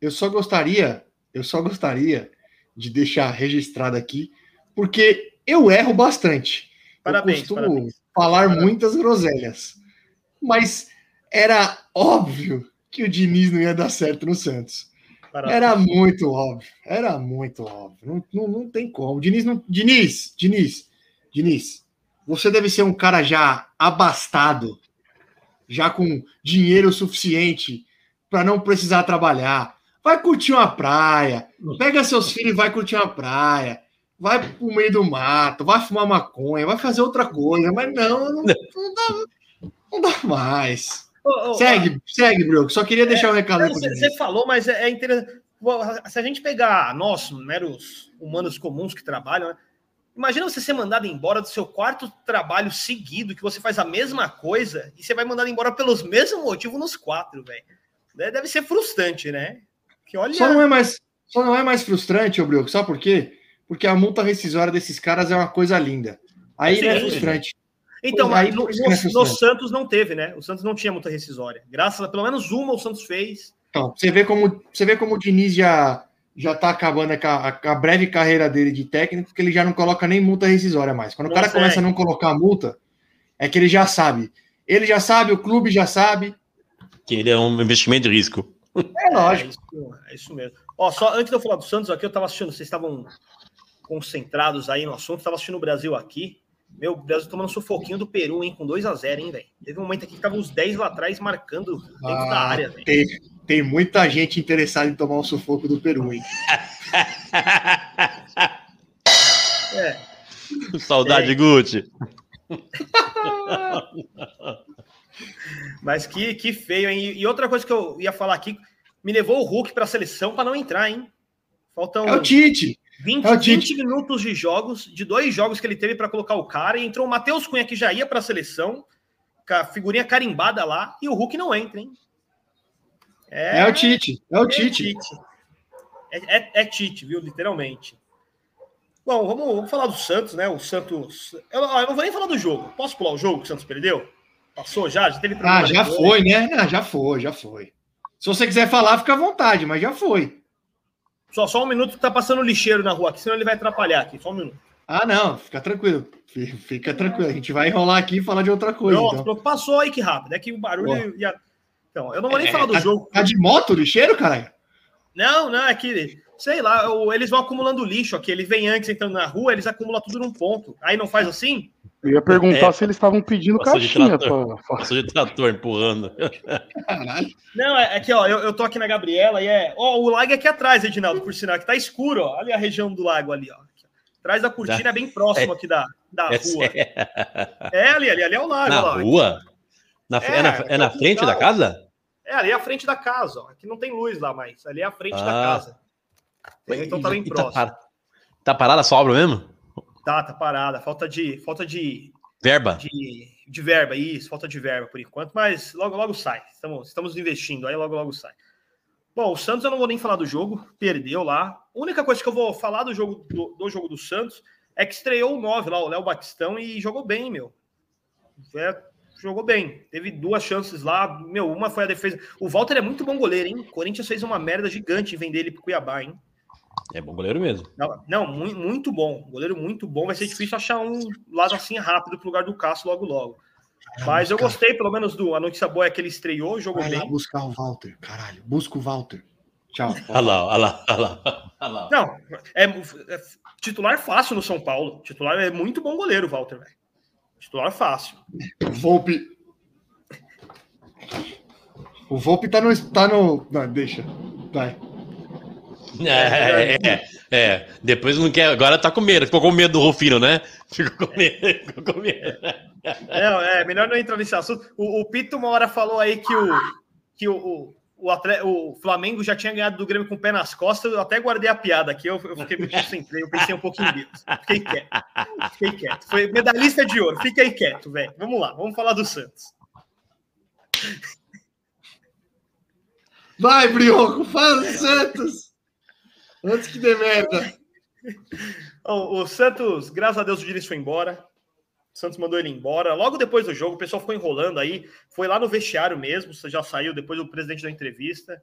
eu só gostaria, eu só gostaria de deixar registrado aqui, porque eu erro bastante. Parabéns, eu costumo parabéns. Falar muitas groselhas, mas era óbvio que o Diniz não ia dar certo no Santos. Era muito óbvio, era muito óbvio. Não, não, não tem como. Diniz, não, Diniz, Diniz, Diniz, você deve ser um cara já abastado, já com dinheiro suficiente para não precisar trabalhar. Vai curtir uma praia, pega seus filhos e vai curtir uma praia. Vai pro meio do mato, vai fumar maconha, vai fazer outra coisa, mas não, não, não dá, não dá mais. Ô, ô, Segue, segue, Bruno. Só queria deixar um recado Você, você falou, mas é, é interessante. Se a gente pegar nós, meros humanos comuns que trabalham, né? imagina você ser mandado embora do seu quarto trabalho seguido, que você faz a mesma coisa, e você vai mandado embora pelos mesmos motivos nos quatro, velho. Né? Deve ser frustrante, né? Que olha. Só não é mais, só não é mais frustrante, Brioco, sabe por quê? Porque a multa rescisória desses caras é uma coisa linda. Aí é frustrante. Então, Pois aí, no, é no-. Santos não teve, né? O Santos não tinha multa rescisória. Graças a pelo menos uma o Santos fez. Então, você vê como, você vê como o Diniz já, já tá acabando com a, a breve carreira dele de técnico, que ele já não coloca nem multa rescisória mais. Quando o Não cara segue. começa a não colocar multa, é que ele já sabe. Ele já sabe, o clube já sabe. Que ele é um investimento de risco. É lógico. É isso, é isso mesmo. Ó, só antes de eu falar do Santos, aqui eu tava assistindo, vocês estavam concentrados aí no assunto, tava assistindo o Brasil aqui. Meu, o Brasil tomando um sufoquinho do Peru, hein, com 2 a 0 hein, velho. Teve um momento aqui que tava uns 10 lá atrás marcando dentro da Ah, área, velho. Tem, tem muita gente interessada em tomar um sufoco do Peru, hein? É, Saudade, Gucci. mas que, que feio, hein? E outra coisa que eu ia falar aqui, me levou o Hulk pra seleção pra não entrar, hein? Faltam É o Tite. 20, é o Tite. 20 minutos de jogos, de dois jogos que ele teve pra colocar o cara, e entrou o Matheus Cunha, que já ia pra seleção, com a figurinha carimbada lá, e o Hulk não entra, hein? É, o Tite. É o Tite. É, é, é Tite, viu? Literalmente. Bom, vamos, vamos falar do Santos, né? O Santos. Eu, eu não vou nem falar do jogo. Posso pular o jogo que o Santos perdeu? Passou já? Já teve Ah, já foi, né? Ah, já foi, já foi. Se você quiser falar, fica à vontade, mas já foi. Só, só um minuto que tá passando lixeiro na rua aqui, senão ele vai atrapalhar aqui. Só um minuto. Ah, não, fica tranquilo. Fi- Fica tranquilo. A gente vai enrolar aqui e falar de outra coisa. Pronto, então. Passou aí que rápido. É que o barulho ia. Então, eu não vou nem É, falar do tá- jogo. Tá de moto, lixeiro, caralho? Não, não, é que, sei lá, eles vão acumulando lixo aqui. Eles vêm antes entrando na rua, eles acumulam tudo num ponto. Aí não faz assim? Eu ia perguntar É. se eles estavam pedindo de caixinha. trator. Pra... Passou de trator empurrando. Caralho. Não, é, é que, ó, eu, eu tô aqui na Gabriela e é. Ó, o lago é aqui atrás, Edinaldo, por sinal, que tá escuro, ó. Ali a região do lago ali, ó. Atrás da cortina é bem próximo aqui da, da É rua. É ali, ali, ali é o lago, Na ó lá. rua? Na, é, É, na, é na tá frente da casa? É ali é a frente da casa, ó. Aqui não tem luz lá mais. Ali é a frente da Ah. casa. O Wellington tá bem E próximo. par- Tá parada a sobra mesmo? Tá parada. Falta de, falta de, Verba? de, de verba, isso, falta de verba por enquanto, mas logo, logo sai. Estamos, estamos investindo, aí logo, logo sai. Bom, o Santos eu não vou nem falar do jogo, perdeu lá. A única coisa que eu vou falar do jogo do, do jogo do Santos é que estreou o 9 lá, o Léo Batistão, e jogou bem, meu. É, jogou bem. Teve duas chances lá, meu, uma foi a defesa. O Walter é muito bom goleiro, hein? O Corinthians fez uma merda gigante em vender ele pro Cuiabá, hein? É bom goleiro mesmo. Não, não muito, muito bom. Goleiro muito bom. Vai ser difícil achar um lado assim rápido pro lugar do Cássio logo logo. Mas eu gostei, pelo menos, do A Notícia Boa é que ele estreou, jogou Vai lá bem. buscar o Walter, caralho. Busca o Walter. Tchau. Olha lá, olha lá, olha lá. lá. Não, é, é titular fácil no São Paulo. Titular é muito bom goleiro, Walter, velho. Titular fácil. O Volpe. O Volpe tá no. Tá no... Não, deixa. Vai. É, é, é. Depois não quer. Agora tá com medo. Ficou com medo do Rufino, né? Ficou com medo. Ficou com medo. É, é melhor não entrar nesse assunto. O, o Pito uma hora falou aí que o, que o, o, o, atle- o Flamengo já tinha ganhado do Grêmio com o pé nas costas. Eu até guardei a piada aqui. Eu, eu fiquei me concentrei. Eu pensei um pouco em Deus. Fiquei quieto. Fiquei quieto. Foi medalhista de ouro. Fica aí quieto, velho. Vamos lá. Vamos falar do Santos. Vai, Brioco, fala do Santos. Antes que dê merda. O, o Santos, graças a Deus, o Diniz foi embora. O Santos mandou ele embora. Logo depois do jogo, o pessoal ficou enrolando aí. Foi lá no vestiário mesmo. Você já saiu depois do presidente da entrevista.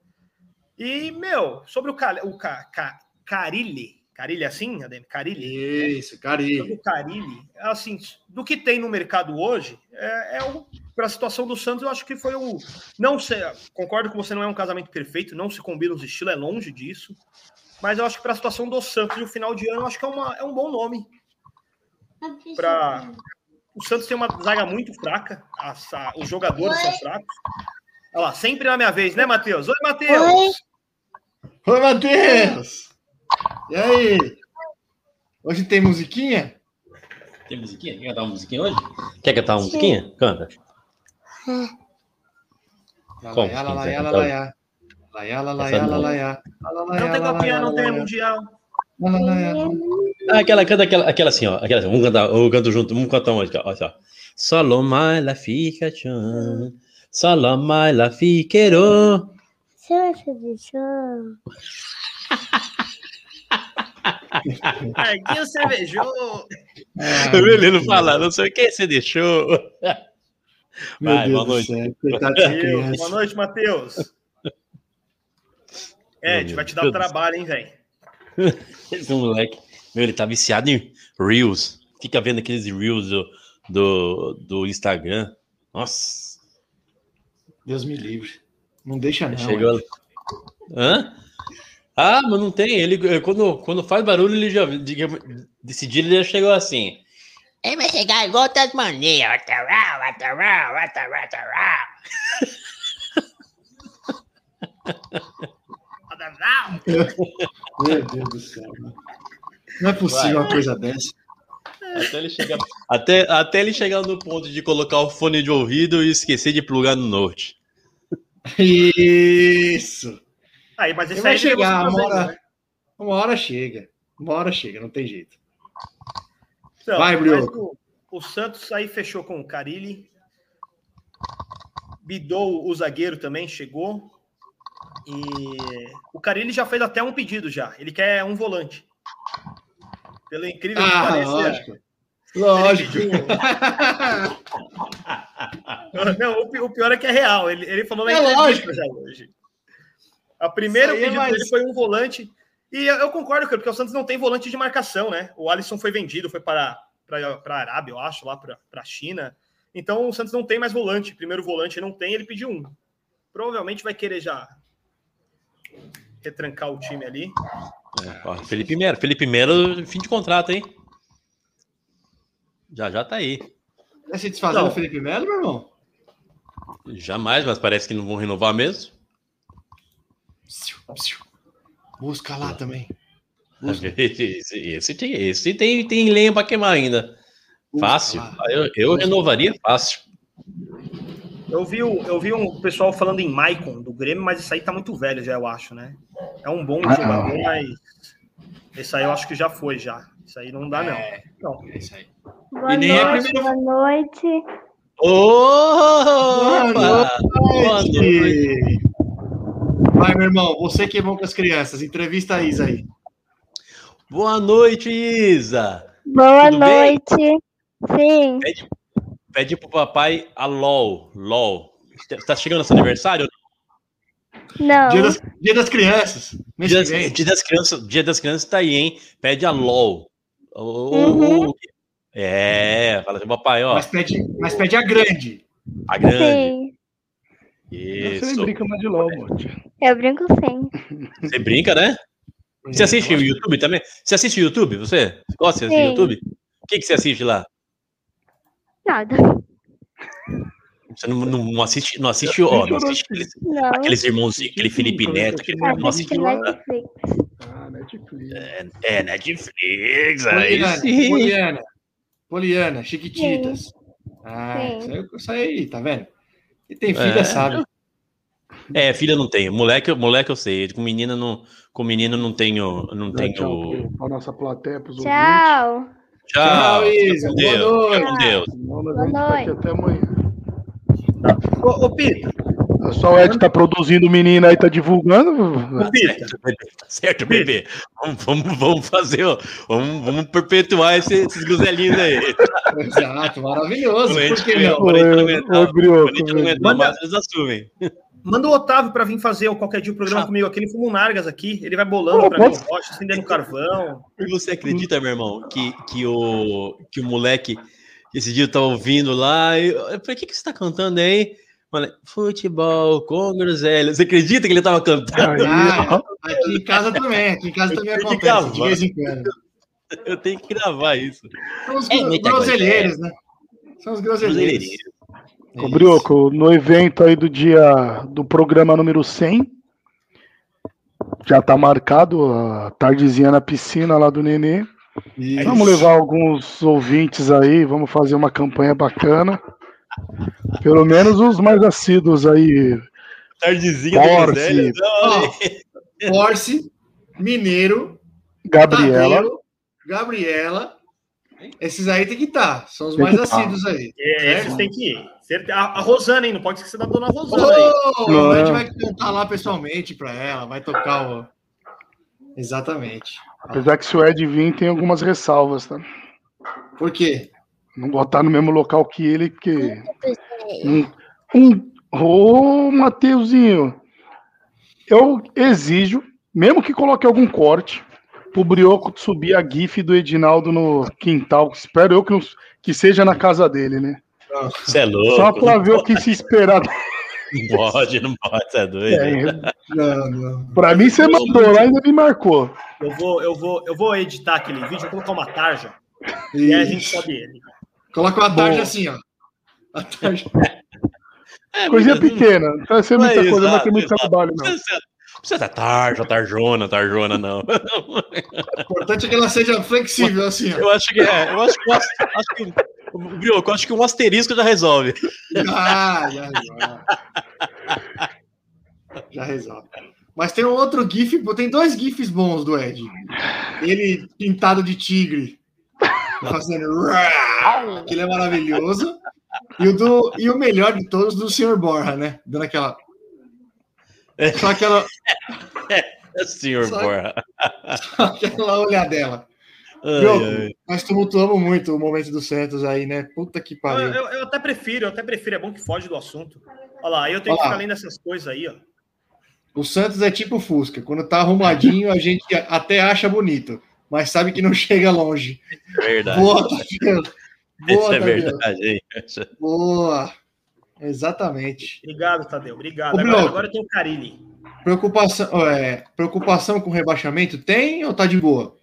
E, meu, sobre o, Cal- o Ca, Ca, Carilli. Carilli é assim, Adem? Carilli? Isso, Carilho. Sobre o Carilli, assim, do que tem no mercado hoje, é, é o para a situação do Santos, eu acho que foi o. Não sei, concordo que você não é um casamento perfeito, não se combina os estilos, é longe disso. Mas eu acho que para a situação do Santos e o final de ano, eu acho que é, uma, é um bom nome. Pra... O Santos tem uma zaga muito fraca, as- a- os jogadores são fracos. Olha lá, sempre na minha vez, né, Matheus? Oi, Matheus! Oi, Matheus! E aí? Hoje tem musiquinha? Tem musiquinha? Quer cantar uma musiquinha hoje? Quer cantar uma musiquinha? Canta. Como? Lalaiá, lalaiá, lalaiá. Lalaiá, Essa não. lalaiá. Não tem copinha, não tem mundial. Ah, aquela, canta aquela, aquela assim, ó. Aquela assim. Vamos cantar, eu canto junto, vamos cantar uma ó. Olha só. Solo mai la fica chan. Solo mai la fiquero. Você você deixou? Marquinhos cervejou. Ele fala, não sei o que você deixou. Meu Vai, Deus boa noite. Boa noite, Matheus. É, a gente vai te dar um Deus. trabalho, hein, velho? Esse moleque, meu, ele tá viciado em Reels. Fica vendo aqueles Reels do, do, do Instagram. Nossa. Deus me livre. Não deixa não. Chegou. Hã? Ah, mas não tem. Ele, quando, quando faz barulho, ele já. digamos, dia ele já chegou assim. Ele vai chegar igual das atará. Meu Deus do céu. Não é possível Vai. uma coisa dessa. Até ele, chegar, até, até ele chegar no ponto de colocar o fone de ouvido e esquecer de plugar no Note. Isso. Aí, mas esse Vai aí ele chegar, uma hora, né? uma hora chega. Uma hora chega, não tem jeito. Então, Vai, Brioco. O, o Santos aí fechou com o Carilli. Bidou o zagueiro também, chegou. E o Carilli já fez até um pedido já. Ele quer um volante. Pelo incrível que Ah, pareça. lógico. ele Lógico. pediu- Não, o pi- o pior é que é real. Ele, ele falou na É entrevista lógico. já hoje. A primeira é pedido mais- dele foi um volante. E eu, eu concordo, porque o Santos não tem volante de marcação, né? O Alisson foi vendido, foi para para a Arábia, eu acho, lá para a China. Então o Santos não tem mais volante. Primeiro volante não tem, ele pediu um. Provavelmente vai querer já retrancar o time ali. É, ó, Felipe Melo. Felipe Melo, fim de contrato, hein? Já já tá aí. Vai se desfazer Não. do Felipe Melo, meu irmão? Jamais, mas parece que não vão renovar mesmo. Busca lá também. Esse, esse, tem, esse tem, tem lenha pra queimar ainda. Busca Fácil. lá. Eu, eu renovaria fácil. Eu vi, o- eu vi um pessoal falando em Maicon do Grêmio, mas isso aí tá muito velho já, eu acho, né? É um bom Ah. jogador, mas esse aí eu acho que já foi já. Isso aí não dá, não. É, Não. é isso aí. Boa E nem é noite, primeira- boa noite. Opa! Boa noite. Vai, meu irmão, você que é bom com as crianças, entrevista a Isa aí. Boa noite, Isa. Boa Tudo bem? noite. Sim, Pede pro papai a LOL. LOL. Tá chegando seu aniversário? não. Dia das, Dia das crianças. Dia das, dia das crianças, dia das crianças tá aí, hein? Pede a LOL. Uhum. É, fala assim, papai, ó, Mas pede, mas pede a grande. a grande. Sim, Você Isso. brinca mais de LOL, Monte. eu brinco sim. Você brinca, né? Você assiste o YouTube também? Você assiste o YouTube, você? Gosta de assistir. YouTube? O que, que você assiste lá? Nada. Você não, não, não assiste, não assiste, ó, não assiste aqueles, Não. aqueles irmãozinhos, aquele Felipe Neto, aquele não Assiste. Netflix. Ah, Netflix. É, é Netflix, aí Poliana, sim. Poliana, Poliana, Chiquititas. Ah, Sim. isso aí, aí, tá vendo? E tem filha, É. sabe? É, filha não tenho. Moleque, moleque eu sei. Com menina não, com menino não tenho, não tchau tenho. pra nossa plateia, pros ouvintes. Tchau. Tchau. Isa. Com Boa Deus. noite. Com Deus. Boa noite. até amanhã. Ô, ô Pita, Só o Ed tá produzindo menina aí, tá divulgando. ô, Pita, Certo, bebê. Certo, bebê. Vamos, vamos, vamos fazer, ó. Vamos, vamos perpetuar esse- esses groselinhos aí. Exato, maravilhoso. Por gente que vê- não? quando a gente não Ô, aguentar- ô, Brioco, quando a Manda- o Otávio pra vir fazer qualquer dia o programa Ah. comigo aqui. Ele fuma um Nargas aqui. Ele vai bolando Pô, pra mim rocha, acendendo carvão. E você acredita, meu irmão, que, que, o, que o moleque, esse dia eu tava ouvindo lá, e o que, que você tá cantando aí? Falei, futebol com groselha. Você acredita que ele tava cantando? Ah, aqui em casa também, aqui em casa Eu também acontece, de vez em quando. Eu tenho que gravar isso. São os É groselheiros, né? São os groselheiros. É Ô, Brioco, no evento aí do dia do programa número 100, já tá marcado a tardezinha na piscina lá do Nenê. Isso. Vamos levar alguns ouvintes aí, vamos fazer uma campanha bacana. Pelo menos os mais assíduos aí. Tardezinha Porsche. do Porsche, Mineiro, Gabriela. Tadeu, Gabriela. Esses aí tem que estar. São os mais Tem que tá. assíduos aí. É, esses tem que ir. Certe- A, a Rosana, hein? Não pode esquecer da dona Rosana aí. a gente Não. vai cantar lá pessoalmente pra ela, vai tocar o. Exatamente. Apesar que se o Ed vir, tem algumas ressalvas, tá? Por quê? Não botar no mesmo local que ele, porque. Um. um Ô, Mateuzinho, eu exijo, mesmo que coloque algum corte, pro Brioco subir a GIF do Edinaldo no quintal. Espero eu que, não- que seja na casa dele, né? Você é louco. Só pra ver o que se esperar. Não pode, não pode, você é doido. É, Não, não. pra mim, você mandou lá e ainda me marcou. Eu vou, eu, vou, eu vou editar aquele vídeo, vou colocar uma tarja. E aí a gente sobe ele. Coloca uma tarde Boa. assim, ó. A tarde. É, Coisinha pequena. Não vai ser é muita coisa, não vai ter muito exato. trabalho, não. Não precisa- precisa dar tarja, tarjona, tarjona, não. O importante é que ela seja flexível, assim, ó. Eu acho que é. Eu acho que, o as- acho que Brioco, eu acho que um asterisco já resolve. Ah, já resolve. Já resolve. Mas tem um outro GIF, tem dois GIFs bons do Ed. Ele pintado de tigre, fazendo. "Rá", Aquele é maravilhoso. E o, do, e o melhor de todos do Sr. Borra, né? Dando aquela. Só aquela, Senhor Só- Borra. só aquela olhadela. Ai, Diogo, ai. nós tumultuamos muito o momento do Santos aí, né? Puta que Eu, pariu. eu- eu até prefiro, eu até prefiro, é bom que foge do assunto. Olha lá, eu tenho Olha que ficar lendo essas coisas aí, ó. O Santos é tipo Fusca. Quando tá arrumadinho, a gente até acha bonito, mas sabe que não chega longe. É verdade. Boa, Tadeu. Isso Boa, é verdade, hein? Boa. Exatamente. Obrigado, Tadeu. Obrigado. Ô, Agora, agora tem o Carilli. Preocupação, é, preocupação com rebaixamento tem ou tá de boa?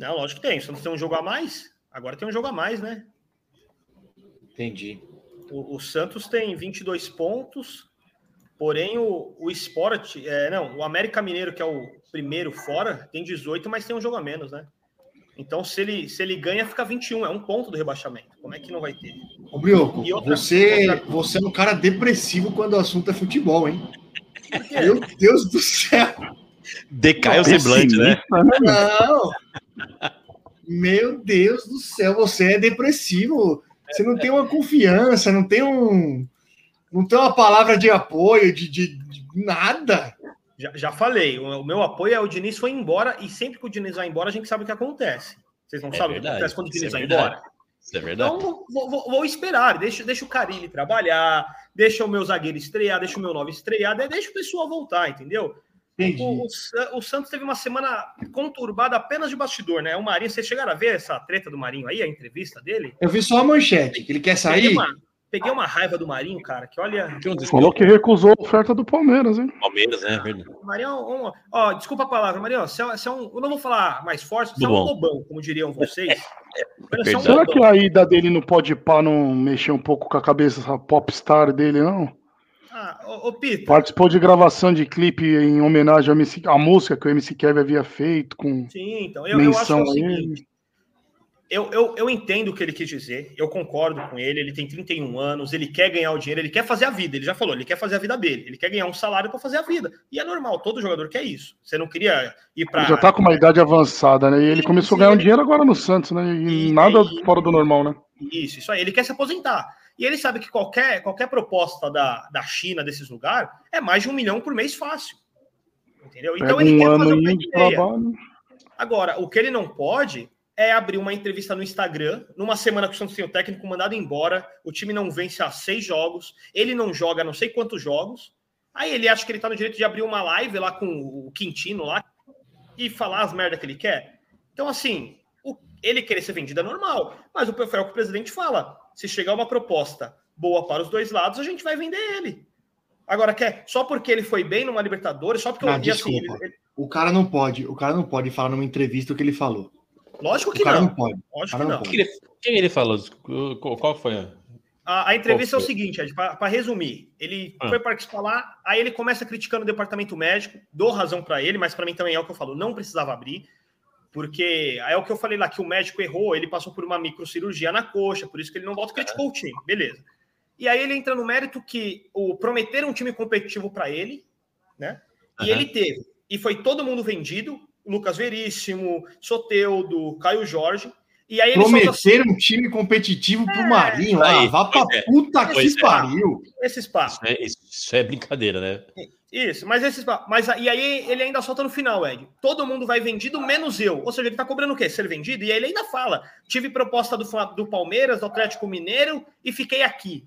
Não, lógico que tem. Só não tem um jogo a mais. Agora tem um jogo a mais, né? Entendi. O, o Santos tem 22 pontos, porém o, o Sport, é, não, o América Mineiro, que é o primeiro fora, tem 18, mas tem um jogo a menos, né? Então, se ele, se ele ganha, fica 21, é um ponto do rebaixamento. Como é que não vai ter? Ô, Brioco, outra- você, outra- você é um cara depressivo quando o assunto é futebol, hein? Meu Deus do céu! Decai o semblante, né? Não! Meu Deus do céu, você é depressivo. Você não tem uma confiança, não tem um. Não tem uma palavra de apoio, de, de- de nada. Já, já falei, o, meu apoio é o Diniz foi embora e sempre que o Diniz vai embora, a gente sabe o que acontece. Vocês não É sabem o que verdade, acontece quando o isso Diniz é vai verdade. embora? Isso é verdade. Então, vou, vou- vou esperar. Deixa, deixa o Carilli trabalhar, deixa o meu zagueiro estrear, deixa o meu nove estrear, de- deixa o pessoal voltar, entendeu? Entendi. O, o o Santos teve uma semana conturbada apenas de bastidor, né? O Marinho, vocês chegaram a ver essa treta do Marinho aí, a entrevista dele? Eu vi só a manchete, que ele quer Peguei sair. uma, peguei uma raiva do Marinho, cara, que olha. Falou que recusou a oferta do Palmeiras, hein? Palmeiras, né? Verdade. Marinho, é um- ó, desculpa a palavra, Marinho, você é, você é um. Eu não vou falar mais forte, você é um Bom. lobão, como diriam vocês. É um Verdade. Será que a ida dele no Pode Pá não mexeu um pouco com a cabeça essa popstar dele, não? Ah, ô, ô Pita, Participou de gravação de clipe em homenagem à música que o MC Kevin havia feito com sim, então, eu, eu acho que é menção o seguinte. Eu, eu, eu entendo o que ele quis dizer, eu concordo com ele. Ele tem 31 anos, ele quer ganhar o dinheiro, ele quer fazer a vida. Ele já falou, ele quer fazer a vida dele, ele quer ganhar um salário para fazer a vida. E é normal, todo jogador quer isso. Você não queria ir para. Já tá com uma idade avançada, né? E ele começou a ganhar um dinheiro agora no Santos, né? E E- nada e- fora do normal, né? Isso, isso aí. Ele quer se aposentar. E ele sabe que qualquer, qualquer proposta da, da China, desses lugares, é mais de um milhão por mês fácil. Entendeu? Então ele um quer fazer o ele quer. trabalho. Agora, o que ele não pode é abrir uma entrevista no Instagram, numa semana que o Santos tem o técnico mandado embora, o time não vence há seis jogos, ele não joga não sei quantos jogos, aí ele acha que ele tá no direito de abrir uma live lá com o Quintino lá e falar as merdas que ele quer. Então, assim, o- ele querer ser vendido é normal, mas o perfil que o presidente fala, se chegar uma proposta boa para os dois lados, a gente vai vender ele. Agora, quer só porque ele foi bem numa Libertadores, só porque Ah, eu e assim, desculpa. ele- ele- O cara não pode, o cara não pode falar numa entrevista o que ele falou. lógico O que cara não. não pode. Lógico cara que não não. Quem ele, quem ele falou? Qual foi? a- A, a entrevista é o foi? seguinte, para resumir, ele Ah. foi participar lá, aí ele começa criticando o departamento médico, dou razão para ele, mas para mim também é o que eu falo, não precisava abrir, porque aí é o que eu falei lá, que o médico errou, ele passou por uma microcirurgia na coxa, por isso que ele não volta, criticou o time, beleza. E aí ele entra no mérito que o prometeram um time competitivo para ele, né? E Aham. ele teve. E foi todo mundo vendido, Lucas Veríssimo, Soteudo, Caio Jorge, e aí ele solta assim, Prometer um time competitivo pro Marinho. aí, Ah, vá pra é. puta Pois que é. pariu. esses papos. Isso é, isso é brincadeira, né? Isso, mas esses mas e aí ele ainda solta no final, Ed. Todo mundo vai vendido menos eu. Ou seja, ele tá cobrando o quê? Ser vendido? E aí ele ainda fala: tive proposta do, do Palmeiras, do Atlético Mineiro e fiquei aqui.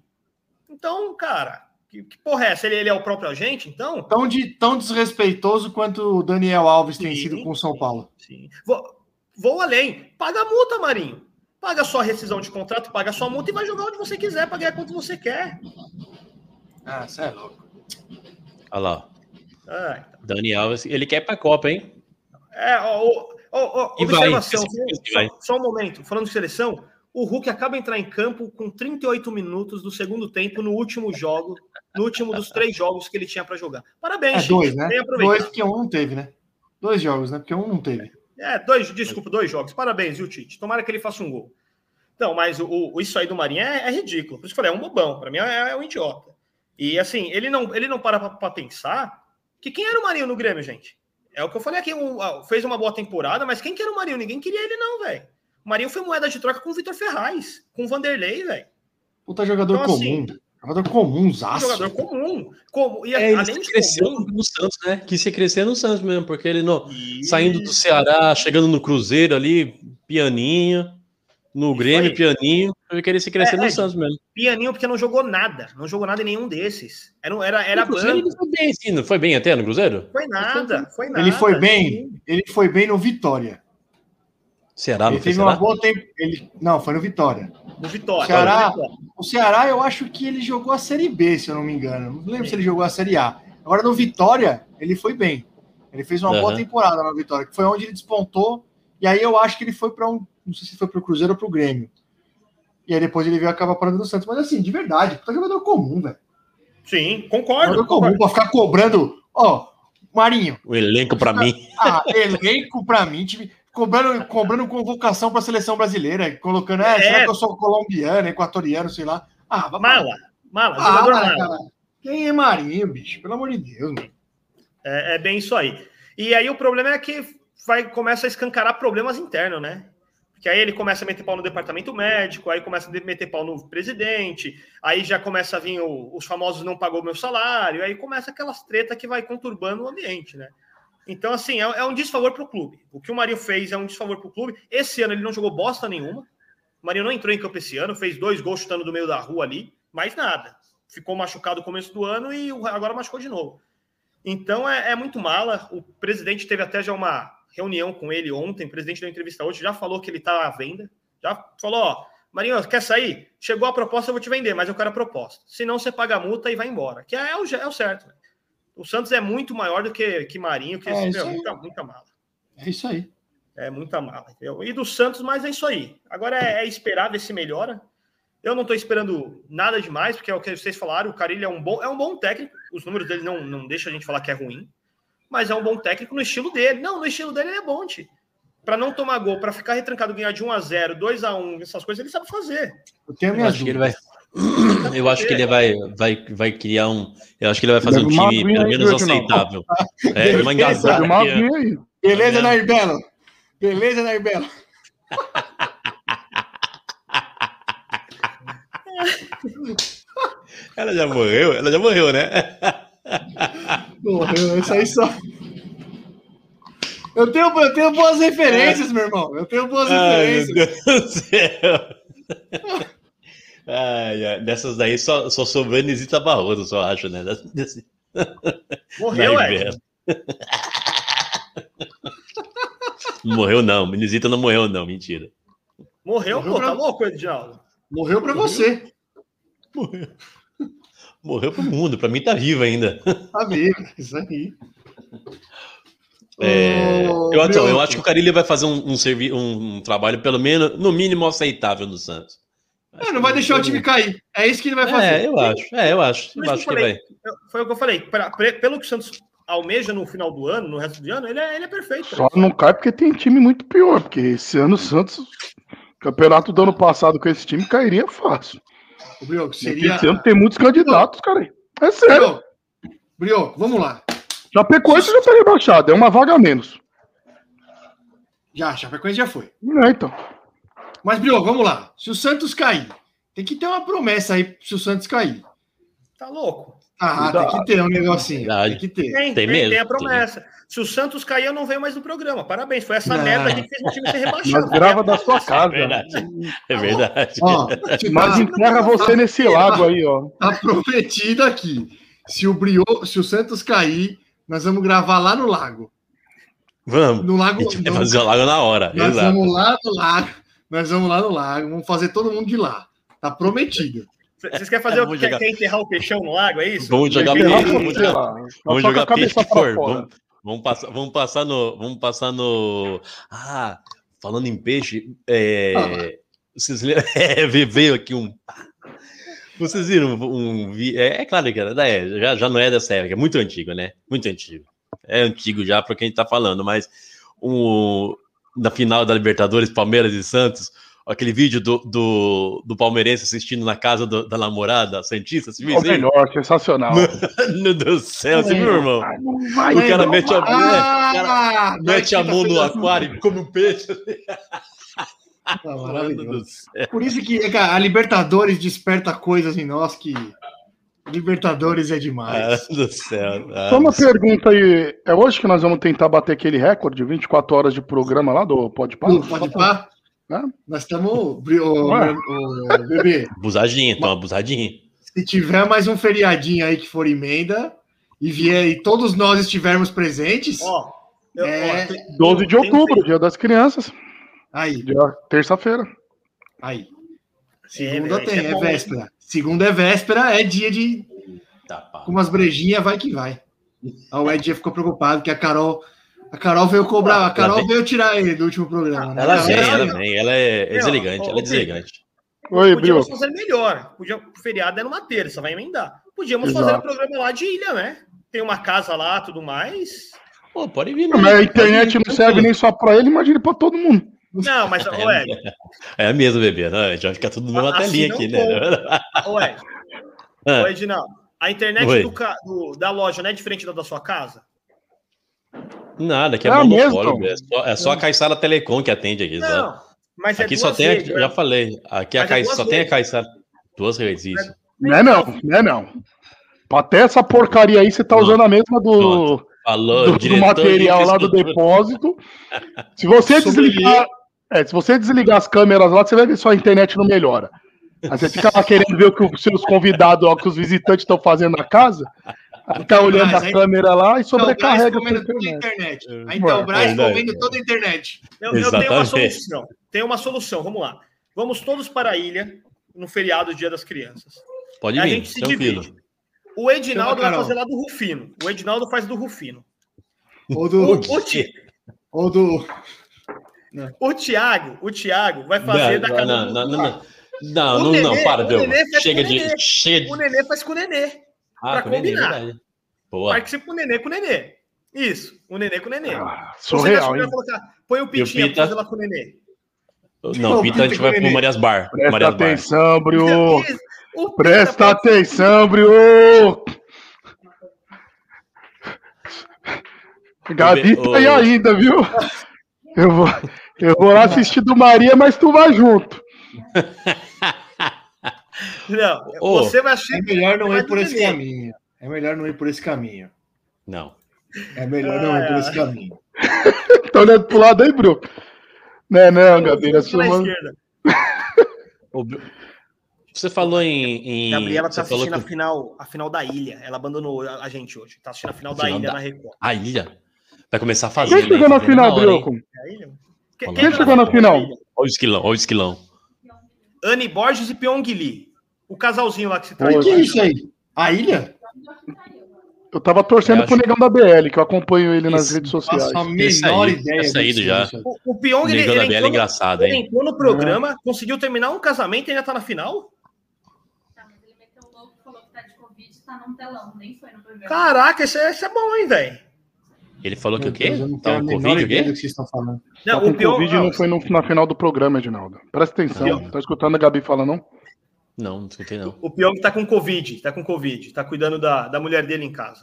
Então, cara, que, que porra é essa? Ele, ele é o próprio agente, então? Tão, de, tão desrespeitoso quanto o Daniel Alves tem Sim, sido com o São Paulo. Sim. Vou, vou além. Paga a multa, Marinho. Paga só a rescisão de contrato, paga só a multa e vai jogar onde você quiser, pra ganhar quanto você quer. Ah, você é louco. Olha lá. Ah, Dani Alves, ele quer ir pra Copa, hein? É, ó, ó, ó, ó, E vai, observação, esse só, vai. só um momento, falando de seleção, o Hulk acaba de entrar em campo com 38 minutos do segundo tempo no último jogo, no último dos três jogos que ele tinha para jogar. Parabéns, É Chico, dois, né? Dois, porque um não teve, né? Dois jogos, né? Porque um não teve. É, dois, desculpa, dois jogos. Parabéns, viu, Tite? Tomara que ele faça um gol. Então, mas o, o- isso aí do Marinho é, é ridículo. Por isso que eu falei, é um bobão. Para mim é, é um idiota. E assim, ele não, ele não para para pensar que quem era o Marinho no Grêmio, gente? É o que eu falei aqui, um, ah, fez uma boa temporada, mas quem que era o Marinho? Ninguém queria ele não, velho. O Marinho foi moeda de troca com o Vitor Ferraz, com o Vanderlei, velho. Puta jogador Então, comum. assim, jogador comum, Um zaço. jogador comum. Como, e É, ele além de cresceu comum, no Santos, né? Quis se crescer no Santos mesmo, porque ele no, e- saindo do Ceará, chegando no Cruzeiro ali, pianinho, no Grêmio, aí. pianinho, ele queria se crescer É, no é, Santos mesmo. pianinho porque não jogou nada. Não jogou nada em nenhum desses. Era, era, era Cruzeiro banco. ele foi bem, sim, não foi bem até no Cruzeiro? Foi nada, foi nada. Ele foi bem, ele foi bem no Vitória. Ceará não ele fez teve uma Ceará? boa tempo. Ele... Não, foi no Vitória. No Vitória. Ceará- no Vitória. O Ceará, eu acho que ele jogou a Série B, se eu não me engano. Não lembro se ele jogou a Série A. Agora, no Vitória, ele foi bem. Ele fez uma boa Aham. temporada na Vitória, que foi onde ele despontou. E aí eu acho que ele foi para um. Não sei se foi para o Cruzeiro ou para o Grêmio. E aí depois ele veio acabar parando do Santos. Mas assim, de verdade, puta jogador comum, velho. Sim, concordo. Jogador comum para ficar cobrando. Ó, Marinho, O elenco pra mim. ah, elenco para mim, time, cobrando, cobrando convocação para a seleção brasileira, colocando, é, É. será que eu sou colombiano, equatoriano, sei lá. Ah, vai Mala, mala, Ah, jogador mala. cara. Quem é Marinho, bicho? Pelo amor de Deus, mano. É, é bem isso aí. E aí o problema é que vai começa a escancarar problemas internos, né? Que aí ele começa a meter pau no departamento médico, aí começa a meter pau no presidente, aí já começa a vir o- os famosos não pagou meu salário, aí começa aquelas treta que vai conturbando o ambiente, né? Então, assim, é, é um desfavor para o clube. O que o Marinho fez é um desfavor para o clube. Esse ano ele não jogou bosta nenhuma. O Marinho não entrou em campo esse ano, fez dois gols chutando do meio da rua ali, mais nada. Ficou machucado no começo do ano e agora machucou de novo. Então é, é muito mala. O presidente teve até já uma reunião com ele ontem. O presidente deu entrevista hoje, já falou que ele está à venda. Já falou: ó, Marinho, quer sair? Chegou a proposta, eu vou te vender, mas eu quero a proposta. Se não, você paga a multa e vai embora. Que é, o, é o certo. né? O Santos é muito maior do que, que Marinho, que É, esse- muita, muita mala. É isso aí. É muita mala. entendeu? E do Santos, mas é isso aí. Agora é, é esperar ver se melhora. Eu não estou esperando nada demais, porque é o que vocês falaram. O Carilho é um bom, é um bom técnico. Os números dele não, não deixam a gente falar que é ruim, mas é um bom técnico no estilo dele. Não, no estilo dele ele é bom, tio. Para não tomar gol, para ficar retrancado, ganhar de 1 a 0 2 a 1 essas coisas, ele sabe fazer. Eu tenho Eu minhas acho que ele vai. Eu acho que ele vai, vai, vai criar um. Eu acho que ele vai fazer um uma time pelo menos aceitável. É, uma engasada uma aqui. Beleza? Nair Belo? Beleza, Nair Belo? Ela já morreu? Ela já morreu, né? Morreu, isso aí só. Eu tenho, eu tenho boas referências, meu irmão. Eu tenho boas Ai, meu referências. Deus do céu. Ai, ai, dessas daí só, só sobrou Inesita Barroso, só acho, né? Desse- Morreu, é. Morreu, não. Inesita não morreu, não. Mentira. Morreu, Morreu pô, pra- tá louco? Morreu pra você. Morreu. Morreu pro mundo. Pra mim tá vivo ainda. Tá vivo. Isso aí. É, Ô, eu, então, eu acho que o Carilli vai fazer um, um, servi- um trabalho, pelo menos, no mínimo, aceitável no Santos. É, não vai deixar o time cair. É isso que ele vai fazer. É, eu acho. É, eu acho. Eu acho que eu que falei. vai. Foi o que eu falei. pra- pre- pelo que o Santos almeja no final do ano, no resto do ano, ele é, ele é perfeito. pra Só não cai porque tem time muito pior, porque esse ano o Santos, campeonato do ano passado com esse time cairia fácil. Brioco, seria. Esse ano tem muitos candidatos, cara. É sério. Brioco, Brioco, vamos lá. Já Chapecoense já tá rebaixado, é uma vaga a menos. Já, Chapecoense já foi. É, então. Mas, Brioco, vamos lá. Se o Santos cair, tem que ter uma promessa aí se o Santos cair. Tá louco. Ah, tem que ter um negocinho. Tem que ter. Tem, Tem tem, mesmo, tem a promessa. Se o Santos cair, eu não venho mais no programa. Parabéns. Foi essa Não. merda que fez o time ser Mas rebaixado. grava da sua É casa. verdade. É verdade. Ó, Mas tá, enterra você nesse lago aí, ó. tá prometido aqui. Se o, Brio, se o Santos cair, nós vamos gravar lá no lago. Vamos. No A lago. gente vai no- fazer o lago na hora. nós Exato. vamos lá no lago. Nós vamos lá no lago. Vamos fazer todo mundo de lá. Tá prometido. Vocês querem fazer o Vamos quer, jogar. quer enterrar o peixão no lago? É isso? Vamos jogar peixe. Vamos jogar, vamos a jogar peixe cabeça que pra for. fora. Vamos, vamos passar, vamos passar no. Vamos passar no. Ah, falando em peixe, é, vocês lembram? É, veio aqui um. Vocês viram um. vi- É, é claro que era, é, já, já não é dessa época, é muito antigo, né? Muito antigo. É antigo já para quem tá falando, mas um, na final da Libertadores, Palmeiras e Santos, aquele vídeo do, do, do palmeirense assistindo na casa do- da namorada, a Santista, você viu O isso melhor, sensacional. Meu Deus do céu, você viu, irmão? Vai, O cara não mete a, vai. Ah, mete a mão no aquário e come um peixe. Tá. Por isso que cara, a Libertadores desperta coisas em nós que Libertadores é Ah, demais. do céu. Ah, Só uma pergunta aí. É hoje que nós vamos tentar bater aquele recorde de 24 horas de programa lá do Pode Pá? Pode pá? Hã? Nós estamos. O, o, bebê, Abusadinho, então, abusadinho. se tiver mais um feriadinho aí que for emenda e vier e todos nós estivermos presentes, Ó, eu- É, ó, tem- 12 de tem outubro, dia das crianças. aí, terça-feira. aí. É, Segunda velho, tem, é é véspera. Segunda é véspera, é dia de. Tá. Com umas brejinhas, vai que vai. O Ed já ficou preocupado que a Carol. A Carol veio cobrar, a Carol vem- veio tirar ele do último programa. né? Ela vem, ela vem. Ela é, é deselegante, ela é deselegante. Oi, Podíamos fazer melhor. Podia, o feriado é numa terça, vai emendar. Podíamos Exato. fazer o programa lá de ilha, né? Tem uma casa lá, tudo mais. Pô, pode vir. Mas a internet não serve nem só pra ele, imagina pra todo mundo. Não, mas, Ed, É a mesma, bebê. Não, a gente vai ficar tudo numa Assim telinha aqui, conta. né? ô Ed, Ah. ô Edinaldo, a internet do do- da loja não é diferente da da sua casa? Nada, que é, É a monopólio. É só, é só a Caissara Telecom que atende aqui. sabe? Não, mas é aqui só tem, a, vezes, eu né? já falei, aqui a Mas é Cais, duas só tem a. Caissara. Duas vezes, isso. Não é não, não é não. Ter essa porcaria aí, você tá usando a mesma do, do, do material lá do depósito. Se você desligar. É, se você desligar as câmeras lá, você vai ver só a internet não melhora. Aí você fica lá querendo ver o que os seus convidados, o que os visitantes estão fazendo na casa. Tá olhando a aí- câmera lá e sobrecarrega a a internet. internet. A Mano, Intelbras verdade. comendo toda a internet. Eu, eu tenho uma solução. Tem uma solução, vamos lá. Vamos todos para a ilha no feriado Dia das Crianças. Pode a vir, gente se tranquilo. divide. O Edinaldo a vai fazer lá do Rufino. O Edinaldo faz do Rufino. Ou O, do. o, Ti- Ou do. o Thiago, o Thiago vai fazer da Não, casa não, do não, não, não, não, O não, não, para, o Deu. Chega o de. Chega de. O Nenê faz com o Nenê. Ah, pra com o Nenê, combinar. verdade. Boa. Participa o Nenê com o Nenê. Isso, o Nenê com o Nenê. Ah, Você surreal, vai hein? colocar, põe o Pitinha Pita? fazer lá com o Nenê. Não, Pita, a gente vai pro Nenê. Marias Bar. Presta Marias Bar. atenção, Brio. O Pita Presta atenção, Brio. Gabi tá aí ainda, viu? Eu vou, eu vou lá assistir do Maria, mas tu vai junto. Não, Ô, você vai assistir. É melhor não ir por esse Nenê. caminho. É melhor não ir por esse caminho. Não. É melhor não ir por esse caminho. Tá olhando pro lado aí, Brio? Não, não, Gabi. Pela é sua mão- Você falou em. em Gabriela tá assistindo a que- final, a final da ilha. Ela abandonou a a gente hoje. Tá assistindo a final da Final ilha da- na Record. A ilha. Vai começar a fazer. Quem chegou na final, Brioco? É a? Quem tá chegou na final? Olha o esquilão, olha o esquilão. Anne Borges e Pyong Lee. O casalzinho lá que se O traiu. que é isso aí? A ilha? Eu tava torcendo Eu pro negão da BL, que eu acompanho ele nas Isso, redes sociais. Faço a Esse menor aí, ideia. saído já. O, o Pyong, O ele, ele é engraçado, ele hein? entrou no programa, conseguiu terminar um casamento e ainda tá na final? Tá, mas ele meteu o louco, falou que tá de Covid, tá num telão, nem foi no programa. Caraca, isso é, isso é bom, hein, velho? Ele falou que o Meu quê? Deus, Tá um Covid, o quê? que vocês estão falando. Tá Não, com o Pyong, Covid não foi no- na final do programa, Edinaldo. Presta atenção. Não. Tá escutando a Gabi falar, não? Não, não escutei, não. o Pyong tá com Covid, tá com Covid, tá cuidando da, da mulher dele em casa.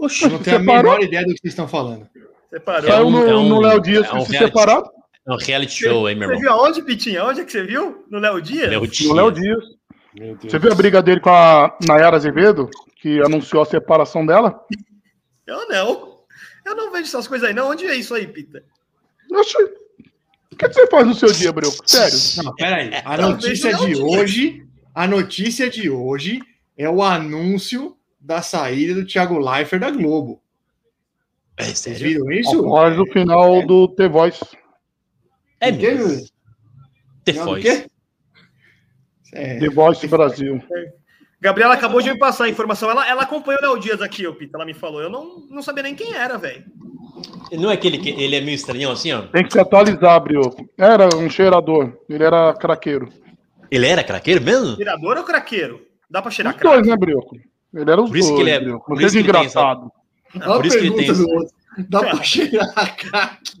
Eu não tenho a Separou? menor ideia do que vocês estão falando. Você parou? É Saiu um- no, é um- no Léo Dias é que um se reality separaram. É um reality show, hein, meu Você irmão? viu aonde, Pitinha? Onde é que você viu? No Léo Dias? Léo No Léo Dias. Dias. Você viu a briga dele com a Nayara Azevedo, que anunciou a separação dela? Eu não. Eu não vejo essas coisas aí, não. Onde é isso aí, Pita? Oxi. O que você faz no seu dia, Breu? Sério. Não, peraí. A notícia de dia. hoje, a notícia de hoje é o anúncio da saída do Thiago Leifert da Globo. É Vocês viram isso? Após o final do The Voice. É mesmo. The do Voice. quê? É, The Voice Brasil. Gabriela acabou de me passar a informação. Ela, ela acompanhou o Léo Dias aqui, ô Pita. Ela me falou. Eu não, não sabia nem quem era, velho. Não é aquele que ele é meio estranhão assim, ó? Tem que se atualizar, Brioco. Era um cheirador. Ele era craqueiro. Ele era craqueiro mesmo? Tirador ou craqueiro? Dá pra cheirar Os craque? dois, né, Brioco? Ele era os Por isso dois, que ele é- Brioco. por Não isso seja que ele tem essa- engraçado. Por a isso que ele tem. Dá pra cheirar craque?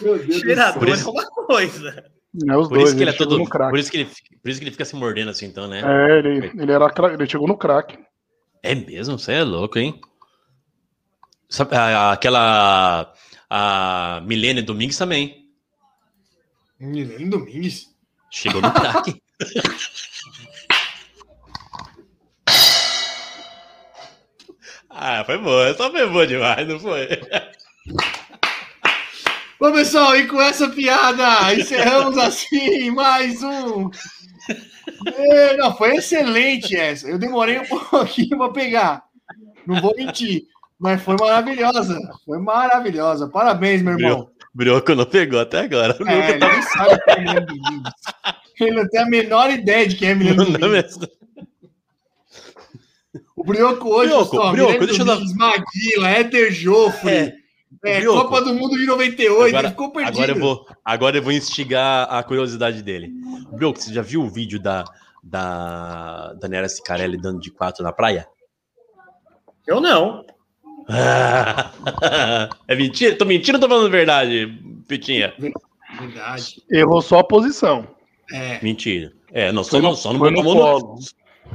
Meu Deus do Cheirador é uma coisa. É, os Por dois. isso que ele é chegou todo. no crack. Por isso que ele, por isso que ele fica se mordendo assim, então, né? É, ele, ele, era cra... ele chegou no crack. É mesmo? Você é louco, hein? Sabe, a- aquela. A Milene Domingues também. Milene Domingues. Chegou no crack. ah, foi boa. Essa foi boa demais, não foi? Bom, pessoal, e com essa piada, encerramos assim mais um. É, não, foi excelente essa. Eu demorei um pouquinho para pegar. Não vou mentir. Mas foi maravilhosa. Foi maravilhosa. Parabéns, meu irmão. Brioco não pegou até agora. O É, Brioco ele nem sabe quem é Milene Domingues. Ele não tem a menor ideia de quem é Não, Domingues. não, O Brioco hoje, Brioco, pessoal, Brioco, Milene deixa eu dar- Maguila, Éter Joffre, É, é, Brioco. Copa do Mundo de 98, Agora, ele ficou perdido. agora eu vou, agora eu vou instigar a curiosidade dele. Brioco, você já viu o vídeo da da Daniela Sicarelli dando de quatro na praia? Eu não. é mentira? Tô mentindo ou tô falando verdade, Pitinha? Verdade. Errou só a posição. É. Mentira. É, não, só, não, só não botou a no mão no, colo.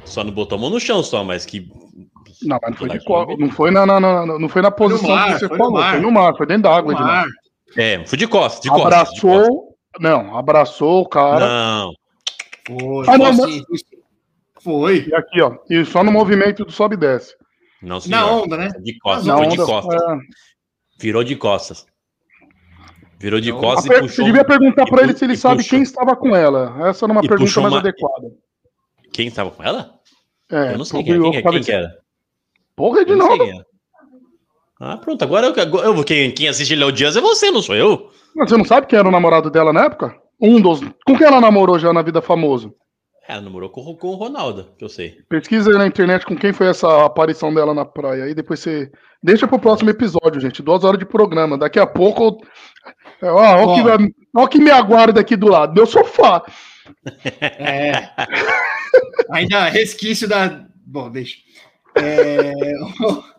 só não botou a mão no chão só, mas que Não, mas não foi de Não foi na, na- na- não foi na posição mar, que você foi falou. mar. Foi no mar, foi dentro da água, Edmar. É, fui de costas, de costas. de costas. Abraçou. Não, abraçou o cara. Não. Foi, Ah, não, foi, sim. Foi. E aqui, ó. E só no movimento do sobe e desce. Não, senhor. Na onda, né? De costas, Na foi de onda, costas. é. Virou de costas. Virou de Então, costas e puxou. Você devia perguntar pra ele se ele sabe puxou. quem estava com ela. Essa era uma E pergunta mais uma- adequada. Quem estava com ela? É, eu não sei quem, eu quem, é- falei quem que era. Porra, de novo. era. Ah, pronto. Agora eu, eu vou- quem, quem assiste Léo Dias é você, não sou eu. Mas você não sabe quem era o namorado dela na época? Um dos. Com quem ela namorou já na vida famoso? Ela namorou com, o- com o Ronaldo, que eu sei. Pesquisa aí na internet com quem foi essa aparição dela na praia. Aí depois você. Deixa pro próximo episódio, gente. Duas horas de programa. Daqui a pouco. É, Ó, ó, o que, ó que me aguarda aqui do lado. Meu sofá. É. Ainda resquício da. Bom, deixa. É...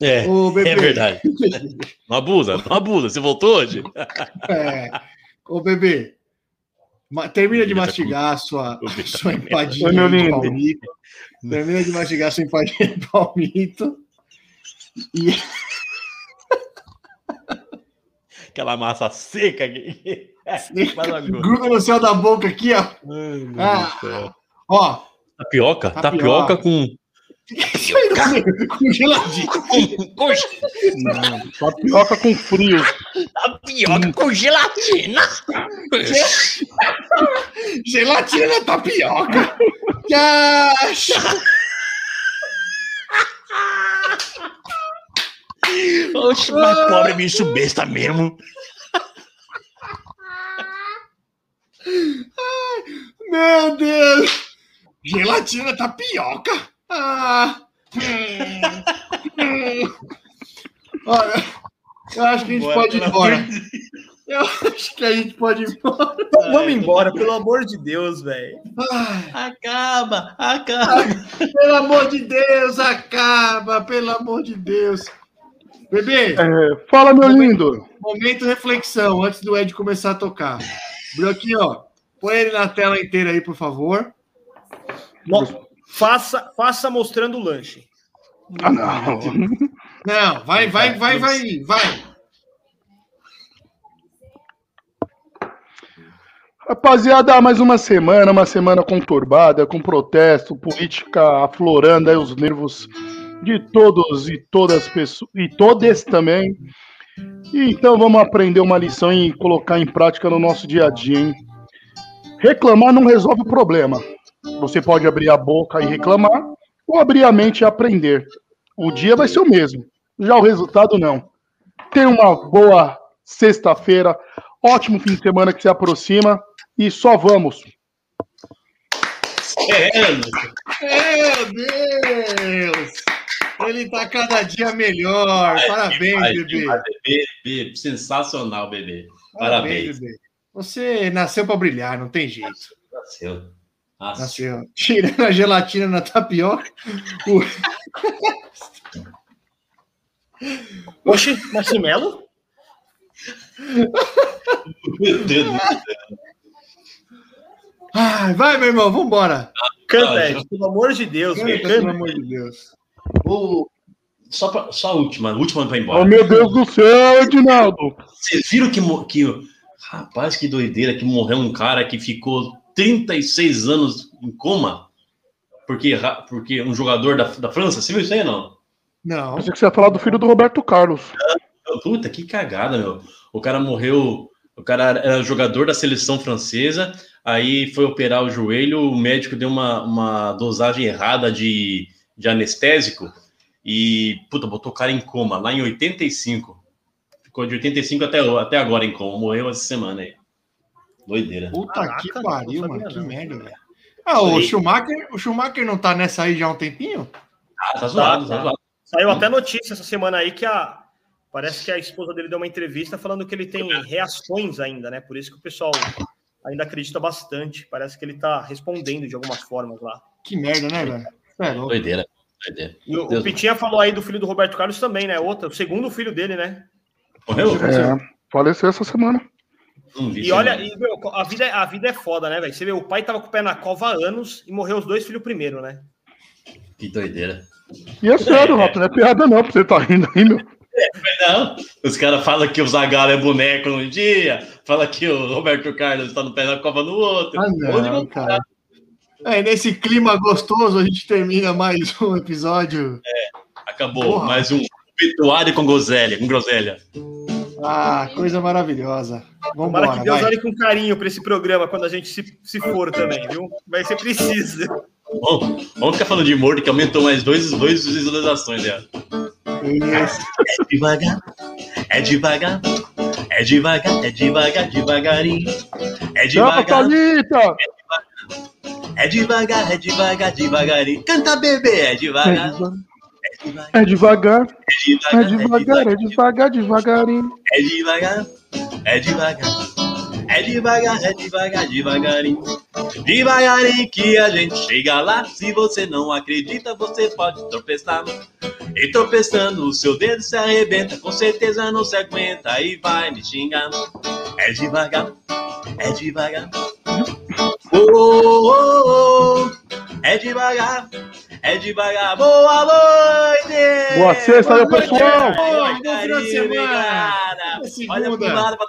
É, Ô, bebê. é verdade. Não abusa, não abusa. Você voltou hoje? É. Ô, bebê. Termina de tá mastigar a sua, O tá sua comendo. empadinha Oi, de palmito. Termina de mastigar a sua empadinha de palmito. E Aquela massa seca gru- gruda no céu da boca aqui, ó. Ai, Ah. Ó. Tapioca, Tapioca. tapioca com. Isso aí não com. Não, tapioca com frio. Tapioca com gelatina. Gelatina na tapioca. Yash. Oxe, mas pobre bicho besta mesmo. Meu Deus! Gelatina tapioca? Ah! Hum, hum. Olha, eu acho que a gente pode ir embora. de Eu acho que a gente pode ir embora. Então, vamos embora, pelo amor de Deus, velho. Ai, Acaba, acaba. pelo amor de Deus, acaba! Pelo amor de Deus. Bebê, É, fala, meu lindo. momento reflexão antes do Ed começar a tocar. Broquinho, ó, põe ele na tela inteira aí, por favor. Mo- Faça, faça mostrando o lanche. Ah, não. Não, vai, vai, vai, vai, vai. Rapaziada, mais uma semana, uma semana conturbada, com protesto, política aflorando aí os nervos de todos e todas as pessoas, e todas também. E então vamos aprender uma lição e colocar em prática no nosso dia a dia, hein? Reclamar não resolve o problema. Você pode abrir a boca e reclamar, ou abrir a mente e aprender. O dia vai ser o mesmo, já o resultado não. Tenha uma boa sexta-feira, ótimo fim de semana que se aproxima e só vamos. É, Meu Deus! Ele tá cada dia melhor. Parabéns, bebê. demais, bebê, bebê. Sensacional, bebê. Parabéns, Parabéns. bebê. Você nasceu para brilhar, não tem jeito. Nasceu. Nossa. Nasceu. Tirando a gelatina na tapioca. o- Oxe, marshmallow? Meu Deus do céu. Ai, vai, meu irmão, vambora. Canta, Ah, Ed, pelo amor de Deus, velho. Canta, pelo Canta. amor de Deus. O- Só, pra- só a última, a última vai embora. Oh, meu Deus do céu, Edinaldo! Vocês viram que, que. Rapaz, que doideira que morreu um cara que ficou 36 anos em coma? Porque, porque um jogador da, da França, você viu isso aí ou não? Não. Pensei que você ia falar do filho do Roberto Carlos. Puta, que cagada, meu. O cara morreu. O cara era jogador da seleção francesa, aí foi operar o joelho, o médico deu uma, uma dosagem errada de, de anestésico e, puta, botou o cara em coma, lá em 85. Ficou de 85 até, até agora em coma, morreu essa semana aí. Doideira. Puta Caraca, que não pariu, mano. Que merda, velho. Ah, o. Schumacher, o Schumacher não tá nessa aí já há um tempinho? Ah, tá zoado, tá, tá. zoado. Saiu até notícia essa semana aí que a. Parece que a esposa dele deu uma entrevista falando que ele tem reações ainda, né? Por isso que o pessoal ainda acredita bastante. Parece que ele tá respondendo de algumas formas lá. Que merda, né, velho? É louco. Doideira. doideira. E o, o Deus. Pitinha falou aí do filho do Roberto Carlos também, né? Outra, o segundo filho dele, né? Morreu? É, faleceu essa semana. E olha, e, meu, a, vida, é- a vida é foda, né, velho? Você vê, o pai tava com o pé na cova há anos e morreu os dois filhos primeiro, né? Que doideira. E é sério, Rato, não é piada não, pra você tá rindo aí, meu. Não, os caras falam que o Zagallo é boneco num dia, fala que o Roberto Carlos tá no pé da Copa no outro. Ah, Onde não, cara. É, nesse clima gostoso, a gente termina mais um episódio. Acabou, Porra. mais um obituário com groselha, com groselha. Ah, coisa maravilhosa. Vamos Tomara que Deus vai. olhe com carinho para esse programa quando a gente se, se for também, viu? Vai ser preciso. Bom, vamos ficar falando de morto, que aumentou mais dois, dois visualizações já. Isso. É devagar, é devagar, é devagar, é devagar, devagarinho. É Chama, devagar, Thalita! é devagar, é devagar, devagarinho. Canta, bebê, é devagar, É devagar, é é devagar, devagar, é devagar, devagarinho. É devagar, é devagar. É devagar, é devagar, devagarinho. Devagarinho que a gente chega lá. Se você não acredita, você pode tropeçar. E tropeçando, o seu dedo se arrebenta. Com certeza não se aguenta e vai me xingar. É devagar, é devagar. Oh, oh, oh, oh. É devagar, é devagar. Boa noite! Boa sexta, meu Boa noite, pessoal! Bom final de semana. Cara, Boa olha pro lado pra